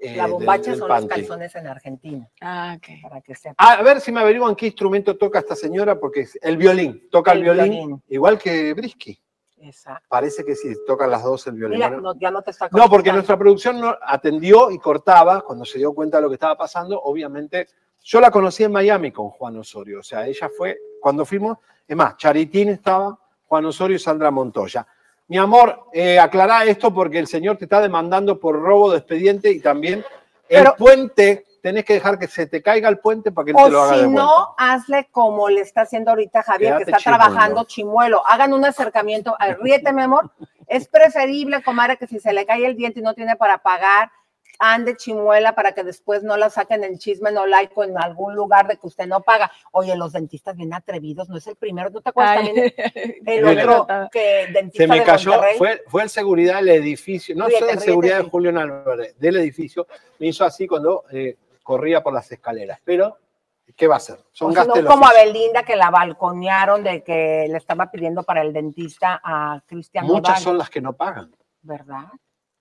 eh, La bombacha del son los panty. calzones en Argentina. Ah, ok. Para que sepa. A ver si me averiguan qué instrumento toca esta señora, porque es el violín, toca el, El violín, violín. igual que Brisky. Exacto. Parece que sí, tocan las dos el violín. Mira, no, ya no te está no, porque nuestra producción no atendió y cortaba cuando se dio cuenta de lo que estaba pasando. Obviamente, yo la conocí en Miami con Juan Osorio. O sea, ella fue, cuando fuimos, es más, Charitín estaba, Juan Osorio y Sandra Montoya. Mi amor, eh, aclará esto porque el señor te está demandando por robo de expediente y también el Pero- puente, tenés que dejar que se te caiga el puente para que él te lo O haga de si vuelta. no, hazle como le está haciendo ahorita Javier, Quédate que está chimuelo. trabajando chimuelo. Hagan un acercamiento. Ay, Ríete, mi amor. Es preferible, comadre, que si se le cae el diente y no tiene para pagar, ande chimuela para que después no la saquen en chisme no laico en algún lugar de que usted no paga. Oye, los dentistas bien atrevidos, no es el primero, ¿no te acuerdas Ay. también? El otro que dentista Se me de cayó, Monterrey. fue, fue el seguridad del edificio, no Ríete, sé de ríete, seguridad de sí. Julián Álvarez, del edificio, me hizo así cuando eh, corría por las escaleras. Pero, ¿qué va a hacer? Son si gastos no, como a. Belinda que la balconearon de que le estaba pidiendo para el dentista a Cristian Muchas Nodal, son las que no pagan. ¿verdad?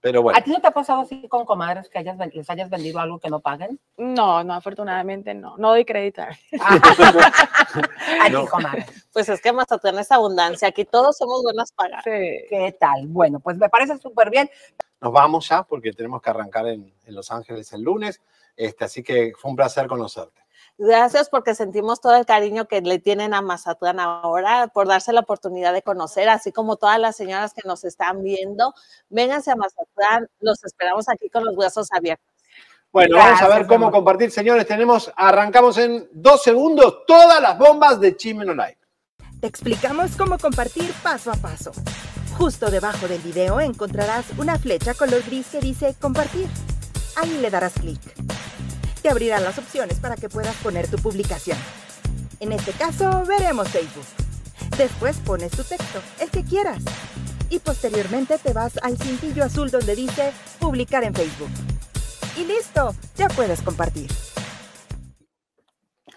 Pero bueno, ¿A ti no te ha pasado así con comadres que hayas, les hayas vendido algo que no paguen? No, no, afortunadamente no. No doy crédito. A No. ti, comadre. Pues es que Mazatlán es abundancia. Aquí todos somos buenas pagadas. ¿Qué tal? Bueno, pues me parece súper bien. nos vamos ya porque tenemos que arrancar en, en Los Ángeles el lunes. Este, así que fue un placer conocerte. Gracias porque sentimos todo el cariño que le tienen a Mazatlán ahora, por darse la oportunidad de conocer, así como todas las señoras que nos están viendo. Vénganse a Mazatlán, los esperamos aquí con los huesos abiertos. Bueno, vamos a ver cómo amor. compartir, señores. Tenemos, arrancamos en dos segundos todas las bombas de Chisme No Like. Te explicamos cómo compartir paso a paso. Justo debajo del video encontrarás una flecha color gris que dice compartir. Ahí le darás clic. Te abrirán las opciones para que puedas poner tu publicación. En este caso, veremos Facebook. Después pones tu texto, el que quieras. Y posteriormente te vas al cintillo azul donde dice publicar en Facebook. Y listo, ya puedes compartir.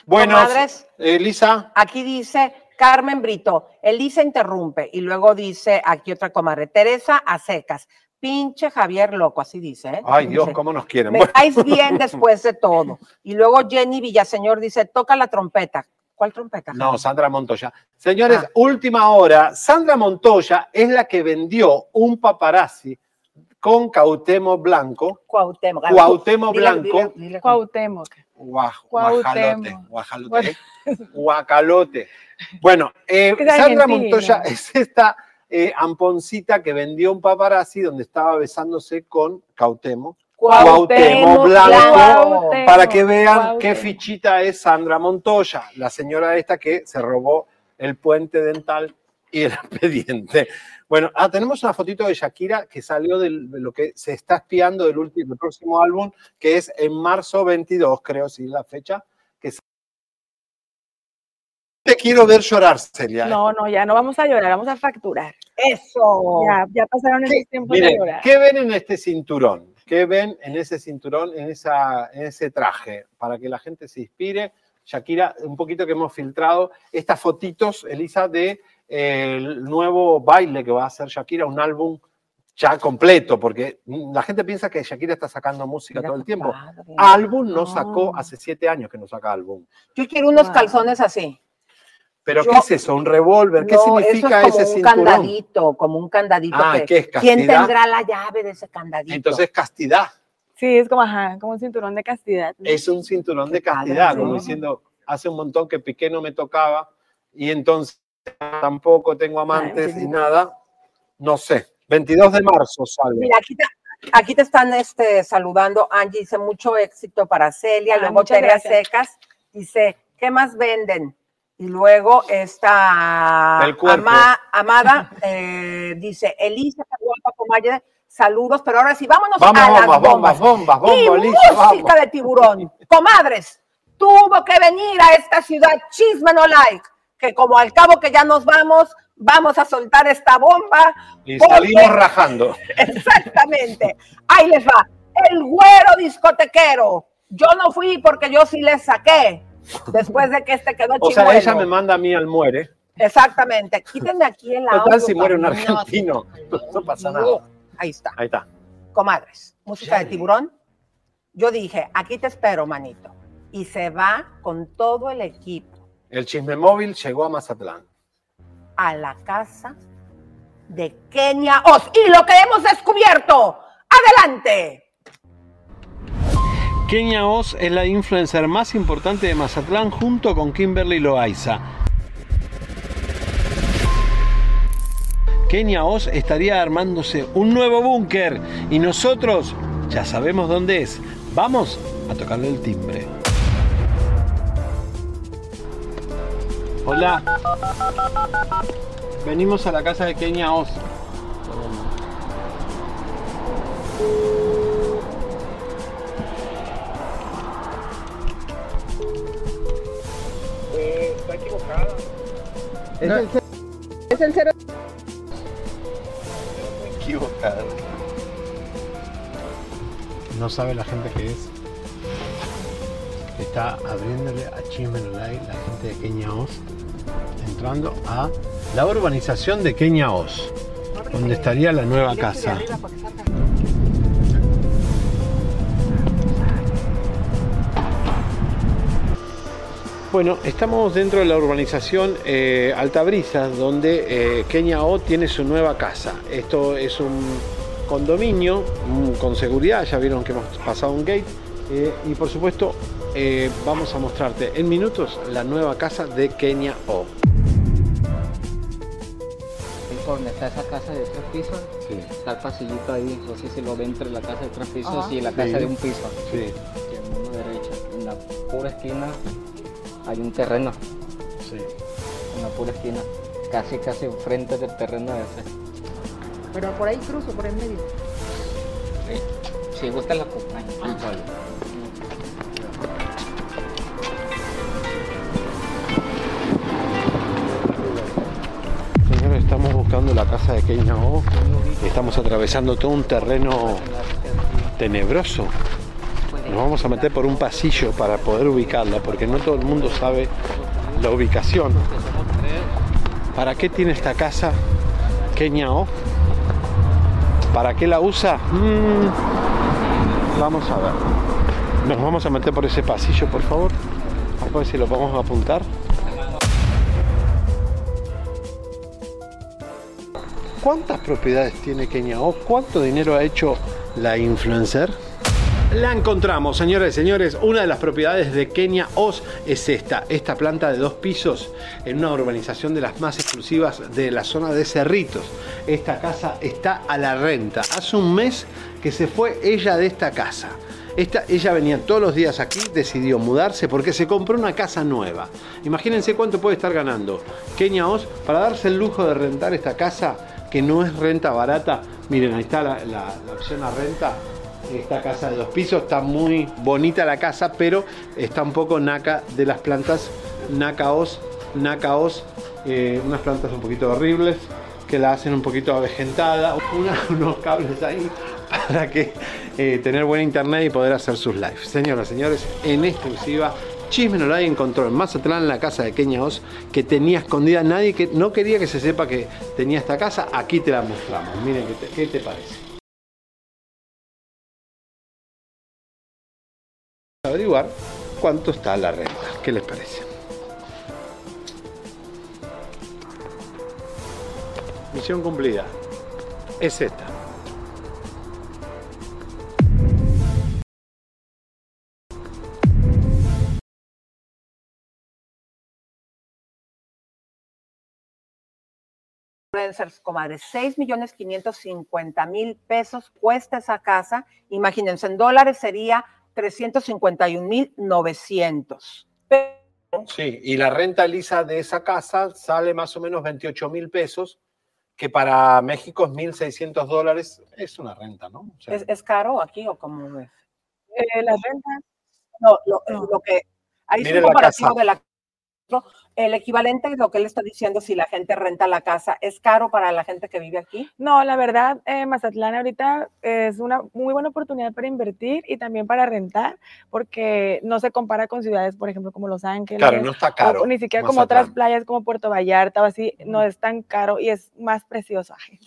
Bueno. Elisa. Aquí dice Carmen Brito, Elisa interrumpe. Y luego dice aquí otra comadre, Teresa a secas. Pinche Javier loco, así dice. ¿eh? Ay, Dios, Dice, cómo nos quieren. Me Bueno. caes bien después de todo. Y luego Jenny Villaseñor dice, toca la trompeta. ¿Cuál trompeta? No, Sandra Montoya. Señores, última hora. Sandra Montoya es la que vendió un paparazzi con Cautemo Blanco. Cuauhtémoc. Cuauhtémoc Dile- Blanco. dile- dile- Cuauhtémoc. Guaj- Cuauhtémoc. Guajalote. Guajalote. ¿eh? Guacalote. Bueno, eh, Sandra. Montoya es esta eh, amponcita que vendió un paparazzi donde estaba besándose con Cautemo. Cuauhtémoc Blanco, para que vean qué fichita es Sandra Montoya, la señora esta que se robó el puente dental y el expediente. Bueno, ah, tenemos una fotito de Shakira que salió del- de lo que se está espiando del último, del próximo álbum, que es en marzo 22, creo, sí, la fecha. Te quiero ver llorar, Celia. No, no, ya no vamos a llorar, vamos a facturar. Eso. Ya, ya pasaron esos tiempos de Miren, llorar. ¿qué ven en este cinturón? ¿Qué ven en ese cinturón, en, esa, en ese traje? Para que la gente se inspire. Shakira, un poquito que hemos filtrado estas fotitos, Elisa, de eh, el nuevo baile que va a hacer Shakira, un álbum ya completo, porque la gente piensa que Shakira está sacando música todo el tiempo. Álbum no sacó, hace siete años que no saca álbum. Yo quiero unos calzones así. ¿Pero Yo- qué es eso? ¿Un revólver? ¿Qué No, significa eso es como ese un cinturón? candadito, como un candadito. Ah, que- ¿qué es, ¿Quién castidad? tendrá la llave de ese candadito? Entonces, castidad. Sí, es como, ajá, como un cinturón de castidad. Es un cinturón de castidad, sí. como diciendo, hace un montón que Piqué no me tocaba y entonces tampoco tengo amantes y nada. No sé. 22 de marzo sale. Mira, aquí te, aquí te están este, saludando. Angie dice mucho éxito para Celia. Ah, luego gracias. Secas dice, ¿qué más venden? Y luego esta ama- Amada eh, dice, Elisa, qué guapa, comadre. Saludos, pero ahora sí, vámonos Vamos, a las bombas, bombas. bombas, bombas, y Elisa, música vamos. de tiburón. Comadres, tuvo que venir a esta ciudad Chisme No Like, que como al cabo que ya nos vamos, vamos a soltar esta bomba. Y porque- salimos rajando. Exactamente. Ahí les va. El güero discotequero. Yo no fui porque yo sí les saqué. Después de que este quedó O sea, chimuelo. ella me manda a mí al muere. Exactamente. Quítenme aquí el audio. Total, si muere un argentino, no pasa nada. Ahí está. Ahí está. Comadres, música de tiburón. Yo dije, aquí te espero, manito. Y se va con todo el equipo El chisme móvil llegó a Mazatlán. a la casa de Kenia Oz. Y lo que hemos descubierto. ¡Adelante! Kenia Oz es la influencer más importante de Mazatlán junto con Kimberly Loaiza. Kenia Oz estaría armándose un nuevo búnker y nosotros ya sabemos dónde es. Vamos a tocarle el timbre. Hola. Venimos a la casa de Kenia Oz. Equivocada. Es el cero- es el cero. Equivocada. No sabe la gente que es. Está abriéndole a Chisme No Like la gente de Kenia Oz, entrando a la urbanización de Kenia Oz, donde estaría la nueva casa. Bueno, estamos dentro de la urbanización eh, Altabrisa, donde eh, Kenia O tiene su nueva casa. Esto es un condominio mm, con seguridad, ya vieron que hemos pasado un gate. eh, y por supuesto, eh, vamos a mostrarte en minutos la nueva casa de Kenia O. Por donde está esa casa de tres pisos, está el pasillito ahí, no sé si lo ve entre la casa de tres pisos Ajá. y la Sí. casa de un piso. Sí. Y en mano derecha, en la pura esquina, hay un terreno. Sí. En la pura esquina, casi casi enfrente del terreno ese. Pero por ahí cruzo, por en medio. Si gusta la acompaño. Señores, estamos buscando la casa de Kenia O. Estamos atravesando todo un terreno tenebroso. Nos vamos a meter por un pasillo para poder ubicarla, porque no todo el mundo sabe la ubicación. ¿Para qué tiene esta casa Kenia O? ¿Para qué la usa? Mm, vamos a ver. Nos vamos a meter por ese pasillo, por favor. A ver si lo podemos apuntar. ¿Cuántas propiedades tiene Kenia O? ¿Cuánto dinero ha hecho la influencer? La encontramos, señores y señores. Una de las propiedades de Kenia Oz es esta, esta planta de dos pisos en una urbanización de las más exclusivas de la zona de Cerritos. Esta casa está a la renta. Hace un mes que se fue ella de esta casa. Esta, ella venía todos los días aquí, decidió mudarse porque se compró una casa nueva. Imagínense cuánto puede estar ganando Kenia Oz para darse el lujo de rentar esta casa que no es renta barata. Miren, ahí está la, la- la opción a renta. Esta casa de dos pisos está muy bonita la casa, pero está un poco naca de las plantas nacaos, nacaos, eh, unas plantas un poquito horribles que la hacen un poquito avejentada, unos cables ahí para que eh, tener buen internet y poder hacer sus lives. Señoras, señores, en exclusiva, Chisme Online encontró en Mazatlán la casa de Kenia Oz que tenía escondida nadie que no quería que se sepa que tenía esta casa. Aquí te la mostramos. Miren qué te, qué te parece. Averiguar cuánto está la renta. ¿Qué les parece? Misión cumplida. Es esta. comadre, 6 millones 550 mil pesos cuesta esa casa. Imagínense, en dólares sería 351 mil 900. Sí, y la renta lisa de esa casa sale más o menos 28 mil pesos, que para México es 1.600 dólares. Es una renta, ¿no? O sea, ¿Es, es caro aquí o cómo ves? Eh, las rentas. No, lo, lo que hay Miren un la comparativo de la el equivalente de lo que él está diciendo si la gente renta la casa, ¿es caro para la gente que vive aquí? No, la verdad, eh, Mazatlán ahorita es una muy buena oportunidad para invertir y también para rentar, porque no se compara con ciudades, por ejemplo, como Los Ángeles. Claro, no está caro, O, ni siquiera como otras playas como Puerto Vallarta o así, no es tan caro y es más precioso. Ay,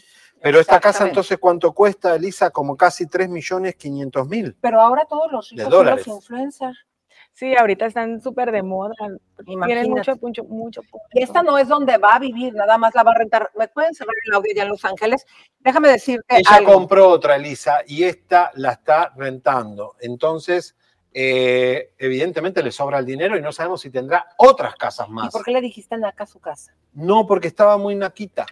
Pero esta casa entonces, ¿cuánto cuesta, Elisa? Como casi 3 millones 500 mil. Pero ahora todos los De ricos son los influencers. Sí, ahorita están súper de moda. Tienen Imagínate. mucho, mucho, mucho. Y esta no es donde va a vivir, nada más la va a rentar. ¿Me pueden cerrar el audio ya en Los Ángeles? Déjame decirte Ella algo. compró otra, Elisa, y esta la está rentando. Entonces, eh, evidentemente le sobra el dinero y no sabemos si tendrá otras casas ¿Y más. por qué le dijiste Naca su casa? No, porque estaba muy naquita.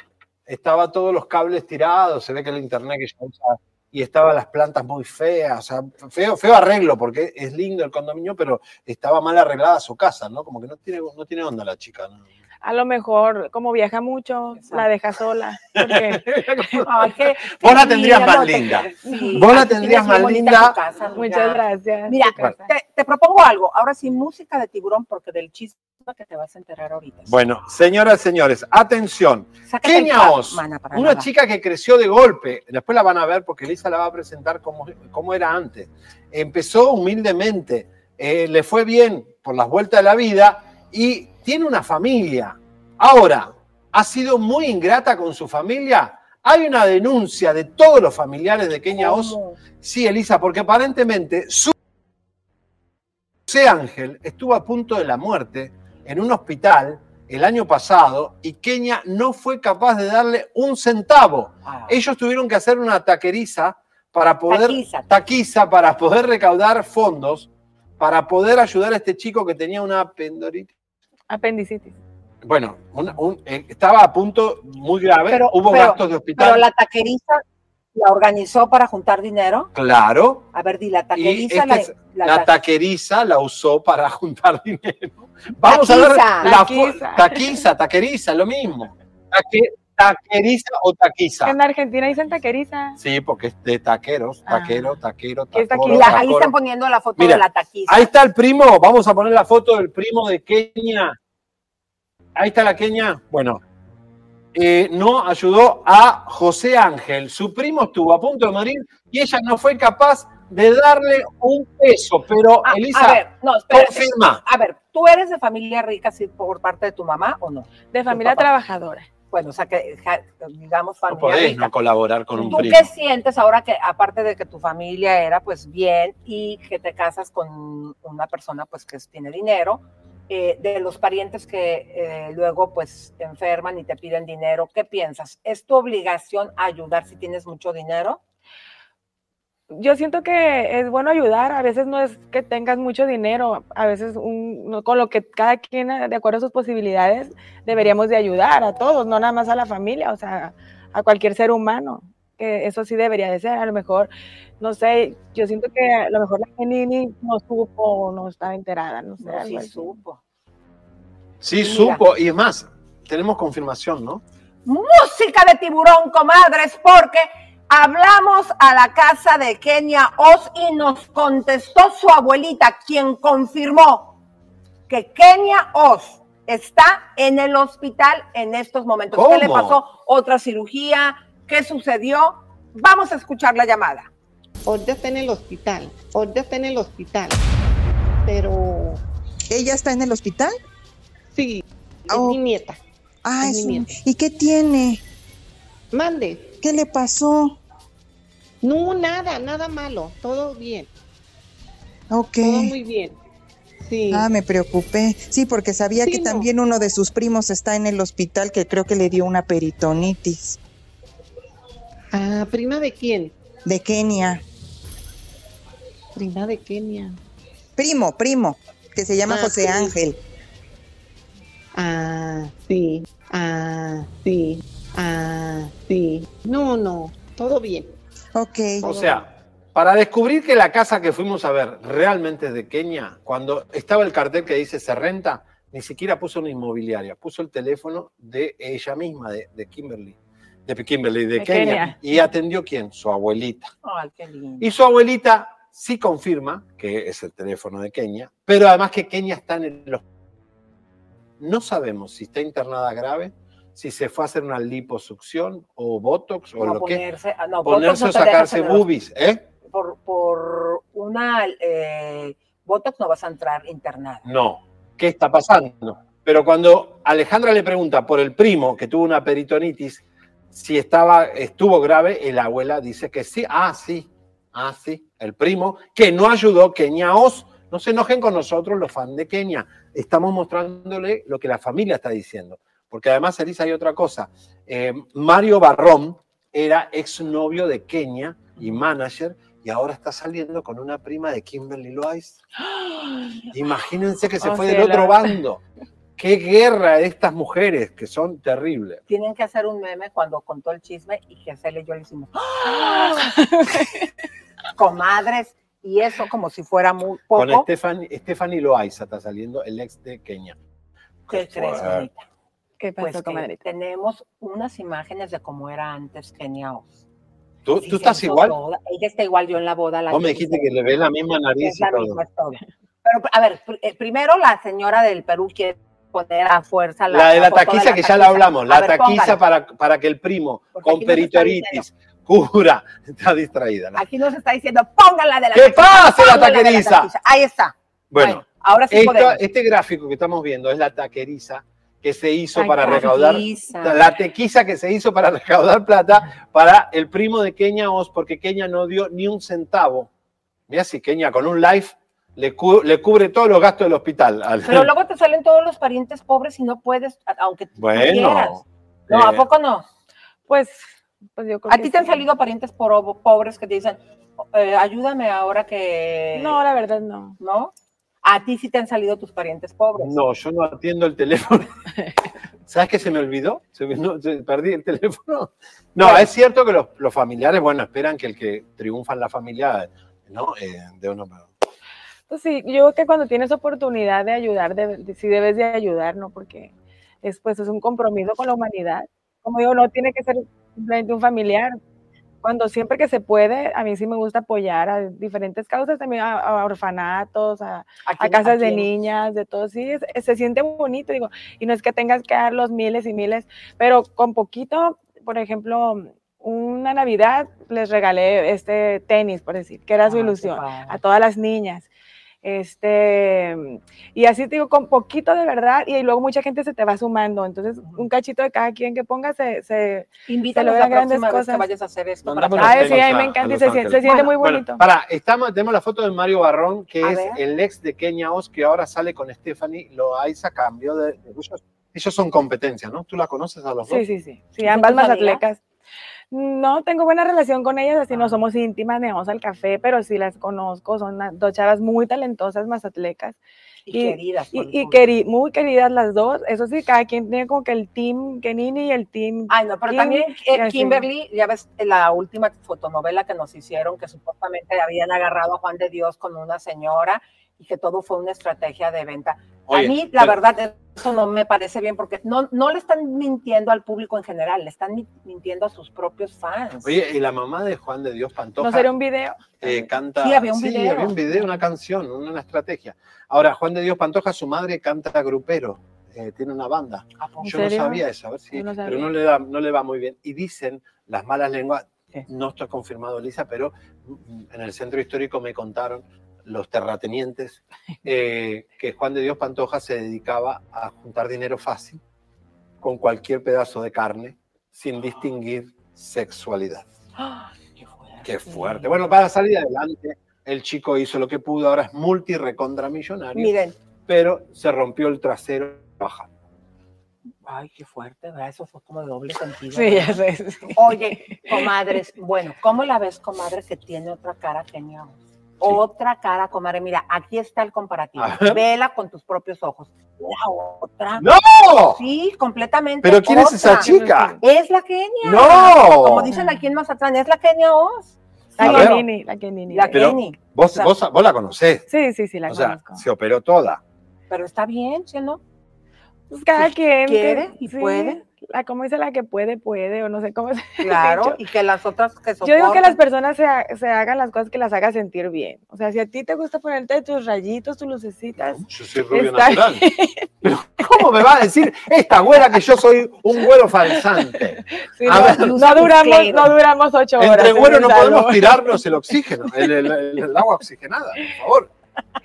Estaba todos los cables tirados, se ve que el internet que ella usa, y estaban las plantas muy feas, o sea, feo, feo arreglo, porque es lindo el condominio, pero estaba mal arreglada su casa, ¿no? Como que no tiene, no tiene onda la chica, ¿no? A lo mejor, como viaja mucho, la deja sola. porque- Vos la tendrías más no te- linda. Sí, Vos la tendrías más linda. tu casa. Muchas gracias. Mira, te, te propongo algo. Ahora sí, música de tiburón, porque del chisme que te vas a enterar ahorita. Bueno, señoras y señores, atención. Sácate Kenia Oz, mana para una nada. chica que creció de golpe. Después la van a ver porque Lisa la va a presentar como, como era antes. Empezó humildemente, eh, le fue bien por las vueltas de la vida y tiene una familia. Ahora, ha sido muy ingrata con su familia. Hay una denuncia de todos los familiares de Kenia Oz. Sí, Elisa, porque aparentemente su José Ángel estuvo a punto de la muerte en un hospital el año pasado y Kenia no fue capaz de darle un centavo. Ellos tuvieron que hacer una taqueriza para poder Taquiza. taquiza para poder recaudar fondos para poder ayudar a este chico que tenía una. Apendicitis. Bueno, un- eh, estaba a punto muy grave, Pero, hubo pero- gastos de hospital. Pero la taqueriza la organizó para juntar dinero. Claro. A ver, di la Y taqueriza. la, taqueriza la usó para juntar dinero. Vamos a ver Taquiza. la Taquiza. taquiza, taqueriza, lo mismo. Taque- taqueriza o taquiza. En Argentina dicen taqueriza. Sí, porque es de taqueros, taquero, taquero, ¿Qué es tacoro, Y la- ahí están poniendo la foto Mira, de la taquiza. Ahí está el primo, vamos a poner la foto del primo de Kenia. Ahí está la Kenia. Bueno, eh, no ayudó a José Ángel. Su primo estuvo a punto de morir y ella no fue capaz de darle un peso. Pero Ah, Elisa, a ver, no, confirma. A ver, ¿tú eres de familia rica sí, por parte de tu mamá o no? De familia trabajadora. Bueno, o sea, que digamos No familia podés rica. no colaborar con un ¿Tú primo. qué sientes ahora que, aparte de que tu familia era pues bien y que te casas con una persona pues que tiene dinero, eh, de los parientes que eh, luego pues te enferman y te piden dinero, ¿qué piensas? ¿Es tu obligación ayudar si tienes mucho dinero? Yo siento que es bueno ayudar, a veces no es que tengas mucho dinero, a veces un- no- con lo que cada quien, de acuerdo a sus posibilidades, deberíamos de ayudar a todos, no nada más a la familia, o sea, a cualquier ser humano, que eso sí debería de ser, a lo mejor, no sé, yo siento que a lo mejor la Jenny ni no supo o no estaba enterada, no sé. No, sí así. supo. Sí, Mira. supo. Y es más, tenemos confirmación, ¿no? Música de tiburón, comadres, porque hablamos a la casa de Kenia Oz y nos contestó su abuelita, quien confirmó que Kenia Oz está en el hospital en estos momentos. ¿Qué le pasó? ¿Otra cirugía? ¿Qué sucedió? Vamos a escuchar la llamada. Ahorita está en el hospital. Ahorita está en el hospital. Pero. ¿Ella está en el hospital? Sí, es Oh. mi nieta. Ah, Es es mi un- nieta. ¿y qué tiene? Mande. ¿Qué le pasó? No, nada, nada malo. Todo bien. Ok. Todo muy bien. Sí. Ah, me preocupé. Sí, porque sabía Sí, que no. también uno de sus primos está en el hospital que creo que le dio una peritonitis. Ah, ¿prima de quién? De Kenia. Prima de Kenia. Primo, primo, que se llama Ah, José sí. Ángel. Ah, sí. Ah, sí. Ah, sí. No, no. Todo bien. Ok. O sea, para descubrir que la casa que fuimos a ver realmente es de Kenia, cuando estaba el cartel que dice se renta, ni siquiera puso una inmobiliaria, puso el teléfono de ella misma, de, de Kimberly, de Kimberly, de, De Kenia. Kenia. Y atendió quién? Su abuelita. Ay, qué lindo. Y su abuelita sí confirma que es el teléfono de Kenia, pero además que Kenia está en el hospital. No sabemos si está internada grave, si se fue a hacer una liposucción o botox o No, lo que. ponerse, ah, no, Ponerse o sacarse boobies, ¿eh? Por, por una eh, Botox no vas a entrar internada. No. ¿Qué está pasando? Pero cuando Alejandra le pregunta por el primo que tuvo una peritonitis, si estaba, estuvo grave, el abuela dice que sí. Ah, sí. Ah, sí. El primo, que no ayudó, Kenia Oz. No se enojen con nosotros los fans de Kenia. Estamos mostrándole lo que la familia está diciendo. Porque además, Elisa, hay otra cosa. Eh, Mario Barrón era exnovio de Kenia y manager, y ahora está saliendo con una prima de Kimberly Loaiza. Imagínense que se fue del otro bando. Qué guerra de estas mujeres que son terribles. Tienen que hacer un meme cuando contó el chisme y que y yo le hicimos comadres y eso como si fuera muy Con poco. Stephanie, Stephanie Loaiza está saliendo el ex de Kenia. ¿Qué crees, fuerte. ¿Qué Pues pasó, que comadrita? tenemos unas imágenes de cómo era antes Kenia Oz. ¿Tú, Sí, tú estás igual? toda. Ella está igual, yo en la boda. La Vos me dijiste que le ves la misma nariz es y la todo. misma, todo. Pero, a ver, eh, primero la señora del Perú quiere poner a fuerza la, La de la taquiza que ya la taquiza. hablamos, A la ver, taquiza para, para que el primo Porque con peritoritis cura. Está distraída. ¿no? Aquí nos está diciendo, póngala de la ¿Qué taquiza, pase la de taqueriza? taquiza. Ahí está. Bueno, ahora sí esto- podemos. este gráfico que estamos viendo es la taqueriza que se hizo para recaudar, la tequiza que se hizo para recaudar plata para el primo de Kenia Oz, porque Kenia no dio ni un centavo. Mira si Kenia con un live le, cu- le cubre todos los gastos del hospital. al- Pero luego te salen todos los parientes pobres y no puedes, aunque tú Bueno, quieras. No, ¿a eh, poco no? Pues, pues yo creo ¿A ti te han salido parientes pobres que te dicen, eh, ayúdame ahora que... No, la verdad no. ¿No? A ti sí te han salido tus parientes pobres. No, yo no atiendo el teléfono. ¿Sabes qué se me olvidó? Se me- no, se- perdí el teléfono. No, Bueno. es cierto que los, los familiares, bueno, esperan que el que triunfa en la familia, ¿no? Eh, de uno, Pues sí, yo creo que cuando tienes oportunidad de ayudar, debe- de- sí debes de ayudar, ¿no? Porque después es un compromiso con la humanidad. Como digo, no tiene que ser simplemente un familiar. Cuando siempre que se puede, a mí sí me gusta apoyar a diferentes causas, también a, a orfanatos, a, a quién- casas de niñas, de todo, sí, es- se siente bonito, digo, y no es que tengas que dar los miles y miles, pero con poquito, por ejemplo, una Navidad les regalé este tenis, por decir, que era su ilusión, a todas las niñas. Este, y así te digo, con poquito de verdad, y luego mucha gente se te va sumando. Entonces, un cachito de cada quien que ponga se, se, se logran la grandes vez que cosas. vayas a hacer esto. para Ay, sí, a mí me encanta y se, sien- Ángeles. se siente muy Bueno, bonito. Para, estamos, tenemos la foto de Mario Barrón, que A es ver. el ex de Kenia Oz, que ahora sale con Stephanie Loaiza, cambió de. de- ellos, ellos son competencia, ¿no? ¿Tú la conoces a los dos? Sí, sí, sí. Sí, ¿Y ambas tus mazatlecas. No tengo buena relación con ellas, así no somos íntimas, ni vamos al café, pero sí las conozco, son dos chavas muy talentosas mazatlecas. Y queridas Y, el y queri- muy queridas las dos, eso sí, cada quien tiene como que el team Kenini y el team Ay, no, pero Kim, también y eh. Kimberly, ya ves la última fotonovela que nos hicieron, que supuestamente habían agarrado a Juan de Dios con una señora y que todo fue una estrategia de venta. Oye, a mí, la pero- verdad, eso no me parece bien porque no, no le están mintiendo al público en general, le están mi- mintiendo a sus propios fans. Oye, y la mamá de Juan de Dios Pantoja. ¿No sería un video? eh, canta. Sí, había un video. había un video, una canción, una, una estrategia. Ahora, Juan de Dios Pantoja, su madre canta grupero, eh, tiene una banda. Yo ¿En no sabía eso, a ver si, no pero no le, da- no le va muy bien. Y dicen las malas lenguas, No está confirmado, Lisa, pero en el centro histórico me contaron los terratenientes eh, que Juan de Dios Pantoja se dedicaba a juntar dinero fácil con cualquier pedazo de carne sin distinguir sexualidad. Qué fuerte. Bueno, para salir adelante, el chico hizo lo que pudo, ahora es multi recontra millonario. Miren. Pero se rompió el trasero bajando. Ay, qué fuerte, ¿verdad? Eso fue como doble sentido. Sí, ya sé, sí. Oye, comadres, bueno, ¿cómo la ves, comadre, que tiene otra cara Kenia Os? Otra cara, comadre. Mira, aquí está el comparativo. A ver. Vela con tus propios ojos. La otra. ¡No! Sí, completamente. ¿Pero quién es esa chica? Es la Kenia. ¡No! Como dicen aquí en Mazatlán, es la Kenia Oz. La. Kenini, la Kenini. La Kenny. vos, O sea, vos, vos la conocés. Sí, sí, sí, la o sea, conozco. se operó toda. Pero está bien, ¿sí o no? Pues cada quien. que- quiere y sí, puede. La, como dice la que puede, puede, o no sé cómo se Claro, y que las otras que Yo digo que las soportan. personas se, ha- se hagan las cosas que las haga sentir bien. O sea, si a ti te gusta ponerte tus rayitos, tus lucecitas. Yo soy rubio natural. Pero, ¿cómo me va a decir esta güera que yo soy un güero falsante? Sí, A no, ver, no duramos, no duramos ocho horas. Entre en güeros el no salón. podemos tirarnos el oxígeno, el, el- el- el agua oxigenada, por favor.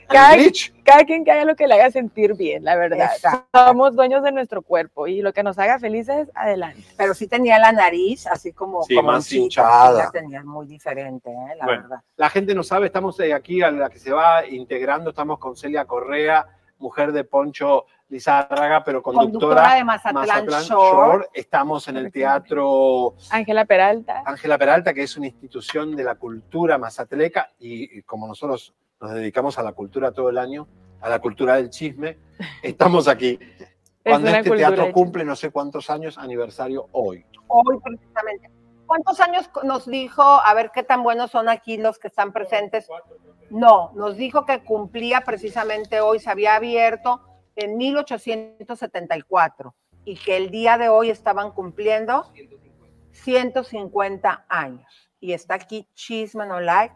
Cada, cada quien que haga lo que le haga sentir bien, la verdad. Exacto. Somos dueños de nuestro cuerpo y lo que nos haga felices, adelante. Pero sí tenía la nariz así como, Sí, como más hinchada. sí la tenía muy diferente, ¿eh? la Bueno, verdad. la gente no sabe, estamos eh, aquí a la que se va integrando, estamos con Celia Correa, mujer de Poncho Lizárraga, pero conductora, Conductora de Mazatlán Shore. Estamos en el teatro Ángela Peralta. Ángela Peralta, que es una institución de la cultura mazatleca, y, y como nosotros nos dedicamos a la cultura todo el año, a la cultura del chisme, estamos aquí. Cuando una este teatro cumple no sé cuántos años, aniversario hoy. Hoy precisamente. ¿Cuántos años nos dijo, a ver qué tan buenos son aquí los que están presentes? No, nos dijo que cumplía precisamente hoy, se había abierto en 1874 y que el día de hoy estaban cumpliendo 150 años. Y está aquí Chisme No Like.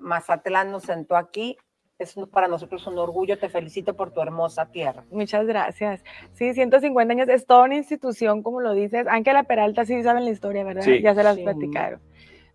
Mazatlán nos sentó aquí. Es para nosotros un orgullo. Te felicito por tu hermosa tierra. Muchas gracias. Sí, 150 años, es toda una institución, como lo dices. Ángela Peralta, sí saben la historia, ¿verdad? Sí. Ya se las Sí. platicaron.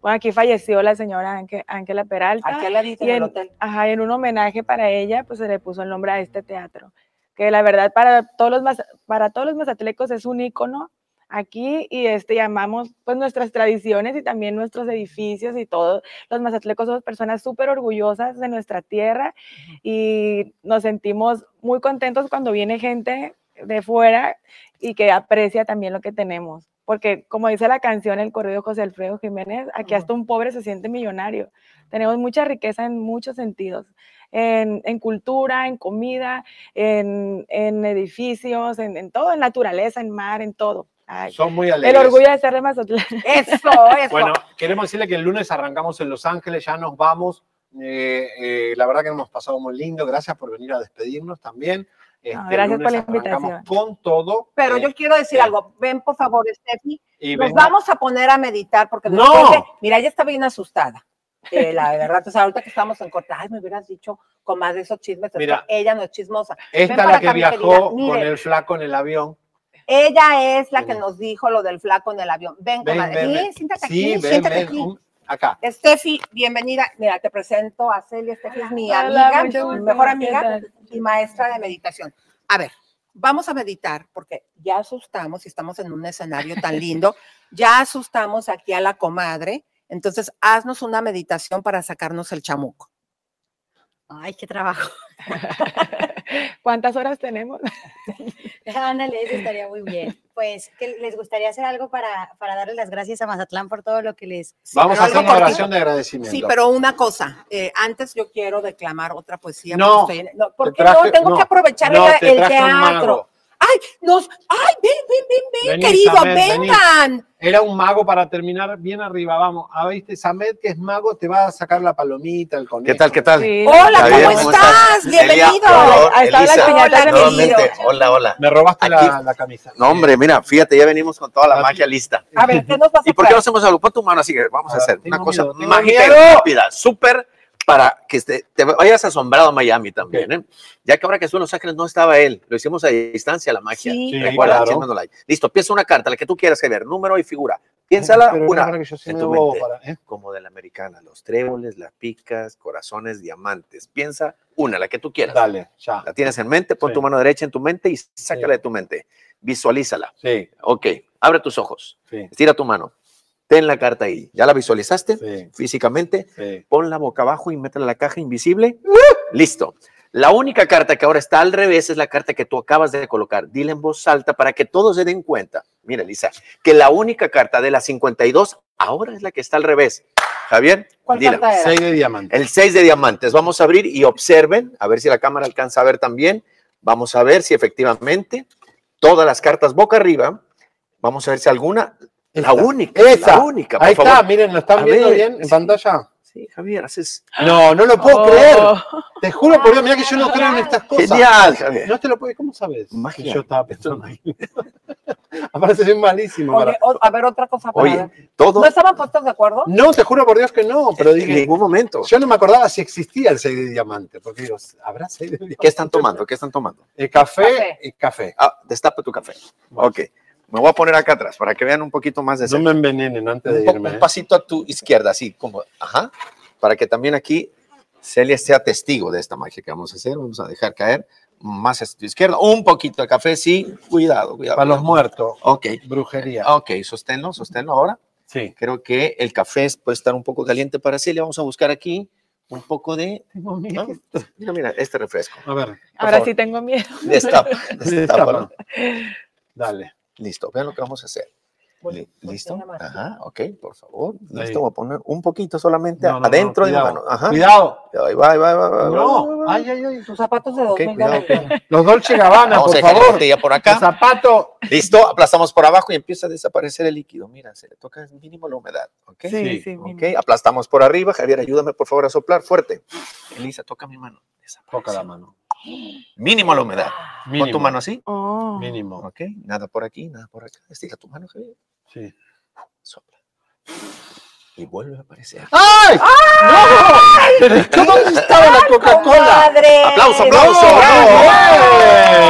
Bueno, aquí falleció la señora Ánge- Ángela Peralta. Aquí y del en, hotel. Ajá, en un homenaje para ella, pues se le puso el nombre a este teatro. Que la verdad, para todos los, para todos los mazatlecos es un ícono aquí y este llamamos pues nuestras tradiciones y también nuestros edificios y todo. Los mazatlecos somos personas súper orgullosas de nuestra tierra y nos sentimos muy contentos cuando viene gente de fuera y que aprecia también lo que tenemos. Porque como dice la canción, el corrido José Alfredo Jiménez, aquí hasta un pobre se siente millonario. Tenemos mucha riqueza en muchos sentidos, en, en cultura, en comida, en, en edificios, en, en todo, en naturaleza, en mar, en todo. Ay, Son muy el alegres. orgullo de ser de Mazatlán. Eso, eso. Bueno, queremos decirle que el lunes arrancamos en Los Ángeles, ya nos vamos. Eh, eh, la verdad que hemos pasado muy lindo. Gracias por venir a despedirnos también. Este, el gracias por la invitación. Con todo. Pero eh, yo quiero decir algo. Ven, por favor, Steffi. Y Nos venga. vamos a poner a meditar porque ¡No! de- mira, ella está bien asustada. Eh, la verdad, entonces ahorita que estamos en corte, ay, me hubieras dicho con más de esos chismes. Mira. ella no es chismosa. Ven Esta para la que querida. viajó con el flaco en el avión. Ella es la que nos dijo lo del flaco en el avión. Ven, Ven, comadre. ven, Ven, ven. siéntate Sí, aquí, ven, siéntate ven, aquí. un- acá. Steffi, bienvenida. Mira, te presento a Celia. Steffi es mi Hola, amiga, mucho mi mejor ¿qué amiga y maestra de meditación. A ver, vamos a meditar porque ya asustamos y estamos en un escenario tan lindo. Ya asustamos aquí a la comadre. Entonces, haznos una meditación para sacarnos el chamuco. Ay, qué trabajo. ¿Cuántas horas tenemos? Ándale, eso estaría muy bien. Pues, que les gustaría hacer algo para, para darles las gracias a Mazatlán por todo lo que les. Vamos a hacer una oración de agradecimiento. Sí, pero una cosa, eh, antes yo quiero declamar otra poesía. No, porque no, te porque traje- no, tengo no, que aprovechar no, el, te el traje un teatro. Ay, nos, ay, ven, ven, ven, ven, Vení, querido, Samed, vení. vengan. Era un mago para terminar bien arriba. Vamos, a ver, este Samed, que es mago, te va a sacar la palomita, el conejo. ¿Qué tal? ¿Qué tal? Sí. Hola, ¿cómo bien, estás? Bienvenido. Hola, hola. Me robaste la, camisa. No, hombre, mira, fíjate, ya venimos con toda la magia lista. A ver, ¿qué nos vas a ¿Y por qué no hacemos algo? Pon tu mano así que vamos a, A ver, hacer una cosa miedo, mágica y rápida, súper para que te, te vayas asombrado a Miami también, ¿eh? Ya que ahora que estuvo en Los Ángeles no estaba él, lo hicimos a distancia la magia. Sí. Sí, Recuerda, claro. Listo, piensa una carta, la que tú quieras que ver, número y figura. Piénsala Pero una claro que yo soy en medio tu bobo mente, para- ¿eh? como de la americana, los tréboles, las picas, corazones, diamantes. Piensa una, la que tú quieras. Dale, ya. La tienes en mente, pon Sí. tu mano derecha en tu mente y sácala de tu mente. Visualízala. Sí. Ok, abre tus ojos. Sí. Estira tu mano. Ten la carta ahí. ¿Ya la visualizaste? Sí. Físicamente. Sí. Ponla boca abajo y métela en la caja invisible. Listo. La única carta que ahora está al revés es la carta que tú acabas de colocar. Dile en voz alta para que todos se den cuenta. Mira, Lisa, que la única carta de las 52 ahora es la que está al revés. Javier, ¿Cuál dila. carta era? Seis de diamante. El 6 de diamantes. Vamos a abrir y observen, a ver si la cámara alcanza a ver también. Vamos a ver si efectivamente todas las cartas boca arriba. Vamos a ver si alguna, la única, Esa. la única. por Ahí está, favor. miren, ¿lo están A viendo ver, bien en sí. pantalla? Sí, Javier, haces. No, no lo puedo Oh. creer. Te juro por Dios, mira que yo no creo en estas cosas. Genial, Javier. No te lo puedo, ¿cómo sabes? Magia. Que Yo estaba pensando ahí. Aparte, soy malísimo. Oye, para- o- a ver, otra cosa para Oye, todo. ¿No estaban puestos de acuerdo? No, te juro por Dios que no, pero en dije, ningún momento. yo no me acordaba si existía el 6 de diamante, porque digo, ¿habrá 6 de diamante? ¿Qué están tomando? ¿Qué están tomando? Eh, café, Café. y café. Ah, destapa tu café. Ok. Me voy a poner acá atrás para que vean un poquito más de No cerca. me envenenen antes de un, po- irme. un ¿eh? pasito a tu izquierda, así como, ajá, para que también aquí Celia sea testigo de esta magia que vamos a hacer. Vamos a dejar caer más a tu izquierda, un poquito de café, sí, cuidado, cuidado. Para los muertos. Ok, Brujería. ok, sosténlo, sosténlo ahora. Sí. Creo que el café puede estar un poco caliente para Celia. Vamos a buscar aquí un poco de, Tengo miedo. ah, mira, mira, este refresco. A ver, Ahora favor. sí tengo miedo. Destapa, destápalo. dale. Listo, vean lo que vamos a hacer. Li- ¿Listo? Ajá, ok, por favor. Listo, voy a poner un poquito solamente No, no, no, adentro de mi cuidado. mano. Ajá. Cuidado. Ahí va, ahí va, ahí va, No, va. ay, ay, ay. Tus zapatos de Ok, 2000 cuidado, dólares. cuidado. Los Dolce Gabbana, Vamos a por dejar la favor. botella por El acá. zapato. Listo, aplastamos por abajo y empieza a desaparecer el líquido. Mira, se le toca mínimo la humedad. ¿ok? Sí, Sí, sí, Ok, mínimo. aplastamos por arriba. Javier, ayúdame por favor a soplar fuerte. Elisa, toca mi mano. Desaparece. Toca la mano. Mínimo la humedad. Pon tu Mínimo. mano así. Oh. Mínimo. Ok, nada por aquí, nada por acá. Estira tu mano, Javier. Sí. Sopla. Y vuelve a aparecer. ¡Ay! ¡No! Pero ¿Dónde estaba la Coca-Cola? ¡Madre! ¡Aplauso, ¡No! aplauso! ¡Bravo!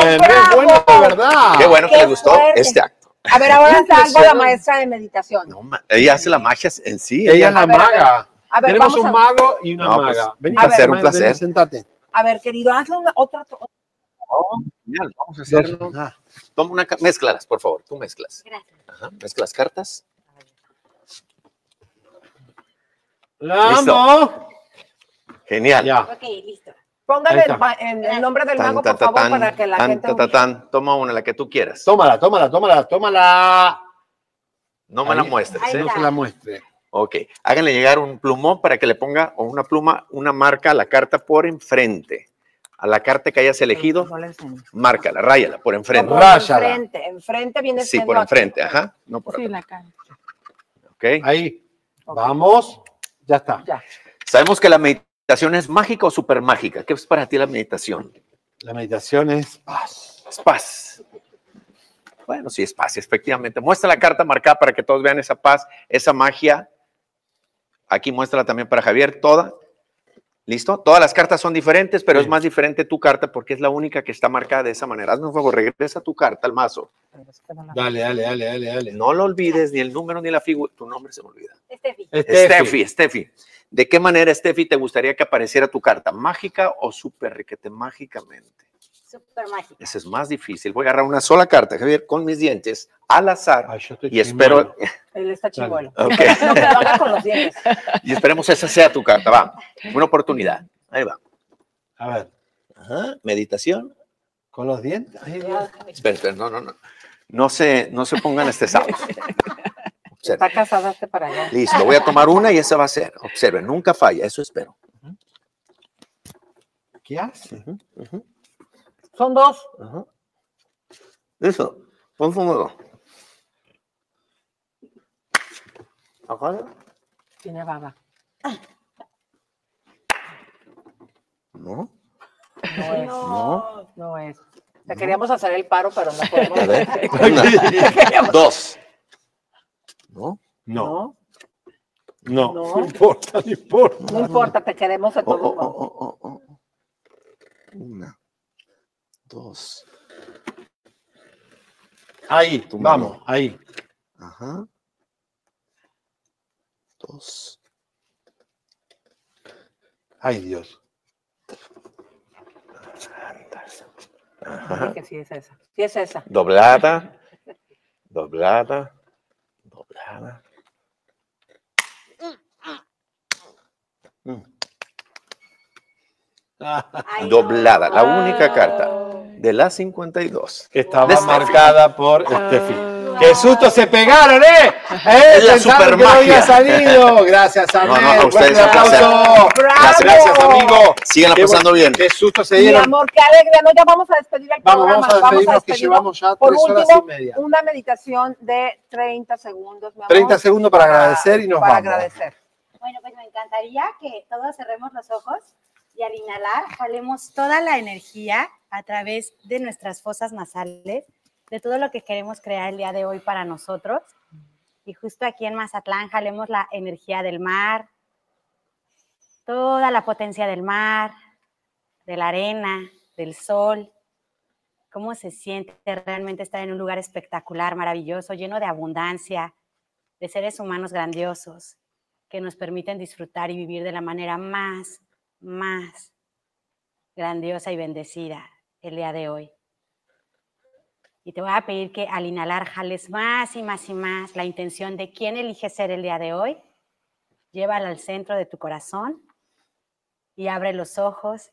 ¡Bien! ¡Qué bueno de verdad! Qué bueno que ¡Qué le gustó fuerte! este acto. A ver, ahora está la maestra de meditación. No, ma- ella hace la magia en sí. Ella es la A a maga. A ver, Tenemos vamos un a- mago y una No, pues, maga. Vení, un placer, un ven, placer. ven, sentate. A ver, querido, hazle una, otra. Oh, genial, vamos a hacerlo. Ah, Toma una, mézclalas, por favor, tú mezclas. Gracias. Ajá, mezclas cartas. ¡La amo! Genial. Ya. Ok, listo. Póngale el, el nombre del Tan, mago, por ta, favor, tan, para que la tan, gente. ta, ta, tan. Toma una, la que tú quieras. Tómala, tómala, tómala, tómala. No me la muestres. Ahí ¿eh? No se la muestre. Ok. Háganle llegar un plumón para que le ponga, o una pluma, una marca a la carta por enfrente. A la carta que hayas elegido, No márcala, ráyala por No, enfrente. por Ráyala. enfrente. Enfrente viene Sí, por aquí. enfrente, ajá. No por Sí, atrás. la cara. Ok. Ahí. Vamos. Ya está. Ya. Sabemos que la meditación es mágica o super mágica. ¿Qué es para ti la meditación? La meditación es paz. Es paz. Bueno, sí, es paz, efectivamente. Muestra la carta marcada para que todos vean esa paz, esa magia. Aquí muéstrala también para Javier, toda. ¿Listo? Todas las cartas son diferentes, pero Sí. es más diferente tu carta porque es la única que está marcada de esa manera. Hazme un favor, regresa tu carta al mazo. Dale, dale, dale, dale, dale. No lo olvides, ni el número ni la figura. Tu nombre se me olvida. Estefi. Steffi, Steffi. ¿De qué manera, Steffi, te gustaría que apareciera tu carta? ¿Mágica o súper riquete mágicamente? Súper mágica. Ese es más difícil. Voy a agarrar una sola carta, Javier, con mis dientes, al azar. Ay, yo estoy y espero. Él está chimuelo. Ok. No, que lo haga con los dientes. y esperemos esa sea tu carta. Va, una oportunidad. Ahí va. A ver, Ajá, meditación. con los dientes. Espera, espera, no, no, no. No se, no se pongan estresados. Está casada este para allá. Listo, voy a tomar una y esa va a ser. Observen, nunca falla, eso espero. ¿Qué hace? Ujú, ujú, Son dos. ajá. Listo, pon dedo. Ajá. Tiene baba. No, No es. no. No es. Te queríamos hacer el paro, pero no podemos. A ver, una, dos. No, No, No. no, no importa, no importa. No importa, te queremos de Oh, todos oh, oh, oh, oh, oh. Una, dos. Ahí, Tu vamos, mano. ahí. Ajá. dos. Ay, Dios. Ajá. Que sí es esa. Sí es esa. Doblada, doblada, doblada. Mm. Doblada, la única carta de las 52. Que estaba De Steffi. marcada por Steffi. ¡Qué susto se pegaron, eh! ¡Eh! Es la Pensaron que no supermagia. había salido. Gracias, No, no, Amel. a ustedes Fuerte un placer. aplauso. Gracias, gracias, amigo. Qué pasando bueno, bien. Qué susto se Mi dieron. amor, qué alegría. No, ya vamos a despedir el Vamos, programa. vamos a despedirnos, que llevamos ya Por tres horas último, y media. una meditación de 30 segundos, mi amor. 30 segundos para agradecer y nos para vamos. agradecer. Bueno, pues me encantaría que todos cerremos los ojos y al inhalar jalemos toda la energía a través de nuestras fosas nasales, de todo lo que queremos crear el día de hoy para nosotros. Y justo aquí en Mazatlán jalemos la energía del mar, toda la potencia del mar, de la arena, del sol. Cómo se siente realmente estar en un lugar espectacular, maravilloso, lleno de abundancia, de seres humanos grandiosos que nos permiten disfrutar y vivir de la manera más, más grandiosa y bendecida el día de hoy. Y te voy a pedir que al inhalar jales más y más y más la intención de quién elige ser el día de hoy. Llévala al centro de tu corazón y abre los ojos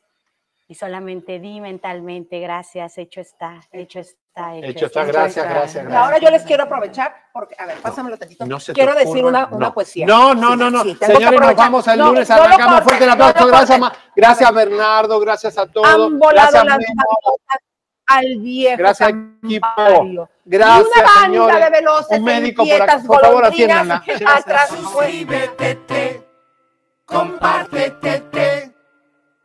y solamente di mentalmente gracias, hecho está, hecho está, hecho, Hecho está, gracias, gracias, Y ahora yo les quiero aprovechar, porque, a ver, pásamelo tantito. No se te quiero decir una, una no. poesía. No, no, Sí, no, no. sí, que Señores, nos vamos el No, lunes. no Arrancamos fuerte el no aplauso. Gracias. Ma- gracias Bernardo. Gracias a todos. Han volado Gracias, las al viejo Gracias, equipo. y Gracias, una banda señores. de veloces Un médico por inquietas Por favor, atiéndanla. atrás. Suscríbete, compártete,